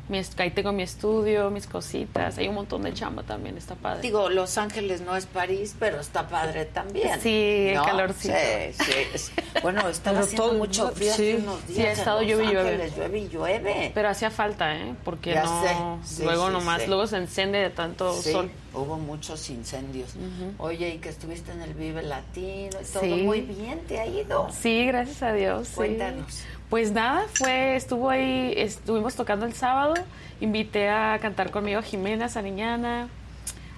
Mi ahí tengo mi estudio, mis cositas. Hay un montón de chamba también, está padre. Digo, Los Ángeles no es París, pero está padre también. Sí, el ¿no? calorcito. Sí, sí. Bueno, estaba haciendo todo- mucho frío sí. hace unos días. Sí, ha estado llueve y llueve. Llueve y llueve. Pero hacía falta, ¿eh? Porque Ya no. sé. Sí, luego sí, nomás, sí. luego se enciende de tanto Sí, sol. hubo muchos incendios. Oye, y que estuviste en el Vive Latino y todo Sí. muy bien, ¿te ha ido? Sí, gracias a Dios. sí. Cuéntanos. Pues nada, fue, estuvo ahí, estuvimos tocando el sábado, invité a cantar conmigo a Jimena Sariñana,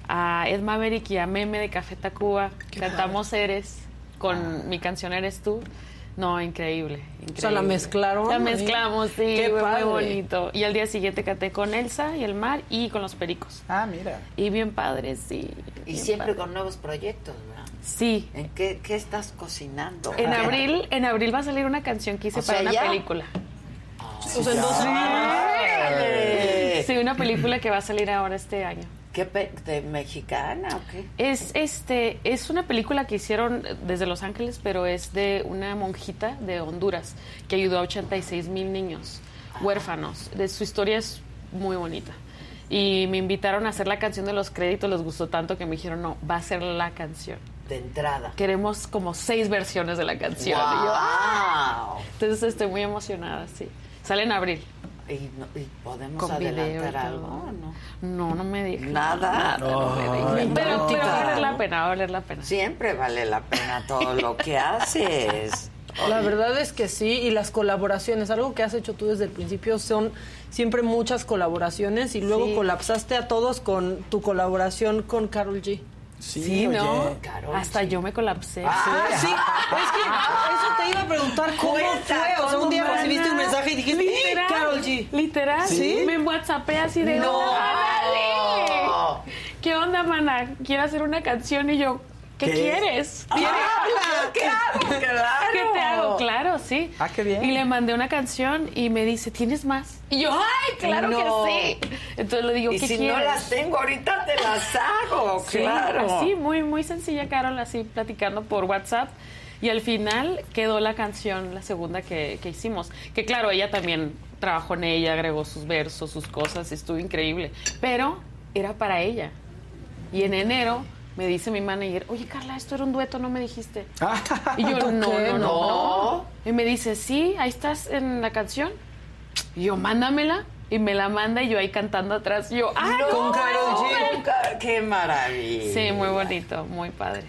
a Ed Maverick y a Meme de Café Tacuba. Cantamos Eres con mi canción Eres tú. No, increíble, increíble. O sea, la mezclaron La mezclamos, sí, Qué fue padre. muy bonito. Y al día siguiente canté con Elsa y el mar y con los pericos. Ah, mira. Y bien padre, sí. Y siempre padre. con nuevos proyectos, ¿verdad? Sí. ¿En qué, qué estás cocinando? En abril, en abril va a salir una canción que hice O sea, para una ya. película. O sea, en dos ¡Órale! Sí, una película que va a salir ahora este año. ¿Qué pe- de mexicana o qué? Es este es una película que hicieron desde Los Ángeles, pero es de una monjita de Honduras que ayudó a 86 mil niños huérfanos. De su historia es muy bonita. Y me invitaron a hacer la canción de los créditos, les gustó tanto que me dijeron, no, va a ser la canción. De entrada. Queremos como seis versiones de la canción. Y yo, "Ah". ¡Wow! Entonces estoy muy emocionada, sí. Sale en abril. ¿Y, no- y podemos Con adelantar algo no? No, no me dije. Nada. Nada, no me dije. Pero, pero va a valer la pena, va a valer la pena. Siempre vale la pena todo lo que haces. La verdad es que sí, y las colaboraciones, algo que has hecho tú desde el principio son siempre muchas colaboraciones y luego Sí. colapsaste a todos con tu colaboración con Carol G. Sí, ¿no? Hasta yo me colapsé. Ah, sí. Es que eso te iba a preguntar cómo Cuenta, fue. O sea, un día ¿cómo recibiste un mensaje y dijiste, Literal, Carol G. Literal. ¿Sí? Me WhatsAppé así de No. ¿Qué onda, mana? Quiero hacer una canción y yo, ¿qué, ¿Qué? quieres? ¡Habla! ¡Claro, claro! ¿Qué te hago? Claro, sí. Ah, qué bien. Y le mandé una canción y me dice, ¿tienes más? Y yo, ¡ay, claro No. que sí! Entonces le digo, Y ¿qué si quieres? no las tengo ahorita, te las hago, Sí, claro. así, muy, muy sencilla, Carol, así platicando por WhatsApp. Y al final quedó la canción, la segunda que, que hicimos. Que claro, ella también trabajó en ella, agregó sus versos, sus cosas, estuvo increíble. Pero era para ella. Y en enero me dice mi manager, oye Carla, esto era un dueto, no me dijiste. Y yo, ¿Por no, no, no, No. Y me dice, sí, ahí estás en la canción. Y yo, mándamela. Y me la manda y yo ahí cantando atrás. Y yo, ¡ah, No, con Karol G! Car- ¡Qué maravilla! Sí, muy bonito, muy padre.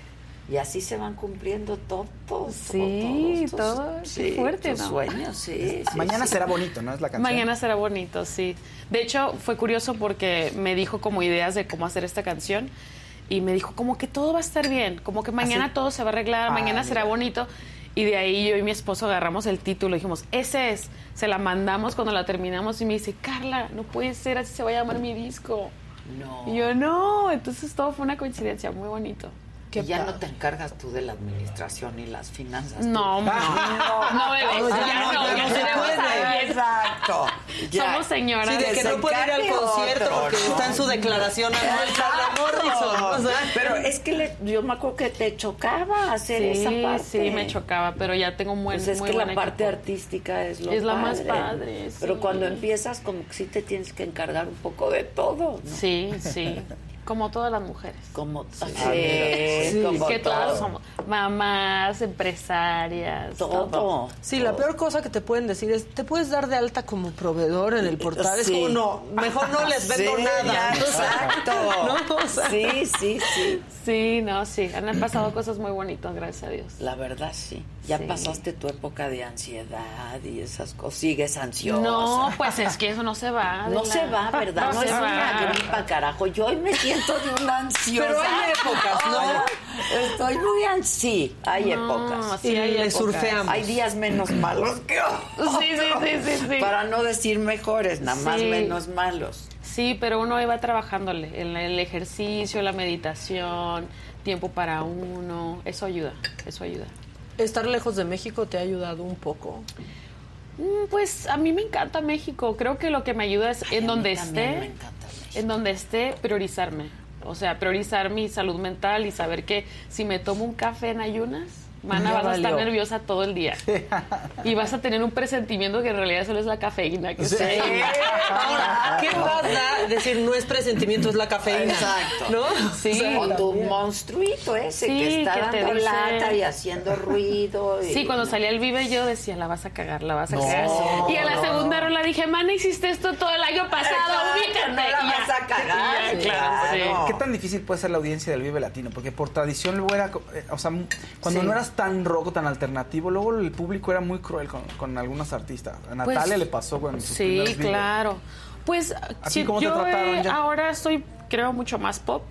Y así se van cumpliendo todos. Sí, todos tus- todo. Qué fuerte, ¿no? sueños, sí. sí, Mañana sí. será bonito, ¿no? Es la canción. Mañana será bonito, sí. De hecho, fue curioso porque me dijo como ideas de cómo hacer esta canción y me dijo, como que todo va a estar bien, como que mañana Así. todo se va a arreglar, Ah, mañana será bonito. Y de ahí yo y mi esposo agarramos el título dijimos, ese es. Se la mandamos cuando la terminamos y me dice, Carla, no puede ser, así se va a llamar mi disco. No. Y yo, no. Entonces todo fue una coincidencia muy bonito. Y ya no te encargas tú de la administración y las finanzas. No, no, no, bebé, No, ya ya no, no, no se puede. Exacto. Ya. Somos señoras. Sí, de que no puede ir al concierto otro, porque ¿no? está en su declaración anual Morrison. o sea. Pero es que le- yo me acuerdo que te chocaba hacer Sí, esa parte. sí, me chocaba, pero ya tengo buen Pues es muy que la parte equipo. artística es lo Es la más padre. padre, Pero cuando empiezas, como que sí te tienes que encargar un poco de todo. ¿no? Sí, sí. Como todas las mujeres. Como sí, sí, como que claro. todos somos mamás, empresarias, todo. Sí, la peor cosa que te pueden decir es, ¿te puedes dar de alta como proveedor en el portal? Es Sí. como, no, mejor no les vendo Sí, nada. exacto. ¿no? O sea, Sí, sí, sí. Sí, no, sí. Han pasado cosas muy bonitas, gracias a Dios. La verdad, sí. Ya Sí. pasaste tu época de ansiedad y esas cosas. Sigues ansiosa. No, pues es que eso no se va. No se va, ¿verdad? No, No es se una va. gripa, carajo. Yo hoy me siento de una ansiosa. Pero hay épocas, ¿no? Estoy muy ansiosa. Sí, hay No, épocas. sí hay épocas. surfeamos. Hay días menos malos que otros. Sí, sí, sí, sí, sí. Para no decir mejores, nada más Sí. menos malos. Sí, pero uno va trabajándole en el ejercicio, la meditación, tiempo para uno. Eso ayuda, eso ayuda. Estar lejos de México te ha ayudado un poco. Mm, Pues a mí me encanta México. Creo que lo que me ayuda es en donde esté, en donde esté, priorizarme. O sea, priorizar mi salud mental y saber que si me tomo un café en ayunas, mana, Ya vas a estar nerviosa todo el día. y vas a tener un presentimiento que en realidad solo es la cafeína. Que está ahí. Ahora, ¿qué pasa? decir, no es presentimiento, es la cafeína. Exacto. ¿No? Sí. O tu monstruito ese Sí, que está dando dice- lata y haciendo ruido. y- Sí, cuando salía el Vive yo decía, la vas a cagar, la vas a No. cagar. Y a la segunda rola dije, mana, hiciste esto todo el año pasado, Exacto, ubícate. no la vas a cagar, ya, claro, sí. claro. ¿Qué tan difícil puede ser la audiencia del Vive Latino? Porque por tradición luego era, eh, o sea, cuando Sí. no eras tan rock, tan alternativo, luego el público era muy cruel con, con algunos artistas. A Natalia Pues, le pasó con sus Sí, claro. Pues ¿A si yo eh, ahora estoy, creo, mucho más pop.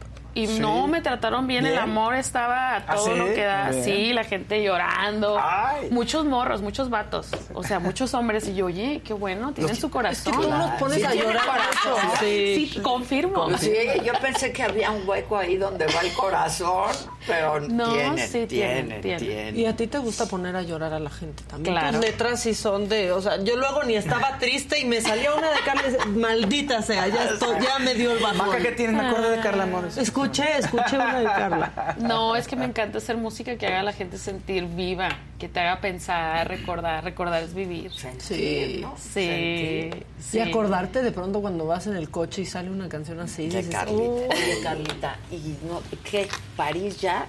Y Sí. no me trataron bien, el amor estaba a ¿Ah, todo sí? lo que da. Bien. Sí, la gente llorando. Ay. Muchos morros, muchos vatos. O sea, muchos hombres. Y yo, oye, qué bueno, tienen su corazón. tú nos pones Sí a tiene llorar corazón. Sí, Sí. confirmo. Sí, yo pensé que había un hueco ahí donde va el corazón, pero No, tiene, sí, tiene, tiene, tiene. tiene. Y a ti te gusta poner a llorar a la gente también. Claro. Tus letras sí son de, o sea, yo luego ni estaba triste y me salía una de Carla, maldita sea, ya estoy, ya me dio el bajón. Maca, ¿qué tienes? Me acuerdo de Carla Mores. Escuché, escuché una de Carla. No, es que me encanta hacer música que haga a la gente sentir viva, que te haga pensar, recordar. Recordar es vivir. Sí. ¿no? Sí, Sentir. sí. Y acordarte de pronto cuando vas en el coche y sale una canción así. De dices, Carlita. "Oh". Oye, Carlita, ¿y no, qué? ¿París ya?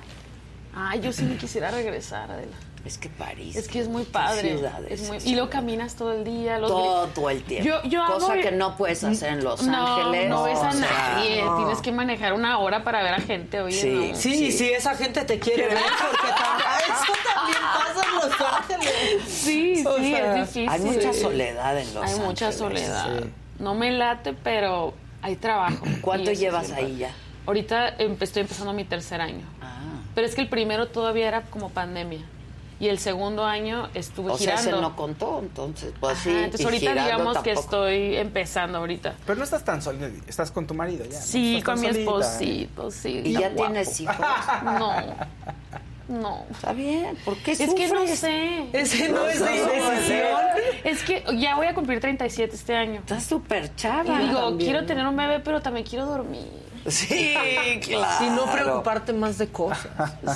Ay, yo sí me quisiera regresar, Adela. Es que París. Es que es muy padre. ciudades, Es muy- y lo caminas todo el día. Los Todo el tiempo. Yo- yo Cosa hago- que no puedes hacer en Los no, Ángeles. No ves a o sea, nadie. no. Tienes que manejar una hora para ver a gente. Oye, Sí, no. Sí, sí, esa gente te quiere ver porque eso también pasa en Los Ángeles. Sí, O sí, sea, es difícil. Hay mucha soledad en Los Hay Ángeles. mucha soledad. Sí. No me late, pero hay trabajo. ¿Cuánto llevas ahí ya? Ahorita empe- estoy empezando mi tercer año. Ah. Pero es que el primero todavía era como pandemia. Y el segundo año estuve O sea, girando. ese no contó, entonces, pues Ajá, sí. entonces y ahorita girando digamos que estoy empezando ahorita. Pero no estás tan solita, estás con tu marido ya. Sí, con mi solita. esposito, sí. ¿Y ya guapo. tienes hijos? No, no. Está bien, ¿por qué Es que no sé. Ese no es de No, decisión. Es que ya voy a cumplir 37 este año. Estás súper Y chava. digo, también, quiero ¿no? tener un bebé, pero también quiero dormir. Sí, claro. Y no preocuparte más de cosas.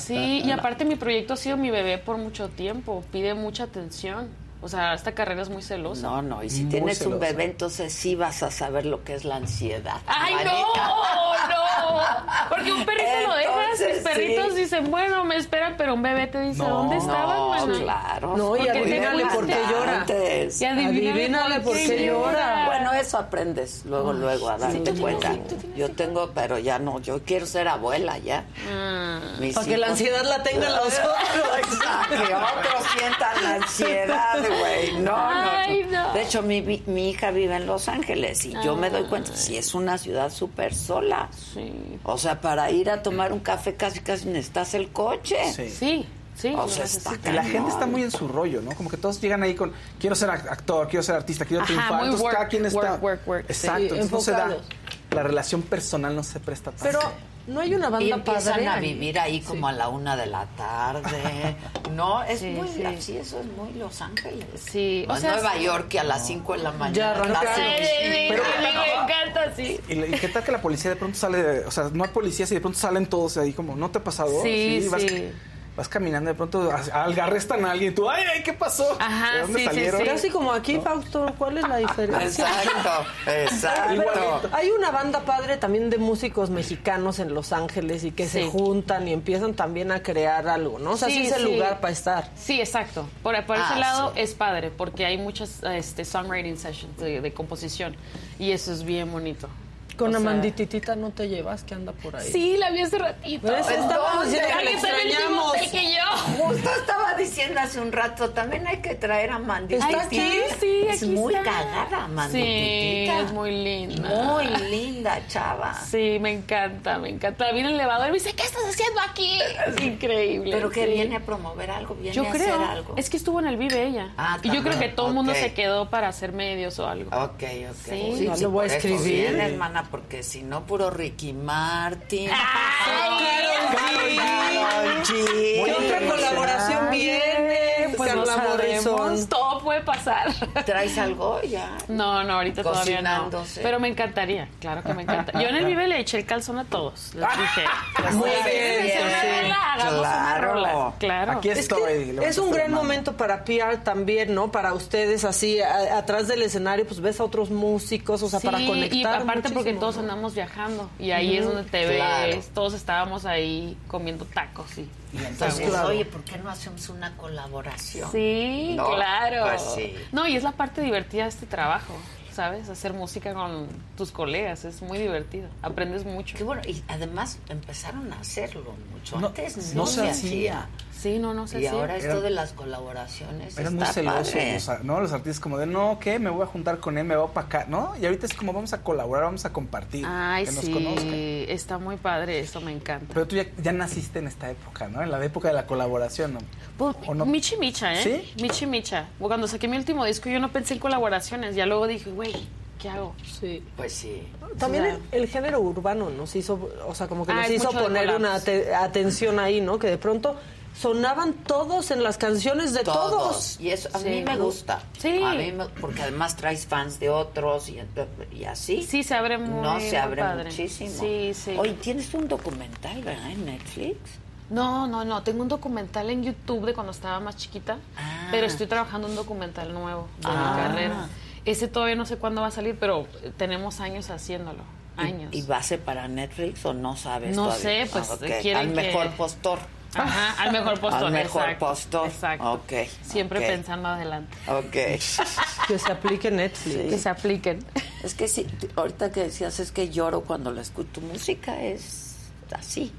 Sí, y aparte mi proyecto ha sido mi bebé por mucho tiempo. Pide mucha atención. O sea, esta carrera es muy celosa. No, no, y si Muy tienes un bebé, entonces sí vas a saber lo que es la ansiedad. ¡Ay, manita. no! ¡No! Porque un perrito lo dejas, mis perritos sí. dicen, bueno, me esperan, pero un bebé te dice, No, ¿dónde estaban, No, claro. No, y ¿Por qué te adivínale por qué llora. Antes. Y adivínale, Adivínale por qué llora. Bueno, eso aprendes luego, Ay, luego a darte Sí, cuenta. sí, Yo tengo, pero ya no, yo quiero ser abuela ya. Mis Para que la ansiedad la tengan los otros. Exacto, que otros sientan la ansiedad, güey. No, no, Ay, no. no. De hecho, mi, mi hija vive en Los Ángeles y yo me doy cuenta, si es una ciudad súper sola. O sea, para ir a tomar un café casi casi necesitas el coche. Sí. Sí, sí. O sea, está. La gente está muy en su rollo, ¿no? Como que todos llegan ahí con quiero ser act- actor, quiero ser artista, quiero Ajá, triunfar. muy Entonces work, cada quien está. work, work, work, Exacto, sí. entonces no se da. La relación personal no se presta tanto. Pero no hay una Y banda empiezan padre. a vivir ahí como a la una de la tarde. No, es Sí, muy sí. así, eso es muy Los Ángeles. Sí, No o sea, Nueva sí. York que a las 5 de la Ya mañana. Ay, sí, Pero- sí, me encanta, sí. ¿Y, la- y qué tal que la policía de pronto sale, o sea, no hay policías y de pronto salen todos ahí como, ¿no te ha pasado? Sí, sí. vas caminando de pronto, arrestan a alguien y tú, ay, ay, ¿qué pasó? Ajá, ¿De dónde sí, sí, salieron? sí. Casi como aquí, Fausto, ¿cuál es la diferencia? Exacto, exacto. Pero hay una banda padre también de músicos mexicanos en Los Ángeles y que se Sí. juntan y empiezan también a crear algo, ¿no? O sea, sí, Sí, es el sí. lugar para estar. Sí, exacto. Por, por Ah, ese lado sí. es padre, porque hay muchas este, songwriting sessions de, de composición y eso es bien bonito. Con O sea, Amandititita no te llevas, que anda por ahí. Sí, la vi hace ratito. ¿Ves? Estábamos diciendo que la extrañamos. hotel que yo. Justo estaba diciendo hace un rato, también hay que traer a Mandy. ¿Está Ay, aquí? sí, sí, Es aquí muy está. cagada, Mandy. Sí, es muy linda. Muy linda, chava. Sí, me encanta, me encanta. Viene el elevador y me dice, ¿qué estás haciendo aquí? Es increíble. Pero que sí. viene a promover algo, viene Yo a creo. hacer algo. Es que estuvo en el Vive ella. Ah, y yo creo que todo el mundo se quedó para hacer medios o algo. Ok, ok. Sí, ya lo voy a escribir. hermana, porque si no, puro Ricky Martin. Ay, Karol G. ¿Qué otra colaboración viene? Pues no sabemos. Todo puede pasar. ¿Traes algo ya? No, no, ahorita todavía no. Pero me encantaría, claro que me encanta. Yo en el Vive le eché el calzón a todos. Les dije, Muy "Ustedes bien, Claro. rola". Claro. Aquí Es, estoy. es un gran momento para PR también, ¿no? Para ustedes así, atrás del escenario, pues ves a otros músicos, o sea, Sí, para conectar. y aparte porque todos andamos viajando y ahí es donde te Claro. ves, todos estábamos ahí comiendo tacos y Y entonces, Claro. oye, ¿por qué no hacemos una colaboración? Sí, No, claro. pues sí. No, y es la parte divertida de este trabajo, ¿sabes? Hacer música con tus colegas es muy divertido. Aprendes mucho. Qué bueno, y además empezaron a hacerlo mucho. No, Antes no no, se se hacía. hacía. Sí, no, no sé Y si. ahora esto de las colaboraciones Eran muy celosos, sea, ¿no? Los artistas como de, no, ¿qué? Me voy a juntar con él, me voy para acá, ¿no? Y ahorita es como, vamos a colaborar, vamos a compartir, Ay, que nos sí, conozcan. está muy padre, eso me encanta. Pero tú ya, ya naciste en esta época, ¿no? En la época de la colaboración, ¿no? Pues, ¿O no? Michi Micha, ¿eh? ¿Sí? Michi Micha. Cuando saqué mi último disco yo no pensé en colaboraciones, ya luego dije, güey, ¿qué hago? Sí. Pues sí. También el, el género urbano nos hizo, o sea, como que Ah, nos hizo poner una ate- atención ahí, ¿no? Que de pronto sonaban todos en las canciones de todos. Todos. Y eso a Sí. mí me gusta. Sí. A mí me- porque además traes fans de otros y, y así. Sí, se abre muy No se abre padre. muchísimo. Sí, sí. Oye, tienes un documental, ¿verdad? En Netflix. No, no, no. Tengo un documental en YouTube de cuando estaba más chiquita, Ah. pero estoy trabajando un documental nuevo de Ah. mi carrera. Ese todavía no sé cuándo va a salir, pero tenemos años haciéndolo. Años. ¿Y, y va a ser para Netflix o no sabes No todavía? sé, pues, Ah, ok. quieren Al que- mejor postor. Ajá, al mejor postor. Al mejor exacto, postor. Exacto. Ok. Siempre pensando adelante. Ok. Que se aplique Netflix. Que se apliquen. Es que sí, ahorita que decías es que lloro cuando la escucho. Tu música es así,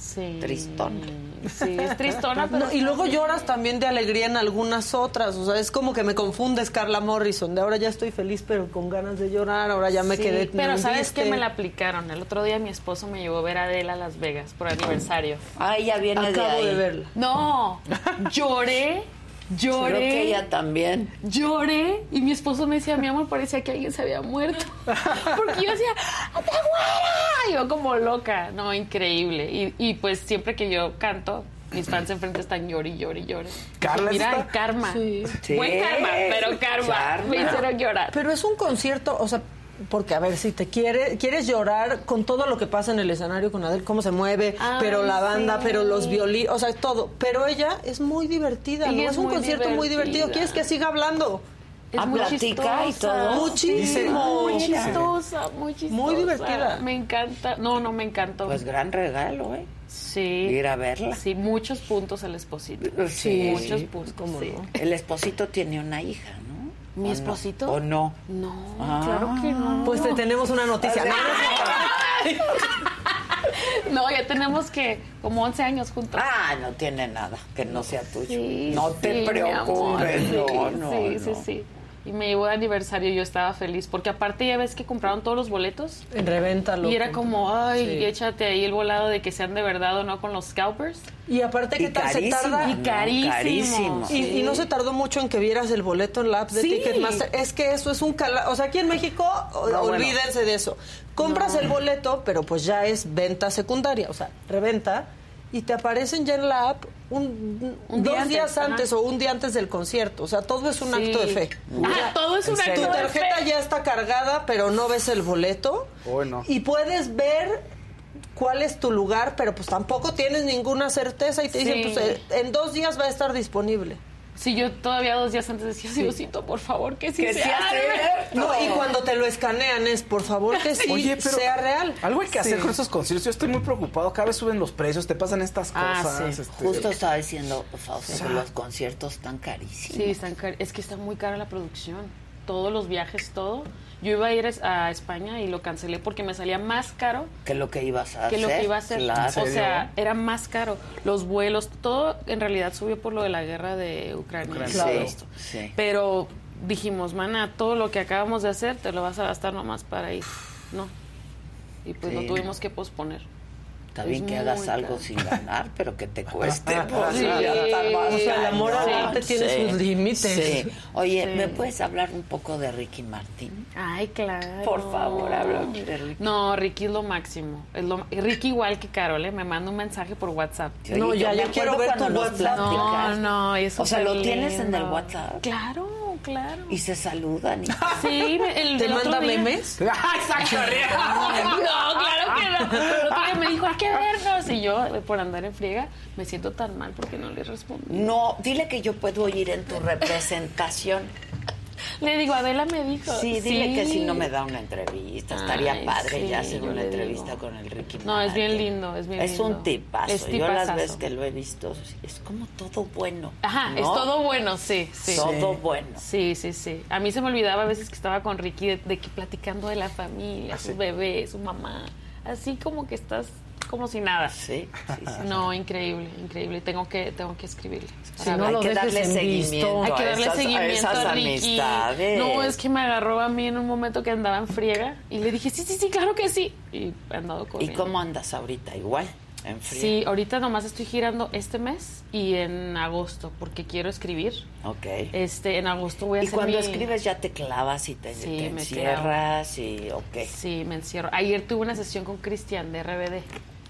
Sí. tristona. Sí, es tristona, pero. No, y luego lloras también de alegría en algunas otras. O sea, es como que me confundes Carla Morrison. De ahora ya estoy feliz, pero con ganas de llorar. Ahora ya me Sí, quedé. Pero ¿sabes qué? Me la aplicaron. El otro día mi esposo me llevó a ver a Adele a Las Vegas por aniversario. Ah, ella viene de Acabo ahí. de verla. No, lloré, lloré. Creo que ella también. Lloré y mi esposo me decía, mi amor, parecía que alguien se había muerto. Porque yo decía, ¡te muera! Y yo como loca, no, increíble. Y, y pues siempre que yo canto, mis fans enfrente están llori, llori, llori. ¿Carla Mira, está? el karma. Sí. Sí, Buen karma, pero karma. karma. Me hicieron llorar. Pero es un concierto, o sea, porque a ver, si te quiere, quieres llorar con todo lo que pasa en el escenario con Adele, cómo se mueve, Ay, pero la banda, sí. pero los violines, o sea, todo. Pero ella es muy divertida, ¿no? es Es un muy concierto muy divertido. ¿Quieres que siga hablando? Es Ah, muy platica y chistosa. todo. Muchísimo. Muy chistosa, muy chistosa. Muy divertida. Me encanta. No, no, me encantó. Pues gran regalo, ¿eh? sí. Ir a verla. Sí, muchos puntos el esposito. Sí. Muchos puntos. ¿Cómo sí. no? El esposito tiene una hija, ¿no? ¿O ¿Mi no? esposito? ¿O no? No, Ah. claro que no. Pues te tenemos una noticia. No, No, ya tenemos que como 11 años juntos. Ah, no tiene nada que no sea tuyo. Sí, no te sí, mi amor, preocupes. sí, No, no, sí, sí, sí. Y me llevó de aniversario y yo estaba feliz, porque aparte ya ves que compraron todos los boletos. En reventa, Y era como, ay, Sí. échate ahí el volado de que sean de verdad o no con los scalpers. Y aparte, ¿qué Y tal se tarda? Y ¿no? carísimo. Carísimo. Y, y no se tardó mucho en que vieras el boleto en la app de Sí. Ticketmaster. Es que eso es un cala... O sea, aquí en México, No, bueno. olvídense de eso. Compras el boleto, pero pues ya es venta secundaria, o sea, reventa, y te aparecen ya en la app un, Un dos día días antes, ajá. o un día antes del concierto. O sea, todo es un Sí. acto de fe. Ah, todo es un tu acto de tarjeta fe. ya está cargada, pero no ves el boleto. Bueno. Y puedes ver cuál es tu lugar, pero pues tampoco tienes ninguna certeza y te dicen, pues eh, en dos días va a estar disponible. Sí, yo todavía dos días antes decía, Diosito, por favor, que sí Que sea sea real". No, y cuando te lo escanean es, por favor, que sí Oye, pero sea real. Algo hay que hacer Sí. con esos conciertos. Yo estoy muy preocupado. Cada vez suben los precios, te pasan estas Ah, cosas. sí. este- Justo estaba diciendo, Fausto, O sea, los conciertos están carísimos. Sí, están car- es que está muy cara la producción. Todos los viajes, todo. Yo iba a ir a España y lo cancelé porque me salía más caro Que lo que ibas a que hacer. lo que iba a hacer. Claro. O sea, era más caro. Los vuelos, todo en realidad subió por lo de la guerra de Ucrania. Ucrania. todo Sí, esto. sí. Pero dijimos, mana, todo lo que acabamos de hacer te lo vas a gastar nomás para ir. No. Y pues Sí. lo tuvimos que posponer. Está Es bien que hagas algo sin ganar, pero que te cueste. pues, Sí. ya está más O sea, el amor al arte tiene sus límites. Sí. Oye, Sí. ¿me puedes hablar un poco de Ricky Martín? Ay, claro. Por favor, háblame de Ricky. No, Ricky es lo máximo. Es lo- Ricky igual que Carol, ¿eh? me manda un mensaje por WhatsApp. Oye, No, ya, yo quiero ver tu WhatsApp. No, no, es O sea, ¿lo tienes en el. WhatsApp? Claro, claro. Y se saludan. y- Sí, el ¿Te manda memes? Exacto, No, claro que no. Pero el otro día me dijo, hay que vernos. Y yo, por andar en friega, me siento tan mal porque no le respondí. No, dile que yo puedo ir en tu representación. Le digo, Adela me dijo. Sí, dile que si no me da una entrevista, estaría Ay, padre sí, ya hacer una entrevista digo. con el Ricky No, es bien lindo, es bien Es lindo. un tipazo. Es Yo las veces que lo he visto, es como todo bueno. Ajá, ¿no? es todo bueno, sí, sí. Todo bueno. Sí, sí, sí. A mí se me olvidaba a veces que estaba con Ricky de, de que platicando de la familia, sus bebés, su mamá. Así como que estás como si nada. Sí, sí, sí. No, increíble, increíble. Tengo que, tengo que escribirle. Si no lo Hay que darle en seguimiento visto. Hay que a darle esas- a seguimiento esas a Ricky. amistades. No, es que me agarró a mí en un momento que andaba en friega y le dije, sí, sí, sí, claro que sí. Y he andado ¿Y corriendo. cómo andas ahorita? Igual, en frío. Sí, ahorita nomás estoy girando este mes y en agosto porque quiero escribir. Ok. Este, en agosto voy a Y hacer cuando mi- escribes ya te clavas y te, Sí, te me encierras y ok. Sí, me encierro. Ayer tuve una sesión con Cristian de RBD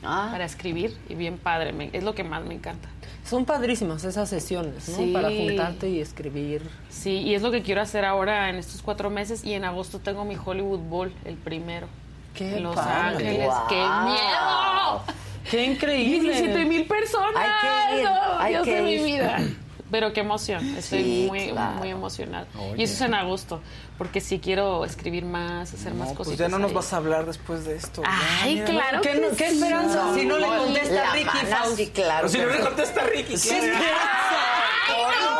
Ah. para escribir y bien padre, me- es lo que más me encanta. Son padrísimas esas sesiones, ¿no? Sí. Para juntarte y escribir. Sí, y es lo que quiero hacer ahora en estos cuatro meses y en agosto tengo mi Hollywood Bowl, el primero. ¡Qué en Los padre! Ángeles. Guau. ¡Qué miedo! ¡Qué increíble! 17 mil personas. Hay que ir, No, hay Dios que de mi ir. vida. Pero qué emoción, estoy Sí, muy, claro. muy emocionada. Oye. Y eso es en agosto, porque sí quiero escribir más, hacer más No, cositas. pues ya no nos ahí. vas a hablar después de esto. Ya, Ay, mira, claro ¿Qué, que qué sí. esperanza? si no le contesta Ricky Faust. sí, claro. Si no le contesta Ricky, ¡Qué ¿qué? esperanza!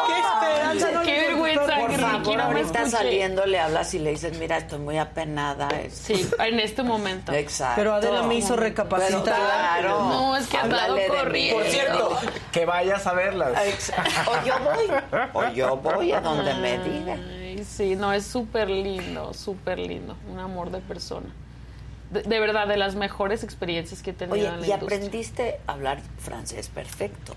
¡Qué esperanza! No Qué vergüenza. Por favor, no ahorita saliendo le hablas y le dices, mira, estoy muy apenada. Sí, en este momento. Exacto. Pero Adela me hizo recapacitar. Pero claro. No, es que he andado corriendo. Por cierto, que vayas a verlas. Exacto. O yo voy. O yo voy a donde me digan. Ay, sí, no, es súper lindo, súper lindo. Un amor de persona. De, de verdad, de las mejores experiencias que he tenido Oye, en la y industria. aprendiste a hablar francés perfecto.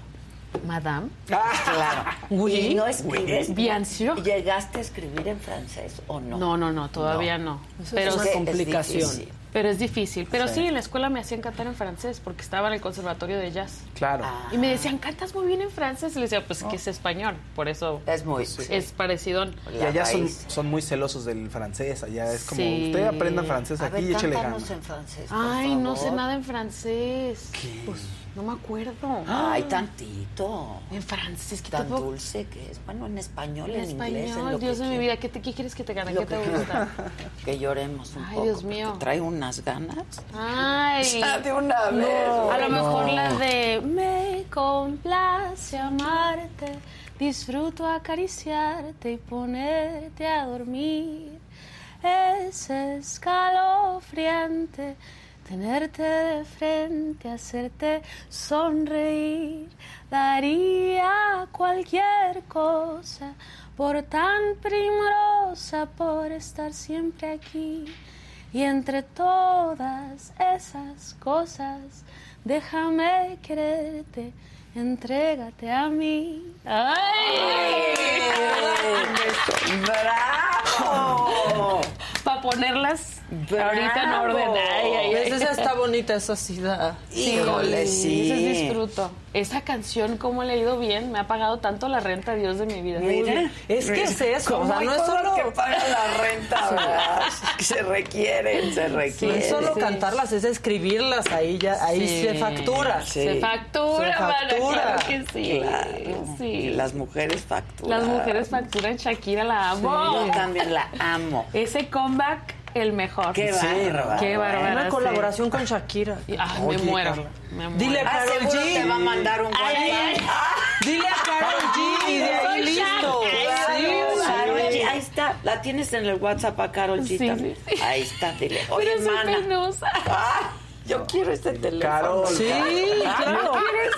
Madame. Claro. Oui. ¿Y no escribes? Bien sûr. ¿Llegaste a escribir en francés o no? No, no, no, todavía no. Eso Pero es una es complicación. difícil. Pero es difícil. Pero sí. Sí. en la escuela me hacían cantar en francés porque estaba en el conservatorio de jazz. Claro. Ah. Y me decían, cantas muy bien en francés. Y le decía, pues que es español. Por eso Es muy... es parecido. Y allá son, muy celosos del francés. Allá es como, Sí. usted aprenda francés A aquí ver, y échele ganas. en francés, por Ay, no sé nada en francés. Pues no me acuerdo. Ay, tantito. En francés, ¿qué Tan te dulce que es. Bueno, en español, En en, inglés, en lo Dios que de mi vida, ¿qué, te, qué quieres que te gane? ¿Qué te que gusta? Que lloremos un Ay, poco. Dios porque mío. Trae un unas ganas. Ay. De una No. vez. A lo No. mejor la de me complace amarte, disfruto acariciarte y ponerte a dormir. Es escalofriante tenerte de frente, hacerte sonreír. Daría cualquier cosa por tan primorosa, por estar siempre aquí. Y entre todas esas cosas, déjame quererte, entrégate a mí. ¡Ay! ¡Bravo! Para ponerlas ahorita en orden. Ay, ay, ay. Esa está bonita, esa sí da. Sí, Híjole, sí. Esa disfruto. Esa canción, cómo le ha ido bien, me ha pagado tanto la renta, Dios de mi vida. Mira, Es que es eso, o ¿Cómo sea, no es solo- que pagan la renta, ¿verdad? Se requieren, se No requieren. es solo cantarlas, es escribirlas, ahí ya, ahí Sí. se factura. Sí. Se factura, Se mana, factura. claro que sí. Claro. Sí. Las mujeres facturan. Las mujeres facturan, Shakira la amo. Yo también la amo. Ese comeback, el mejor. Qué bárbara. Qué bárbara. Una sí. colaboración con Shakira. Ay, me Oye, muero. Me muero. Dile a Ah, Carol seguro G. te va a mandar un Ay, ay, ay. WhatsApp. Dile a Carol G y de ahí Soy listo. Sí, Carol sí. G, ahí está. La tienes en el WhatsApp a Carol G Sí, también. sí, sí. Ahí está, dile. Oye, Pero es penosa. Ah, yo quiero este teléfono. Carol. Sí, claro.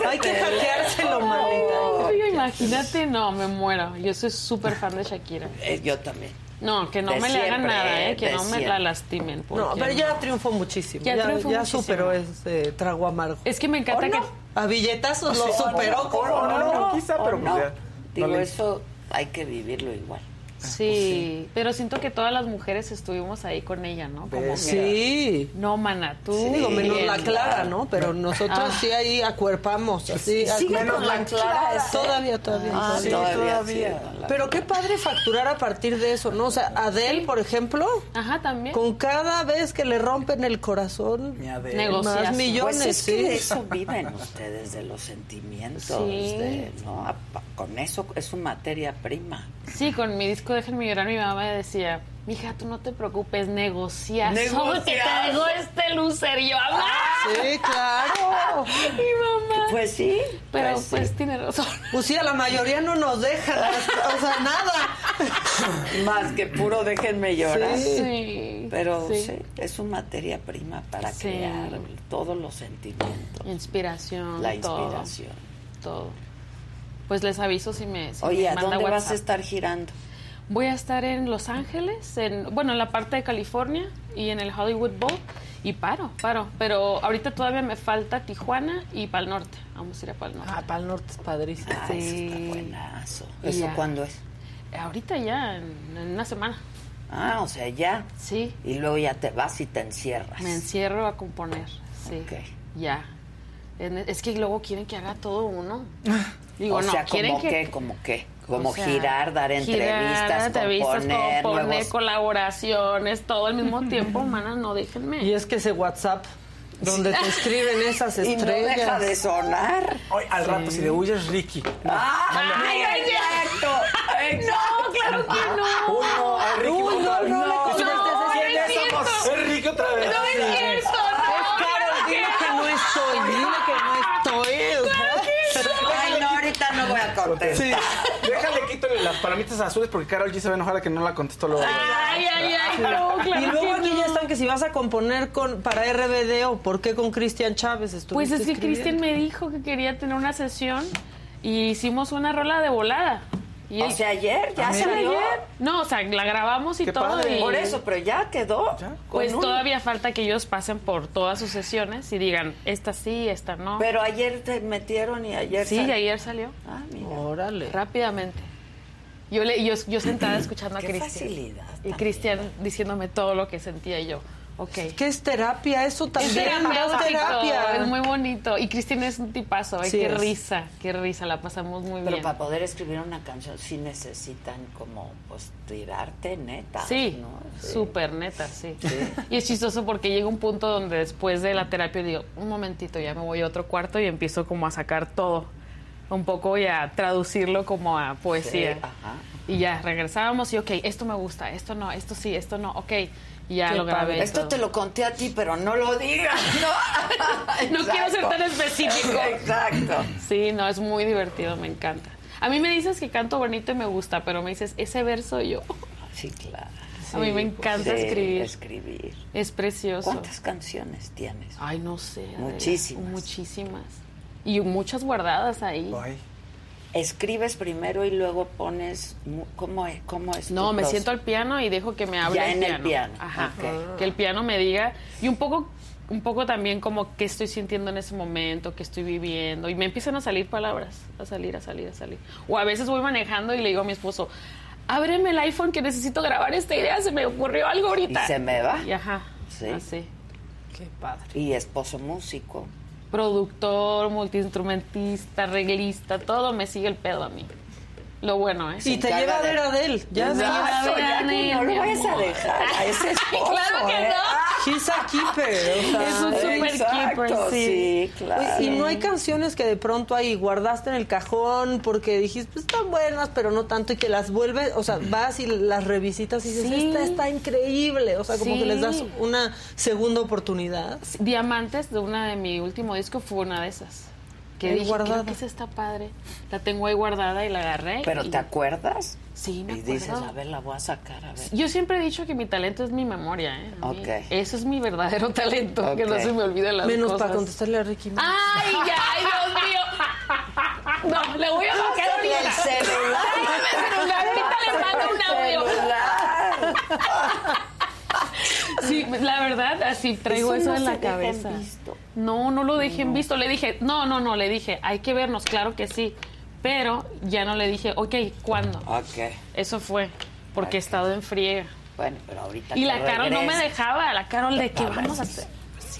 Hay que hackeárselo, manita. Ay, imagínate, no, me muero. Yo soy súper fan de Shakira. Eh, yo también. No, que no De me le hagan nada, ¿eh? Que no me la lastimen. No, pero ya triunfó muchísimo. Ya Ya, triunfó ya muchísimo. superó ese trago amargo. Es que me encanta ¿O que... A billetazos lo Sí, superó. o ¿cómo no, no? no, quizá, pero no. pues ya, Digo, eso hay que vivirlo igual. Sí, pero siento que todas las mujeres estuvimos ahí con ella, ¿no? Como que- Sí. No, mana, tú. Digo, menos bien. la Clara, ¿no? Pero nosotros Ah. sí ahí acuerpamos. Así, Sigue acuerpamos. con la Clara ese. Todavía, todavía. Ah, todavía. todavía, sí. Pero qué padre facturar a partir de eso, ¿no? O sea, Adele, por ejemplo, Ajá, también. con cada vez que le rompen el corazón, más millones, Pues es que sí. de eso viven ustedes, de los sentimientos. Sí. de- ¿no? Con eso es su materia prima. Sí, con mi disco Déjenme llorar, mi mamá me decía, mija, tú no te preocupes, negocia. Negocia. que traigo este lucer. Y yo, mamá. Sí, claro. Mi mamá. Pues sí. Pero pues sí. pues tiene razón. Pues sí, a la mayoría no nos dejan, o sea, nada. Más que puro déjenme llorar. Sí. Pero sí. Sí. es su materia prima para Sí. crear todos los sentimientos. Inspiración. La inspiración. Todo. Pues les aviso si me. si Oye, me ¿a manda dónde vas a estar girando? Voy a estar en Los Ángeles, en, bueno, en la parte de California y en el Hollywood Bowl. Y paro, paro. Pero ahorita todavía me falta Tijuana y Pal Norte. Vamos a ir a Pal Norte. Ah, para el norte es padrísimo. Ah, eso está buenazo. ¿Eso ya. cuándo es? Ahorita ya, en, en una semana. Ah, o sea, ya. Sí. Y luego ya te vas y te encierras. Me encierro a componer. Sí. Ya. Es que luego quieren que haga todo uno. Digo, o no, sea, quieren ¿como que... qué? ¿Como qué? Como o sea, girar, dar entrevistas, girar, entrevistas, componer, componer, nuevos... colaboraciones, todo al mismo tiempo, mana, no déjenme. Y es que ese WhatsApp donde te escriben esas Y no estrellas. deja de sonar. Hoy, al rato, si le huyes, Ricky. ¡Ay, exacto! No, claro que no. Uy, no, a Ricky. Uy, no, no no, no es Ricky otra vez. No es cierto, no. Carol, dile que no estoy, dile que no estoy. Ay, no, ahorita no voy a contestar. Sí. Las palomitas azules porque Carol G se va a enojar de que no la contestó luego. Ay, ay, ay, no, claro y luego que aquí no. ya están que si vas a componer con para RBD o por qué con Cristian Chávez Pues es que? Cristian me dijo que quería tener una sesión y hicimos una rola de volada. Y O sea, ayer ya Ah, salió. ayer. No, o sea, la grabamos y Qué todo. padre. y- Por eso, pero ya quedó. Pues un- todavía falta que ellos pasen por todas sus sesiones y digan, esta sí, esta no. Pero ayer te metieron y ayer sí, sal- y ayer salió. Ah, mira. Órale. Rápidamente. Yo, le, yo, yo sentada escuchando a Qué Cristian. facilidad Y también. Cristian diciéndome todo lo que sentía y yo. Ok. ¿Qué es terapia? Eso Es también terapéutico, terapia. es muy bonito. Y Cristian es un tipazo, ¿eh? Sí qué es. risa, qué risa, la pasamos muy Pero bien. para poder escribir una canción sí necesitan como pues tirarte neta. Sí, ¿no? Sí. súper neta, sí. Y es chistoso porque llega un punto donde después de la terapia digo, un momentito, ya me voy a otro cuarto y empiezo como a sacar todo. Un poco ya traducirlo como a poesía. Sí, ajá. Y ya regresábamos y, ok, esto me gusta, esto no, esto sí, esto no, ok. Y ya Qué lo grabé. y Esto todo. te lo conté a ti, pero no lo digas, ¿no? No quiero ser tan específico. Exacto. Sí, no, es muy divertido, me encanta. A mí me dices que canto bonito y me gusta, pero me dices ese verso y yo. Sí, claro. a mí me encanta Sí, escribir. escribir. Es precioso. ¿Cuántas canciones tienes? Ay, no sé. Adela. Muchísimas. Muchísimas. Y muchas guardadas ahí. Escribes primero y luego pones. ¿Cómo es? ¿Cómo es No, me siento al piano y dejo que me hable Ya el en el piano. piano. Ajá. Que el piano me diga y un poco un poco también como qué estoy sintiendo en ese momento, qué estoy viviendo y me empiezan a salir palabras, a salir, a salir, a salir. O a veces voy manejando y le digo a mi esposo, "Ábreme el iPhone que necesito grabar esta idea, se me ocurrió algo ahorita." ¿Y se me va? Y ajá. Sí. Así. Qué padre. Y esposo músico. Productor, multiinstrumentista, arreglista, todo me sigue el pedo a mí. Lo bueno, ¿eh? Y te lleva a ver a Adele. Ya Me lleva a ver a no lo vayas a dejar a ese esposo, claro que ¿eh? no. She's a keeper. o sea, Es un super exacto, keeper, sí. claro. Y no hay canciones que de pronto ahí guardaste en el cajón porque dijiste, pues están buenas, pero no tanto, y que las vuelves, o sea, vas y las revisitas y dices, Sí. esta está increíble. O sea, como Sí. que les das una segunda oportunidad. Diamantes de una de mi último disco fue una de esas. Que dije, guardada. creo que esa está padre. La tengo ahí guardada y la agarré. ¿Pero y- te acuerdas? Sí, me Y acuerdo. dices, a ver, la voy a sacar, a ver. Yo siempre he dicho que mi talento es mi memoria, ¿eh? A mí Ok. Eso es mi verdadero talento, que no se me olviden las Menos cosas. para contestarle a Ricky. Martin. ¡Ay, ya! ¡Ay, Dios mío! No, le voy a ahorita. el celular. Dame el celular, ahorita le mando un audio. Sí, la verdad, así traigo Eso eso, no en se la cabeza. visto. No, no lo dejé en visto. Le dije, no, no, no, le dije, hay que vernos, claro que sí. Pero ya no le dije, ok, ¿cuándo? Ok. Eso fue, porque he estado en friega. Bueno, pero ahorita Y la Carol no me dejaba, la Carol de que vamos a hacer.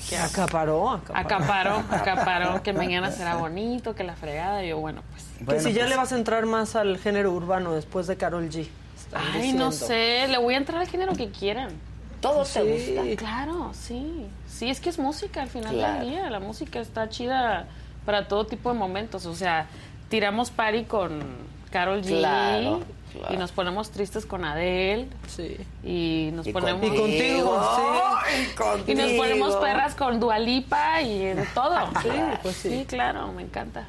Que acaparó, Acaparó, acaparó, que mañana será bonito, que la fregada. Y yo, bueno, pues. que si ya le vas a entrar más al género urbano después de Carol G. Ay, no diciendo. sé, le voy a entrar al género que quieran. ¿Todo te gusta? Claro, sí. Sí, es que es música al final Claro. del día. La música está chida para todo tipo de momentos. O sea, tiramos party con Carol G. Claro, claro. Y nos ponemos tristes con Adele. Sí. Y nos Y ponemos. contigo. Y contigo, sí. Y nos contigo. ponemos perras con Dualipa y de todo. Sí, pues sí. Sí, claro, me encanta.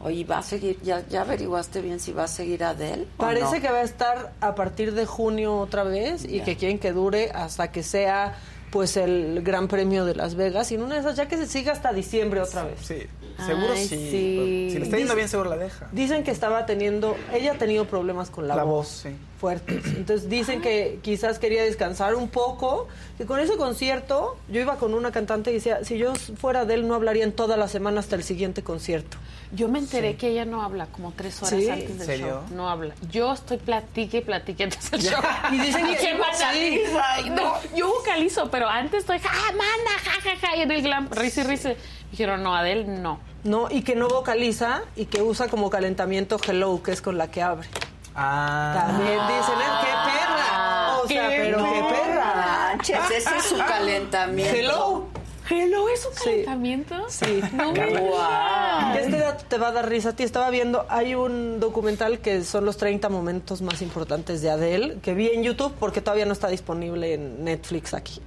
Oye, ¿va a seguir? ¿Ya, ya averiguaste bien si va a seguir Adele? o Parece no? que va a estar a partir de junio otra vez y que quieren que dure hasta que sea pues el Gran Premio de Las Vegas y en una de esas ya que se siga hasta diciembre otra vez. Sí, seguro Ay, sí. sí. Si le está yendo bien, seguro la deja. Dicen que estaba teniendo, ella ha tenido problemas con la, La voz, voz, sí. fuertes. Entonces dicen que quizás quería descansar un poco, que con ese concierto, yo iba con una cantante y decía, si yo fuera de él no hablaría en toda la semana hasta el siguiente concierto. Yo me enteré que ella no habla como tres horas ¿Sí? antes ¿En del serio? show. No habla. Yo estoy platique y platique antes del show. Y dicen que no. Yo vocalizo, pero antes estoy, ja, mana, ja, ja, ja, y en el glam, risa y risa. Dijeron, no, Adele, no. No, y que no vocaliza y que usa como calentamiento Hello, que es con la que abre. Ah. También dicen, "Eh, qué perra. O sea, qué pero qué No perra. manches, ese es su calentamiento. Hello. Hello, ¿es un calentamiento? Sí. No me digas. Este dato te va a dar risa a ti. Estaba viendo, hay un documental que son los 30 momentos más importantes de Adele, que vi en YouTube porque todavía no está disponible en Netflix aquí.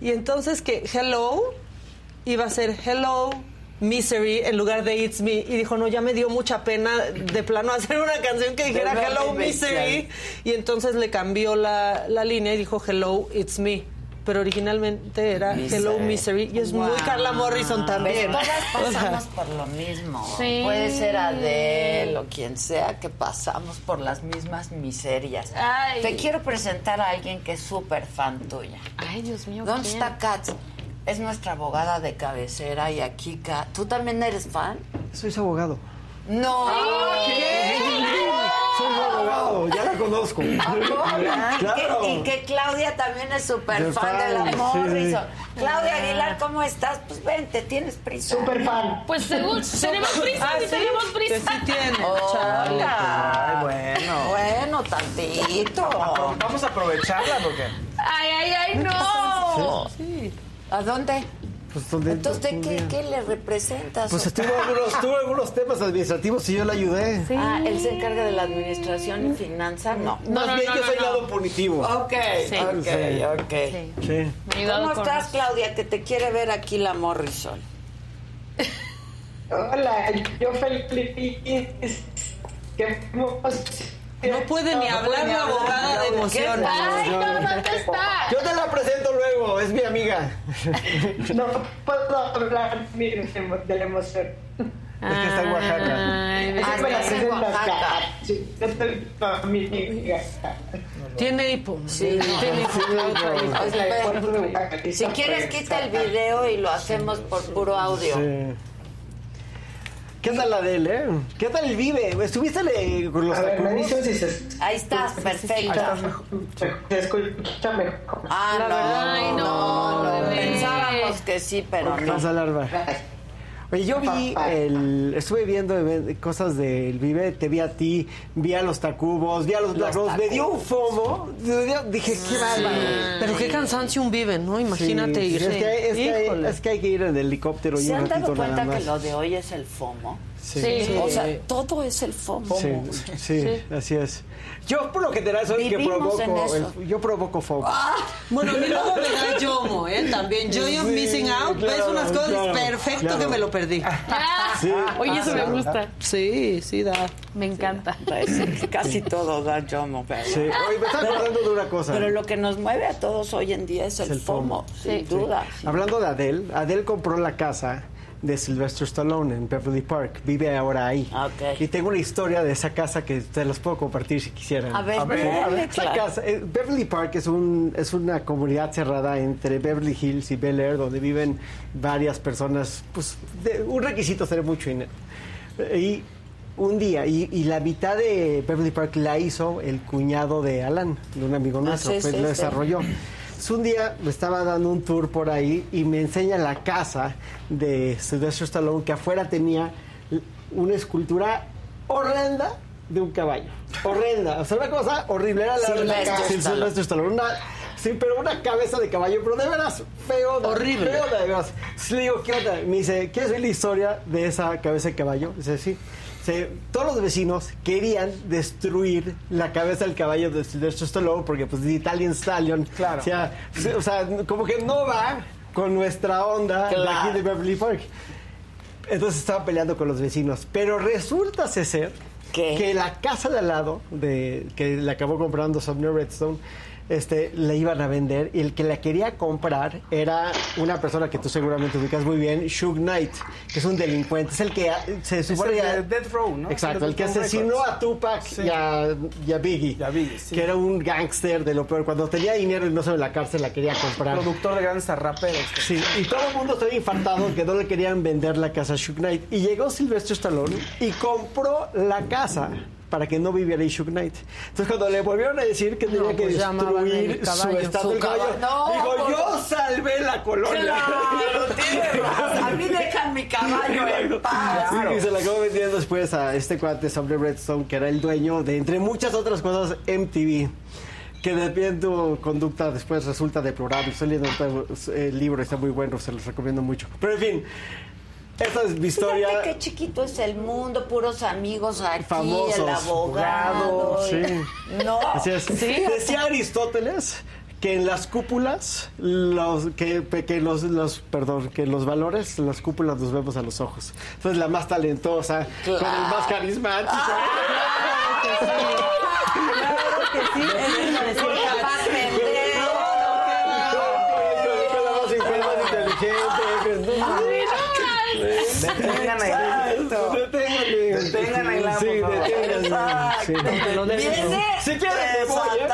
Y entonces que Hello iba a ser Hello Misery en lugar de It's Me. Y dijo, no, ya me dio mucha pena de plano hacer una canción que dijera Hello Misery. Y entonces le cambió la, la línea y dijo Hello It's Me. Pero originalmente era Hello Misery. Y es muy Wow. Carla Morrison también. Pues todas pasamos por lo mismo. Sí. Puede ser Adele o quien sea que pasamos por las mismas miserias. Ay. Te quiero presentar a alguien que es súper fan tuya. Ay, Dios mío. ¿Dónde ¿quién? está Kat? Es nuestra abogada de cabecera y aquí. ¿Tú también eres fan? Soy su abogado. No. Soy su abogado, ya la conozco. Claro. Y que Claudia también es súper fan de la fan, sí. Morrison. Claudia Aguilar, ¿cómo estás? Pues vente, tienes prisa. Súper fan. Pues según, tenemos prisa, Ah, sí, tenemos prisa. sí tiene. Hola. Ay, bueno. Bueno, tantito. Vamos a aprovecharla porque. Ay, ay, ay, no. Sí. ¿A dónde? Pues, donde, Entonces, ¿de qué, qué le representas? Pues tuvo algunos, tuvo algunos temas administrativos y yo le ayudé. Ah, él se encarga de la administración y finanzas, no. Más bien yo soy lado punitivo. Ok, Sí. ok, Sí. ok. Sí. ¿Cómo estás, Claudia? Que te quiere ver aquí la Morrison. Hola, yo feliz. Que No puede ni hablar la abogada de emociones. Ay, no, ¿dónde está? Yo te la presento luego, es mi amiga. No puedo hablar mire, de la emoción. Es que está en Oaxaca. Ay, me la. Tiene hipo. Sí, tiene hipo. Si quieres, quita el video y lo hacemos por puro audio. Sí. ¿Qué tal la de él, eh? ¿Qué tal el Vive? ¿Estuviste le- con los se... Ahí estás, perfecta. Se escucha mejor. Ah, no, no, no, pensábamos que sí, pero no. Pasa, Larva. Oye, yo vi el. Estuve viendo cosas del Vive, te vi a ti, vi a los Tacubos, vi a los Rose, me dio un fomo. Dije, qué bárbaro. Pero qué cansancio un vive, ¿no? Imagínate Sí, ir. Es que, hay, es, que es que hay que ir en helicóptero y ¿Se un han dado cuenta nada que lo de hoy es el FOMO? Sí. Sí. O sea, todo es el FOMO. Sí, sí, así es. Yo por lo general soy el que provoco, el- yo provoco fomo. Bueno, a mí luego me da yomo, ¿eh? También. Yo, yo missing out, ves claro, unas cosas, claro, perfecto claro. que me lo perdí. Sí. Oye, eso me Ah, gusta. Sí, sí da. Me encanta. Casi todo da yomo, pero... Sí. Oye, me estaba acordando de una cosa. Pero lo que nos mueve a todos hoy en día es el, el FOMO, FOMO. sin duda. Hablando de Adele, Adele compró la casa de Sylvester Stallone en Beverly Park. Vive ahora ahí. Ah, Y tengo una historia de esa casa que te las puedo compartir si quisieran. A ver, dale, Esa claro. casa, eh, Beverly Park es, un, es una comunidad cerrada entre Beverly Hills y Bel Air, donde viven varias personas. Pues, de- un requisito es tener mucho dinero. Y un día, y, y la mitad de Beverly Park la hizo el cuñado de Alan, de un amigo nuestro, Ah, sí, pues sí, lo sí. Entonces, un día me estaba dando un tour por ahí y me enseña la casa de Sylvester Stallone que afuera tenía una escultura horrenda de un caballo. Horrenda. O sea, una cosa horrible. Era la Sylvester la ca- sí, Stallone. Sylvester Stallone. Una- sí, pero una cabeza de caballo, pero de veras feo. de- Horrible. Feo de veras. Entonces le digo, ¿qué onda? Me dice, ¿quieres ver la historia de esa cabeza de caballo? Dice, sí. Todos los vecinos querían destruir la cabeza del caballo de Sylvester Stallone porque, pues, de Italian Stallion. Claro. O sea, o sea, como que no va con nuestra onda de aquí de Beverly Park. Entonces estaba peleando con los vecinos. Pero resulta ser que la casa de al lado, de, que le acabó comprando Sumner Redstone, este, la iban a vender y el que la quería comprar era una persona que tú seguramente ubicas muy bien, Shug Knight, que es un delincuente. Es el que ah, se supone el Death Row, ¿no? Exacto, el que asesinó Records. a Tupac Sí. y, a, y a Biggie, que era un gángster de lo peor. Cuando tenía dinero y no se en la cárcel la quería comprar. Productor de grandes raperos. Sí, y todo el mundo estaba infartado que no le querían vender la casa a Shug Knight. Y llegó Sylvester Stallone y compró la casa para que no viviera Shug Knight. Entonces cuando le volvieron a decir que tenía que pues llamaban destruir el su caballo, estatua del caballo, caballo. No, dijo, por yo salvé la colonia. Claro, tiene razón. A mí dejan mi caballo en paz. Sí, y se la acabó vendiendo después a este cuate, Sumner Redstone, que era el dueño de, entre muchas otras cosas, MTV. Que de tu conducta después resulta deplorable. Estoy leyendo el libro, está muy bueno, se los recomiendo mucho. Pero en fin, esta es mi historia. Fíjate qué chiquito es el mundo, puros amigos aquí, Famosos, el abogado. sí. No, Así es. sí. Decía Aristóteles que en las cúpulas los que, que los, los perdón que los valores en las cúpulas nos vemos a los ojos entonces la más talentosa con el más carismático con la más con la más inteligente Detengan ahí. Detengan ahí Sí, deténganme. Sí. Dejo. Viene Si quieren me voy. ¿eh?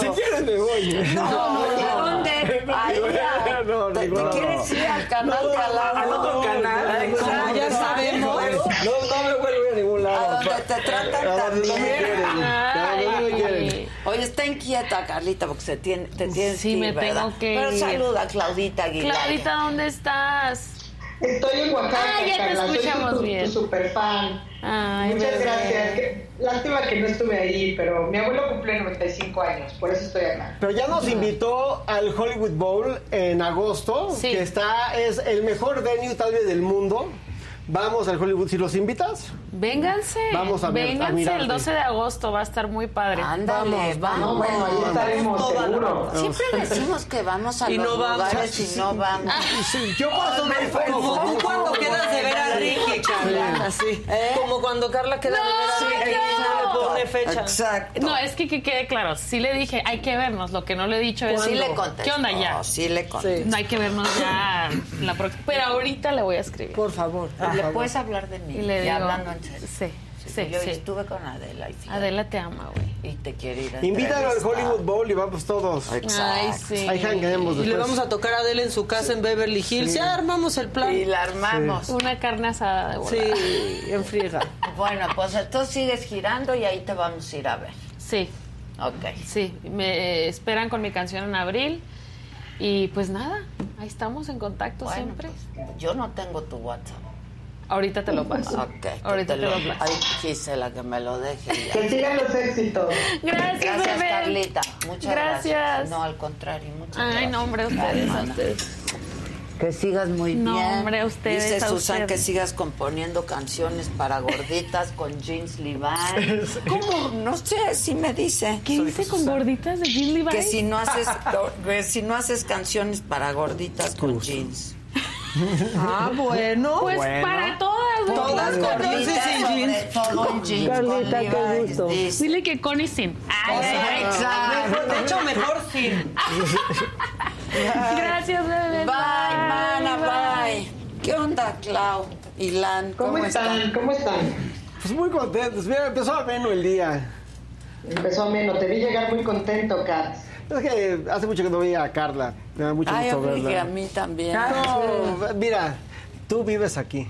Si quieren me voy. No, ¿y a dónde? No, ¿Te, quieres ir al canal de al otro canal. Como ya sabemos. No, no me vuelvo a ningún lado. A donde te tratan no también. no. Oye, está inquieta, Carlita, porque se tiene, te tienes Sí, que ir, me tengo ¿verdad? que Pero ir. saluda a Claudita Aguilar. Claudita, ¿dónde estás? Estoy en Oaxaca. Ah, ya te Carla, soy escuchamos tu- super fan. Ay, Muchas bebé. gracias. Que- lástima que no estuve ahí, pero mi abuelo cumple 95 años, por eso estoy acá. Pero ya nos invitó al Hollywood Bowl en agosto, Sí. que está, es el mejor venue tal vez del mundo. Vamos al Hollywood, si los invitas. Vénganse. Vamos a ver- a Vénganse el 12 de agosto, va a estar muy padre. Ándale, vamos. Bueno, ahí estaremos, seguro. Siempre decimos que vamos a Y los no vamos. lugares y no vamos. Sí, yo me enfoco. Como tú cuando quedas de ver a Ricky, Carla. Así. Como cuando Carla queda de ver a Ricky no pone fecha. Exacto. No, es que, que quede claro, sí le dije, hay que vernos, lo que no le he dicho es... Sí le contestó, ¿Qué onda ya? sí le contestó. No hay que vernos ya la próxima. Pero ahorita le voy a escribir. Por favor. ¿Le puedes hablar de mí? Y le digo, hablando en serio. Sí, sí, yo sí. estuve con Adela y fíjate, Adela te ama, güey. y te quiere ir a Invítalo al. Hollywood Bowl y vamos todos. Ay, sí. Ahí jangueemos Y le vamos a tocar a Adele en su casa en Beverly Hills. Ya armamos el plan. Y la armamos. Una carne asada de volada. Sí, en friega. Bueno, pues entonces sigues girando y ahí te vamos a ir a ver. Sí, Ok. sí. Me eh, esperan con mi canción en abril. Y pues nada, ahí estamos en contacto Bueno, siempre. pues, yo no tengo tu WhatsApp. Ahorita te lo paso. Ok. que Ahorita te lo paso. Ay, Gisela, que me lo deje. ya. Que sigan los éxitos. Gracias, Gracias, bebé. Carlita. Muchas gracias. Gracias. No, al contrario, muchas Ay, gracias. no, hombre, Ay, ustedes, a ustedes. Que sigas muy No, bien. hombre, ustedes, Dice Susan que sigas componiendo canciones para gorditas con jeans Levi. ¿Cómo? No sé, sí me dice. ¿Qué hice con gorditas de Jean Levi? Que si no haces que si no haces canciones para gorditas con jeans. Ah, bueno. Pues para todas, güey. Todas con jeans y sin jeans. todo en jeans. Carlita, con qué gusto. Dile que sin. Ay, Exacto. Mejor- de hecho, mejor sin. Gracias, bebé. Bye, mana, bye. ¿Qué onda, Clau? Ilan, ¿Cómo, ¿cómo, están? ¿Cómo están? Pues muy contentos. Mira, empezó a menos el día. Empezó menos, te vi llegar muy contento, Kat. Es que hace mucho que no veía a Carla. Me da mucho Ay, gusto verla. a mí también. No, mira, tú vives aquí.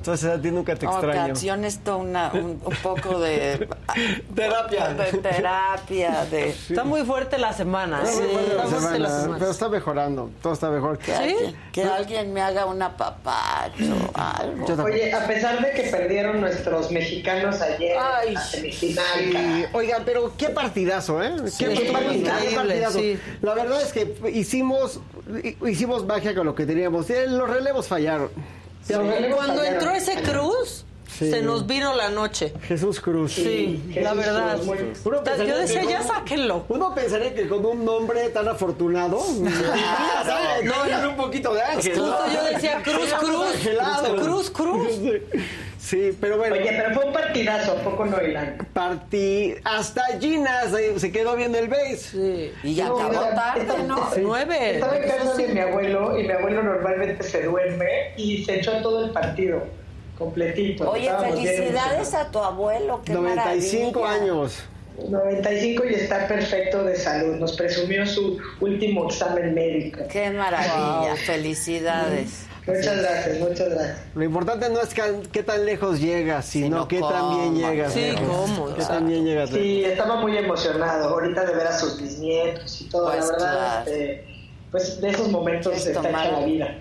Entonces a ti nunca te extraño. Ocasiones esto una, un, un poco de Terapia. de terapia, de Está muy fuerte la semana. Está ¿eh? muy Está fuerte la semana, pero está mejorando. Todo está mejor. que, alguien, que alguien me haga un apapacho, algo. Oye, a pesar de que perdieron nuestros mexicanos ayer Ay, la semifinal, Sí, oigan, pero qué partidazo, ¿eh? Sí, qué, partidazo. sí. La verdad es que hicimos hicimos magia con lo que teníamos. Los relevos fallaron. Cuando entró ese Cruz, Sí. se nos vino la noche. Jesús Cruz. Sí, Jesús la verdad. Yo decía, ya sáquenlo. Uno pensaría que con un nombre tan afortunado, ¿sabes? No, no, no. un poquito de ángel. Justo yo decía, Cruz, Cruz. Cruz, Cruz. Sí, pero bueno. Oye, pero fue un partidazo, ¿a poco no, Ilan? Partí. Hasta Gina se, se quedó viendo el base. Sí. Y ya No, acabó mira, tarde, esta- ¿no? esta- Nueve. Estaba en casa de mi abuelo y mi abuelo normalmente se duerme y se echó todo el partido completito. Oye, felicidades a tu abuelo, qué 95 maravilla. años. 95 y está perfecto de salud. Nos presumió su último examen médico. Qué maravilla, felicidades. Muchas gracias, muchas gracias. Lo importante no es ca- qué tan lejos llegas, sino Sino qué tan bien llegas. Sí, lejos. cómo, Qué tan bien llegas. lejos. Sí, estaba muy emocionado ahorita de ver a sus bisnietos y todo. Pues la verdad, claro. este, pues de esos momentos ¿Quieres está tomar? hecha la vida.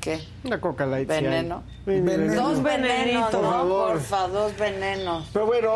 ¿Qué? Una coca light. ¿Veneno? Veneno. Dos venenos, Por ¿no? favor. Porfa, dos venenos. Pero bueno,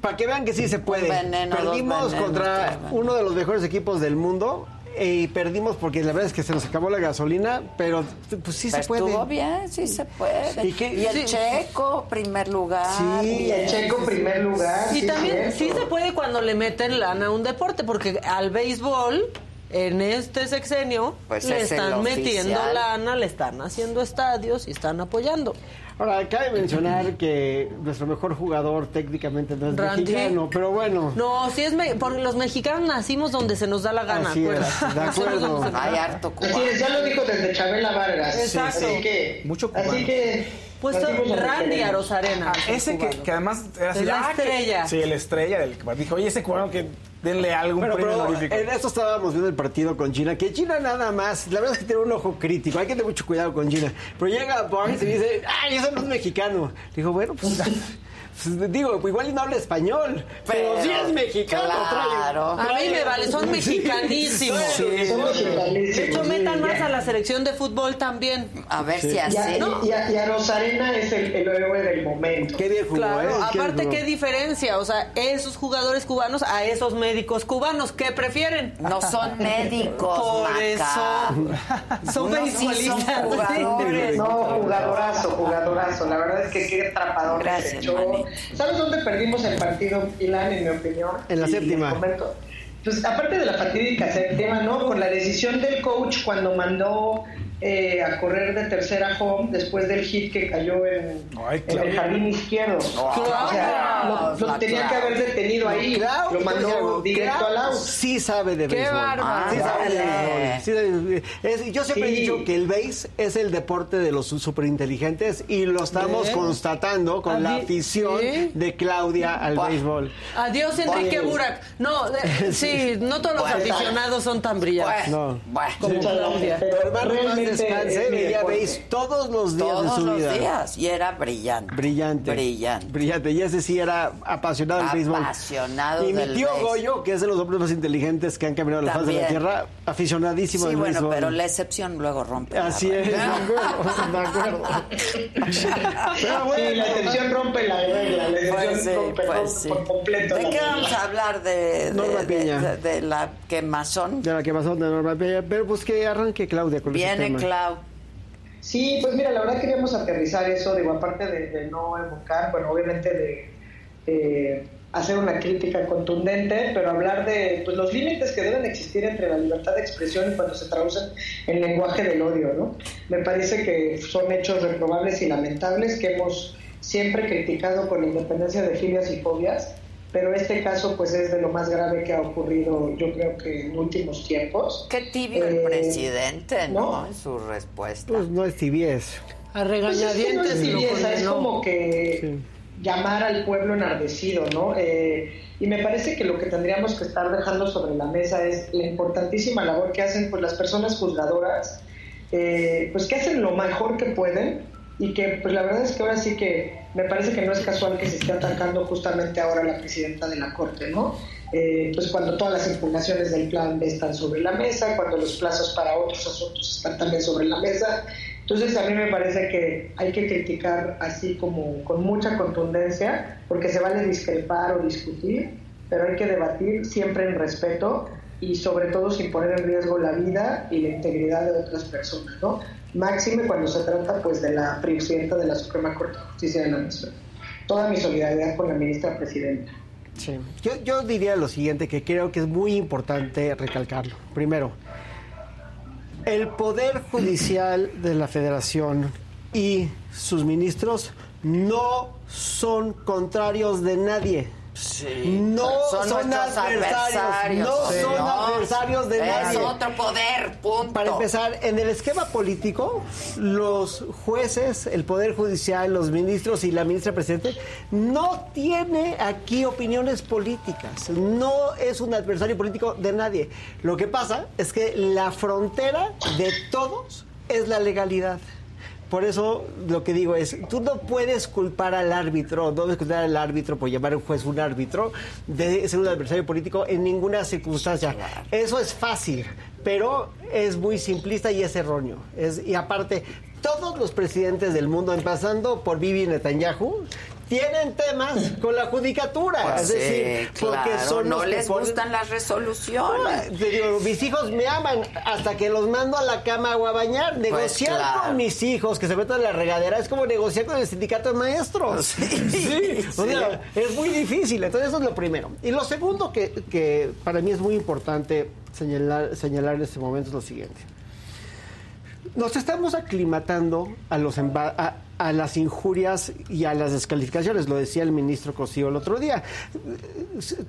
para que vean que sí se puede. veneno, dos perdimos venenos, contra uno de los mejores equipos del mundo y perdimos porque la verdad es que se nos acabó la gasolina, pero pues sí Pero se puede. Estuvo bien, sí se puede. ¿Y el Sí. checo, primer lugar. Sí. Y el checo primer lugar. Y sí, también sí se puede cuando le meten lana a un deporte, porque al béisbol, en este sexenio, Pues le es están metiendo oficial. lana, le están haciendo estadios y están apoyando. Ahora, cabe mencionar que nuestro mejor jugador técnicamente no es Randy. mexicano, pero bueno. No, sí es me- porque los mexicanos nacimos donde se nos da la gana, Así es, de acuerdo. Hay harto Así cubano. es, ya lo dijo desde Chabela Vargas. Exacto. Así que, Mucho cubano. así que Pues donde Randy. Arozarena. Ah, ese que, que además era así, la ah, que- estrella. sí, la estrella del que dijo, oye, ese cubano que denle algún Bueno, premio honorífico. en esto estábamos viendo el partido con China, que China nada más, la verdad es que tiene un ojo crítico, hay que tener mucho cuidado con China. Pero llega Barnes y dice, ay, eso no es mexicano. Digo, bueno, pues, pues, digo, igual no habla español, pero, Pero, sí es mexicano. claro. trae- A mí me vale, son Sí. mexicanísimos. Sí. Somos De hecho, metan más a la selección de fútbol también. A ver si Y a, así. y a- y a Rosarena es el, el héroe del momento. Qué bien jugó, Claro, ¿eh? Aparte, ¿qué diferencia? O sea, esos jugadores cubanos a esos médicos cubanos, ¿qué prefieren? No son médicos, Por Maca. eso. Son No, sí son jugadores. No, jugadorazo, jugadorazo. La verdad es que qué atrapador que Gracias, ¿Sabes dónde perdimos el partido, Ilan, en mi opinión? En la Y séptima. Pues aparte de la fatídica séptima, ¿no? Con la decisión del coach cuando mandó eh, a correr de tercera home después del hit que cayó en, Ay, en el jardín izquierdo. o sea, lo, lo tenía que haber detenido ahí. Clau, lo mandó directo Clau al out. Sí sabe de Qué béisbol. bárbaro. Sí sabe de béisbol. Sí sabe- es- yo siempre he dicho que el béis es el deporte de los superinteligentes y lo estamos Bien. constatando con la afición sí. de Claudia al Buah. béisbol. Adiós, Enrique. Burak. No, eh, sí, no todos los aficionados son tan brillantes. Bueno, No. Como Claudia. pero descanse, veía béis todos los días de Todos su los vida. días. Y era brillante. Brillante. Brillante. Brillante. Y ese sí era apasionado del béisbol. Apasionado Y mi tío. Goyo, que es de los hombres más inteligentes que han caminado la faz de la tierra, aficionadísimo Sí, del bueno, béisbol. pero la excepción luego rompe. la Así es, de acuerdo, de acuerdo. Pero bueno, Sí, la excepción rompe la regla, la excepción Pues sí, rompe, pues por completo ¿De qué vamos a hablar? De, de, Norma de- Piña. de- de la quemazón. De la que pasó de Norma Peña, pero pues que arranque Claudia con Viene tema. Clau. Sí, pues mira, la verdad queríamos aterrizar eso, digo, aparte de, de no evocar, bueno, obviamente de hacer una crítica contundente, pero hablar de pues, los límites que deben existir entre la libertad de expresión y cuando se traducen en lenguaje del odio, ¿no? Me parece que son hechos reprobables y lamentables que hemos siempre criticado con independencia de filias y fobias, pero este caso pues es de lo más grave que ha ocurrido yo creo que en últimos tiempos. Qué tibio el Eh, presidente, ¿no? ¿no? En su respuesta. Pues no es tibiez. A Pues es que no regañadientes es tibieza, es como que llamar al pueblo enardecido, ¿no? Eh, y me parece que lo que tendríamos que estar dejando sobre la mesa es la importantísima labor que hacen pues las personas juzgadoras, eh, pues que hacen lo mejor que pueden y que pues la verdad es que ahora sí que me parece que no es casual que se esté atacando justamente ahora la presidenta de la Corte, ¿no? Eh, pues cuando todas las impugnaciones del plan B están sobre la mesa, cuando los plazos para otros asuntos están también sobre la mesa. Entonces a mí me parece que hay que criticar así como con mucha contundencia, porque se vale discrepar o discutir, pero hay que debatir siempre en respeto y sobre todo sin poner en riesgo la vida y la integridad de otras personas, ¿no? Máxime cuando se trata pues de la presidenta de la Suprema Corte de Justicia de la Nación. Toda mi solidaridad con la ministra presidenta. Sí. Yo, yo diría lo siguiente, que creo que es muy importante recalcarlo. Primero, el Poder Judicial de la Federación y sus ministros no son contrarios de nadie. No son, adversarios, no Sí, son no. adversarios de es nadie. otro poder, punto. Para empezar, en el esquema político, los jueces, el Poder Judicial, los ministros y la ministra presidente no tiene aquí opiniones políticas. No es un adversario político de nadie. Lo que pasa es que la frontera de todos es la legalidad. Por eso lo que digo es, tú no puedes culpar al árbitro, no puedes culpar al árbitro por llamar a un juez un árbitro de ser un adversario político en ninguna circunstancia. Eso es fácil, pero es muy simplista y es erróneo. Es, y aparte, todos los presidentes del mundo, empezando por Bibi Netanyahu, tienen temas con la judicatura. Pues es sí, decir, porque claro, son no los que les ponen- gustan las resoluciones. digo, mis hijos me aman hasta que los mando a la cama o a bañar. Negociar claro. con mis hijos que se metan en la regadera es como negociar con el sindicato de maestros. Sí, o sea, es muy difícil. Entonces, eso es lo primero. Y lo segundo que, que para mí es muy importante señalar, señalar en este momento es lo siguiente. Nos estamos aclimatando a, los a, a las injurias y a las descalificaciones, lo decía el ministro Cosío el otro día.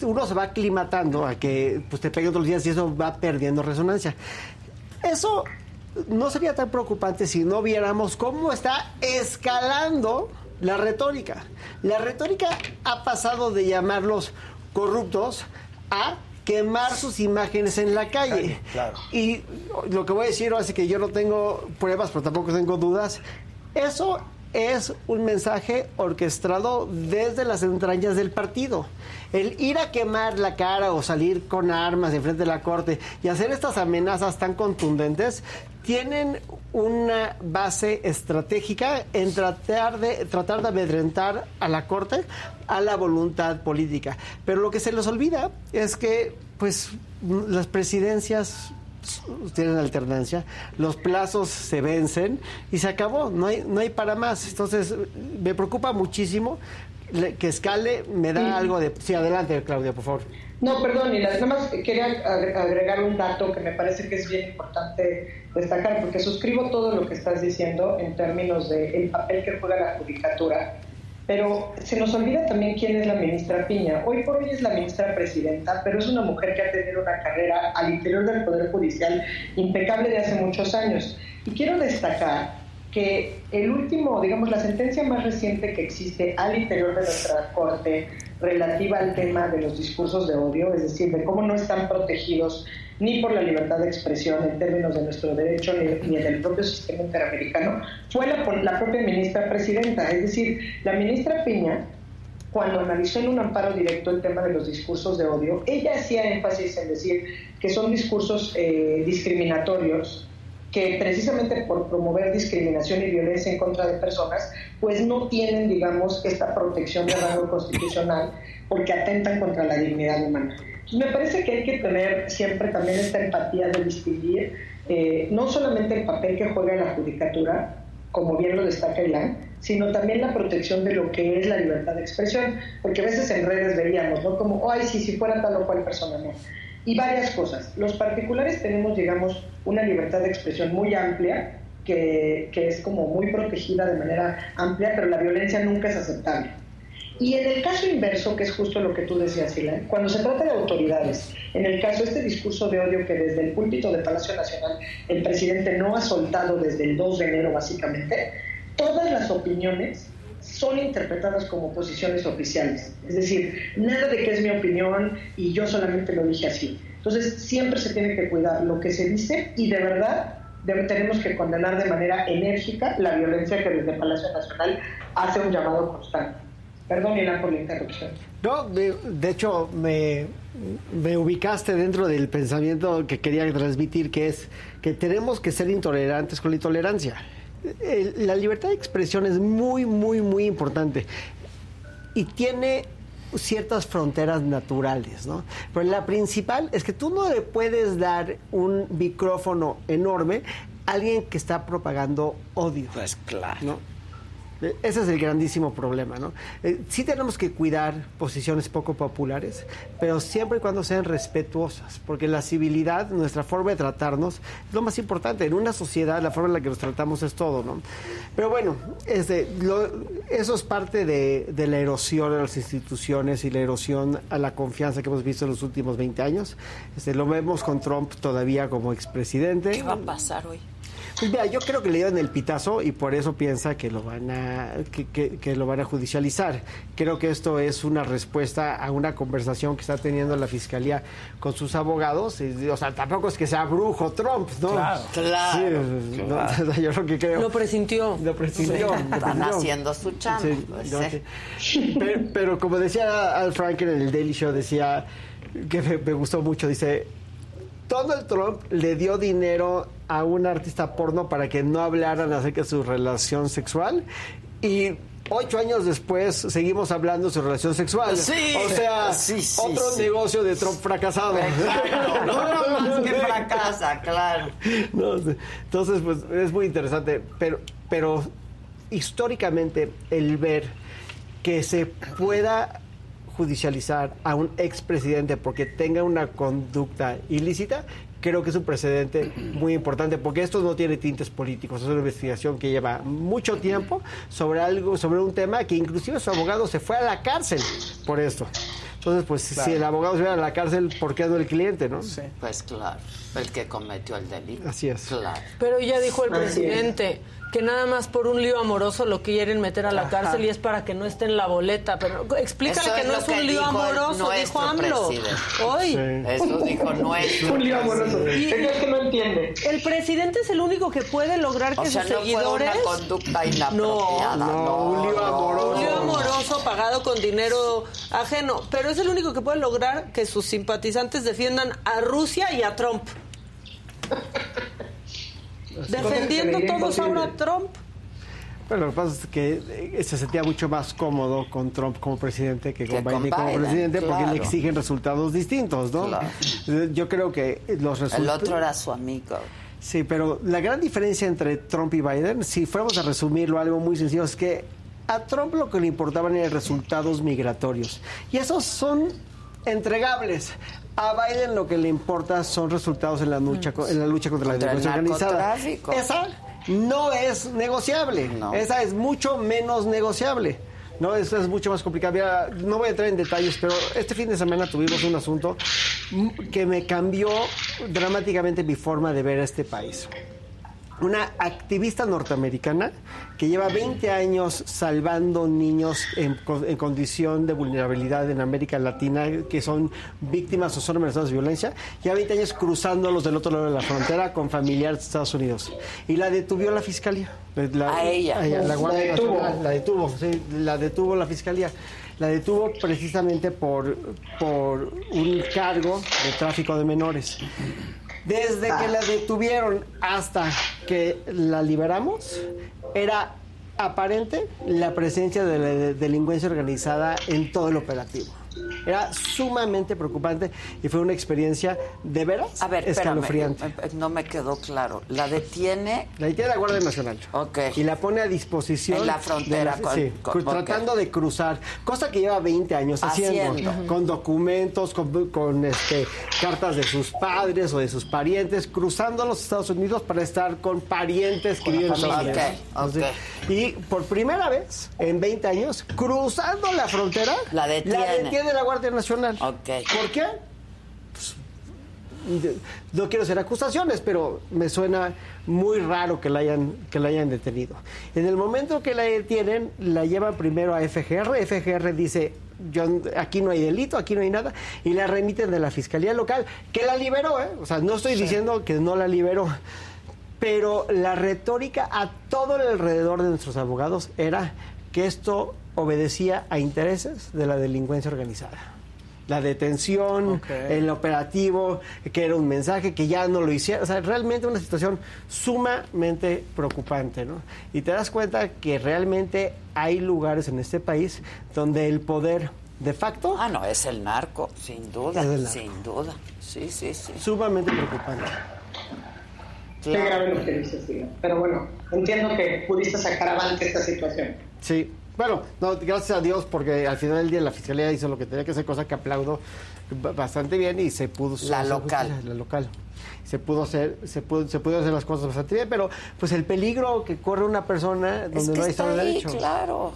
Uno se va aclimatando a que pues, te peguen todos los días y eso va perdiendo resonancia. Eso no sería tan preocupante si no viéramos cómo está escalando la retórica. La retórica ha pasado de llamarlos corruptos a quemar sus imágenes en la calle. Claro. Y lo que voy a decir, así que yo no tengo pruebas, pero tampoco tengo dudas, eso es un mensaje orquestado desde las entrañas del partido. El ir a quemar la cara o salir con armas en frente de la corte y hacer estas amenazas tan contundentes tienen una base estratégica en tratar de tratar de amedrentar a la corte a la voluntad política. Pero lo que se les olvida es que pues las presidencias tienen alternancia, los plazos se vencen y se acabó, no hay, no hay para más. Entonces, me preocupa muchísimo que escale, me da algo de... Sí, adelante, Claudia, por favor. No, perdón, y nada más quería agregar un dato que me parece que es bien importante destacar, porque suscribo todo lo que estás diciendo en términos del papel que juega la judicatura pero se nos olvida también quién es la ministra Piña. Hoy por hoy es la ministra presidenta, pero es una mujer que ha tenido una carrera al interior del Poder Judicial impecable de hace muchos años. Y quiero destacar que el último, digamos, la sentencia más reciente que existe al interior de nuestra Corte relativa al tema de los discursos de odio, es decir, de cómo no están protegidos ni por la libertad de expresión en términos de nuestro derecho ni, en el propio sistema interamericano, fue la, la propia ministra presidenta. Es decir, la ministra Piña, cuando analizó en un amparo directo el tema de los discursos de odio, ella hacía énfasis en decir que son discursos eh, discriminatorios que precisamente por promover discriminación y violencia en contra de personas, pues no tienen, digamos, esta protección de rango constitucional porque atentan contra la dignidad humana. Me parece que hay que tener siempre también esta empatía de distinguir eh, no solamente el papel que juega la judicatura, como bien lo destaca Ilan, sino también la protección de lo que es la libertad de expresión, porque a veces en redes veíamos, ¿no? Como, ay, sí, si fuera tal o cual persona, no. Y varias cosas. Los particulares tenemos, digamos, una libertad de expresión muy amplia, que, que es como muy protegida de manera amplia, pero la violencia nunca es aceptable. Y en el caso inverso, que es justo lo que tú decías, Ilan, cuando se trata de autoridades, en el caso de este discurso de odio que desde el púlpito de Palacio Nacional el presidente no ha soltado desde el 2 de enero básicamente, todas las opiniones son interpretadas como posiciones oficiales. Es decir, nada de que es mi opinión y yo solamente lo dije así. Entonces, siempre se tiene que cuidar lo que se dice y de verdad tenemos que condenar de manera enérgica la violencia que desde Palacio Nacional hace un llamado constante. Perdón, por la interrupción. No, de, hecho, me, me, ubicaste dentro del pensamiento que quería transmitir, que es que tenemos que ser intolerantes con la intolerancia. la libertad de expresión es muy, muy, muy importante. Y tiene ciertas fronteras naturales, ¿no? Pero la principal es que tú no le puedes dar un micrófono enorme a alguien que está propagando odio. Pues claro. ¿no? Ese es el grandísimo problema, ¿no? Eh, sí tenemos que cuidar posiciones poco populares, pero siempre y cuando sean respetuosas, porque la civilidad, nuestra forma de tratarnos, es lo más importante. En una sociedad, la forma en la que nos tratamos es todo, ¿no? Pero bueno, este, eso es parte de, la erosión a las instituciones y la erosión a la confianza que hemos visto en los últimos 20 años. Este, lo vemos con Trump todavía como expresidente. ¿Qué va a pasar hoy? Pues mira, yo creo que le dieron el pitazo y por eso piensa que lo van a que, lo van a judicializar. Creo que esto es una respuesta a una conversación que está teniendo la fiscalía con sus abogados. o sea, tampoco es que sea brujo Trump, ¿no? Claro, claro. Sí, yo lo que creo. Lo presintió. Lo presintió. Están haciendo su chamba. Pues, pero, como decía Al Franken en el Daily Show, decía que me gustó mucho, dice Donald Trump le dio dinero a un artista porno para que no hablaran acerca de su relación sexual y ocho años después seguimos hablando de su relación sexual. Sí, o sea, otro negocio de Trump fracasado. no, más que fracasa, claro. entonces, pues es muy interesante, pero, pero históricamente el ver que se pueda judicializar a un expresidente porque tenga una conducta ilícita, creo que es un precedente muy importante porque esto no tiene tintes políticos, es una investigación que lleva mucho tiempo sobre algo, sobre un tema que inclusive su abogado se fue a la cárcel por esto. Entonces, pues si el abogado se va a la cárcel, ¿por qué no el cliente, no? Sí. Pues claro, el que cometió el delito. Así es. Claro. Pero ya dijo el presidente que nada más por un lío amoroso lo quieren meter a la Ajá. cárcel y es para que no esté en la boleta. Pero explícale Eso que es no es un lío amoroso, dijo AMLO. presidente. Hoy. Eso dijo nuestro. Un lío amoroso. Y- Es que no entiende. El presidente es el único que puede lograr que O sea, sus no fue seguidores. una conducta inapropiada. No, un lío amoroso. Un lío amoroso pagado con dinero ajeno. Pero es el único que puede lograr que sus simpatizantes defiendan a Rusia y a Trump. Defendiendo todos ahora a Trump. Pero lo que pasa es que eh, se sentía mucho más cómodo con Trump como presidente que con Que con Biden como presidente porque le exigen resultados distintos, ¿no? Claro. Yo creo que los El resultados... otro era su amigo. Sí, pero la gran diferencia entre Trump y Biden, si fuéramos a resumirlo algo muy sencillo, es que a Trump lo que le importaban eran resultados migratorios. Y esos son entregables. A Biden lo que le importa son resultados en la lucha, en la lucha contra, Contra la el delincuencia organizada. Esa no es negociable. Esa es mucho menos negociable. No, eso es mucho más complicado. Mira, no voy a entrar en detalles, pero este fin de semana tuvimos un asunto que me cambió dramáticamente mi forma de ver a este país. Una activista norteamericana que lleva 20 años salvando niños en, co- en condición de vulnerabilidad en América Latina, que son víctimas o son amenazados de violencia, lleva 20 años cruzándolos del otro lado de la frontera con familiares de Estados Unidos. Y la detuvió la fiscalía. La- A ella. la La Guardia detuvo. Nacional, la detuvo, sí, la detuvo la fiscalía. La detuvo precisamente por, por un cargo de tráfico de menores. Desde que la detuvieron hasta que la liberamos, era aparente la presencia de la de- delincuencia organizada en todo el operativo. Era sumamente preocupante y fue una experiencia de veras A ver, escalofriante. eh, no me quedó claro. ¿La detiene? La detiene la Guardia Nacional. Ok. Y la pone a disposición. En la de frontera con- sí, con- cru- tratando de cruzar. Cosa que lleva 20 años haciendo. Haciendo. Con documentos, con, con, este, cartas de sus padres o de sus parientes, cruzando a los Estados Unidos para estar con parientes que la viven en Estados familia. Unidos. Ok, Entonces, Y por primera vez en 20 años, cruzando la frontera, La detiene. la detiene la Guardia Nacional. ¿Por qué? de- no quiero hacer acusaciones, pero me suena muy raro que la hayan que la hayan detenido. En el momento que la detienen, la llevan primero a FGR, FGR dice yo, aquí no hay delito, aquí no hay nada, y la remiten de la Fiscalía Local, que la liberó, ¿eh? O sea, no estoy diciendo que no la liberó, pero la retórica a todo el alrededor de nuestros abogados era que esto obedecía a intereses de la delincuencia organizada la detención, el operativo, que era un mensaje que ya no lo hicieron. O sea, realmente una situación sumamente preocupante, ¿no? Y te das cuenta que realmente hay lugares en este país donde el poder de facto... Ah, no, es el narco, sin duda, Es el narco. sin duda. Sí, sí, sí. Sumamente preocupante. Qué grave lo que dices. Pero bueno, entiendo que pudiste sacar avante esta situación. Sí. Bueno, no, gracias a Dios, porque al final del día la fiscalía hizo lo que tenía que hacer, cosa que aplaudo ba- bastante bien y se pudo La hacer local. justicia, la local. Se pudo hacer, se pudo, se pudo hacer las cosas bastante bien, pero pues el peligro que corre una persona donde Es que no hay está Estado de ahí, derecho. claro,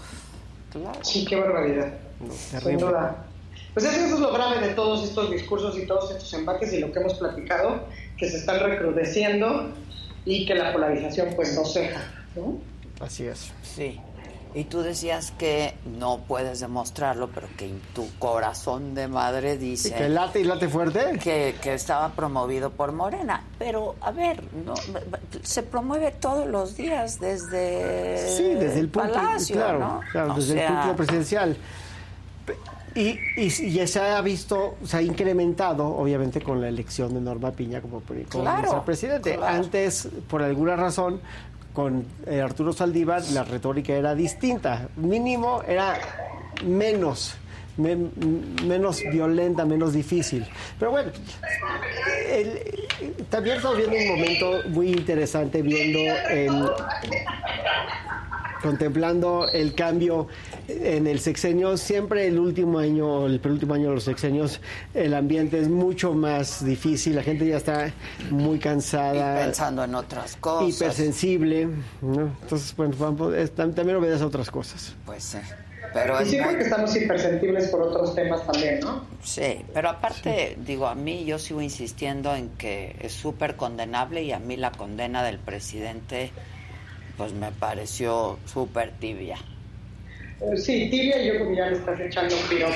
claro. Sí, qué barbaridad. Sin terrible. duda. Pues es que eso es lo grave de todos estos discursos y todos estos embates y lo que hemos platicado, que se están recrudeciendo y que la polarización pues no ceja, ¿no? Así es. Sí. Y tú decías que no puedes demostrarlo, pero que en tu corazón de madre dice... Que late y late fuerte. Que, que estaba promovido por Morena. Pero, a ver, no, se promueve todos los días desde, Sí, desde el punto, Palacio, claro, ¿no? claro, desde sea, el punto presidencial. Y, y, se ha visto, se ha incrementado, obviamente, con la elección de Norma Piña como, como Claro, presidente. claro. Antes, por alguna razón, con eh, Arturo Saldívar, la retórica era distinta. Mínimo era menos, men- menos violenta, menos difícil. Pero bueno, el- también estamos viendo un momento muy interesante, viendo el contemplando el cambio en el sexenio, siempre el último año, el penúltimo año de los sexenios, el ambiente es mucho más difícil, la gente ya está muy cansada. Y pensando en otras cosas. Hipersensible, ¿no? Entonces, bueno, vamos, es- tam- también obedece a otras cosas. Pues sí. Pero y es- sí porque estamos hipersensibles por otros temas también, ¿no? Sí, pero aparte, digo, a mí yo sigo insistiendo en que es súper condenable y a mí la condena del presidente pues me pareció súper tibia. Eh, Sí, tibia yo creo que ya le estás echando un piropo.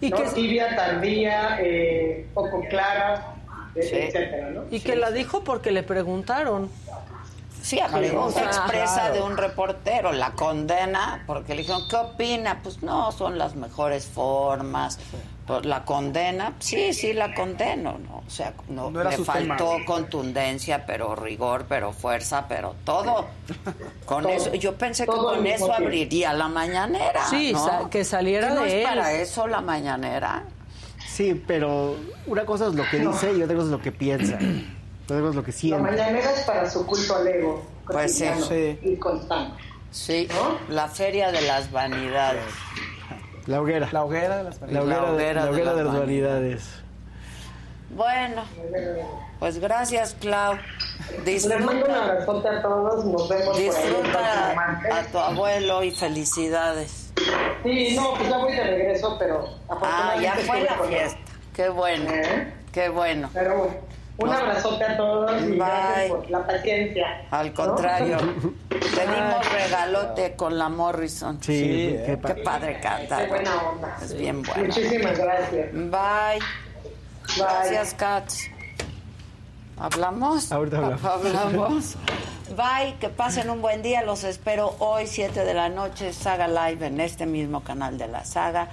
¿no? Tibia, tardía, eh, poco clara, eh, etcétera, ¿no? Y que la dijo porque le preguntaron. Sí, a pregunta sea, expresa claro. de un reportero, la condena, porque le dijeron, ¿qué opina? Pues no, son las mejores formas. Pues la condena, sí, sí, la condeno, ¿no? O sea, no, No le faltó tema. contundencia, pero rigor, pero fuerza, pero todo. Con Todo. eso, yo pensé que con eso tiempo. abriría la mañanera. Sí, ¿no? sa- que saliera ¿Que no de es él. para eso la mañanera? Sí, pero una cosa es lo que dice y otra cosa es lo que piensa. Otra cosa es lo que La siente. mañanera es para su culto al ego. Pues sí. Y constante. Sí, la feria de las vanidades. La hoguera. La hoguera de las La hoguera, La de- hoguera la de hoguera las de las vanidades. Bueno, pues gracias, Clau. Les mando un Disfruta, abrazote a todos. Nos vemos por disfruta martes. a tu abuelo y felicidades. Sí, no, pues ya voy de regreso, pero Ah, ya fue la fiesta. Qué bueno, qué bueno. Pero bueno, un No. abrazote a todos y Bye. gracias por la paciencia. Al ¿no? contrario, dimos regalote con la Morrison. Sí, Sí, qué qué, pa- padre canta. Qué buena onda. Es bien buena. Muchísimas gracias. Bye. Gracias, Katz. ¿Hablamos? Ahorita hablamos. Hablamos. Bye, que pasen un buen día. Los espero hoy, 7 de la noche, Saga Live, en este mismo canal de la saga,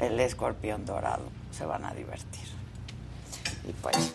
El Escorpión Dorado. Se van a divertir. Y pues.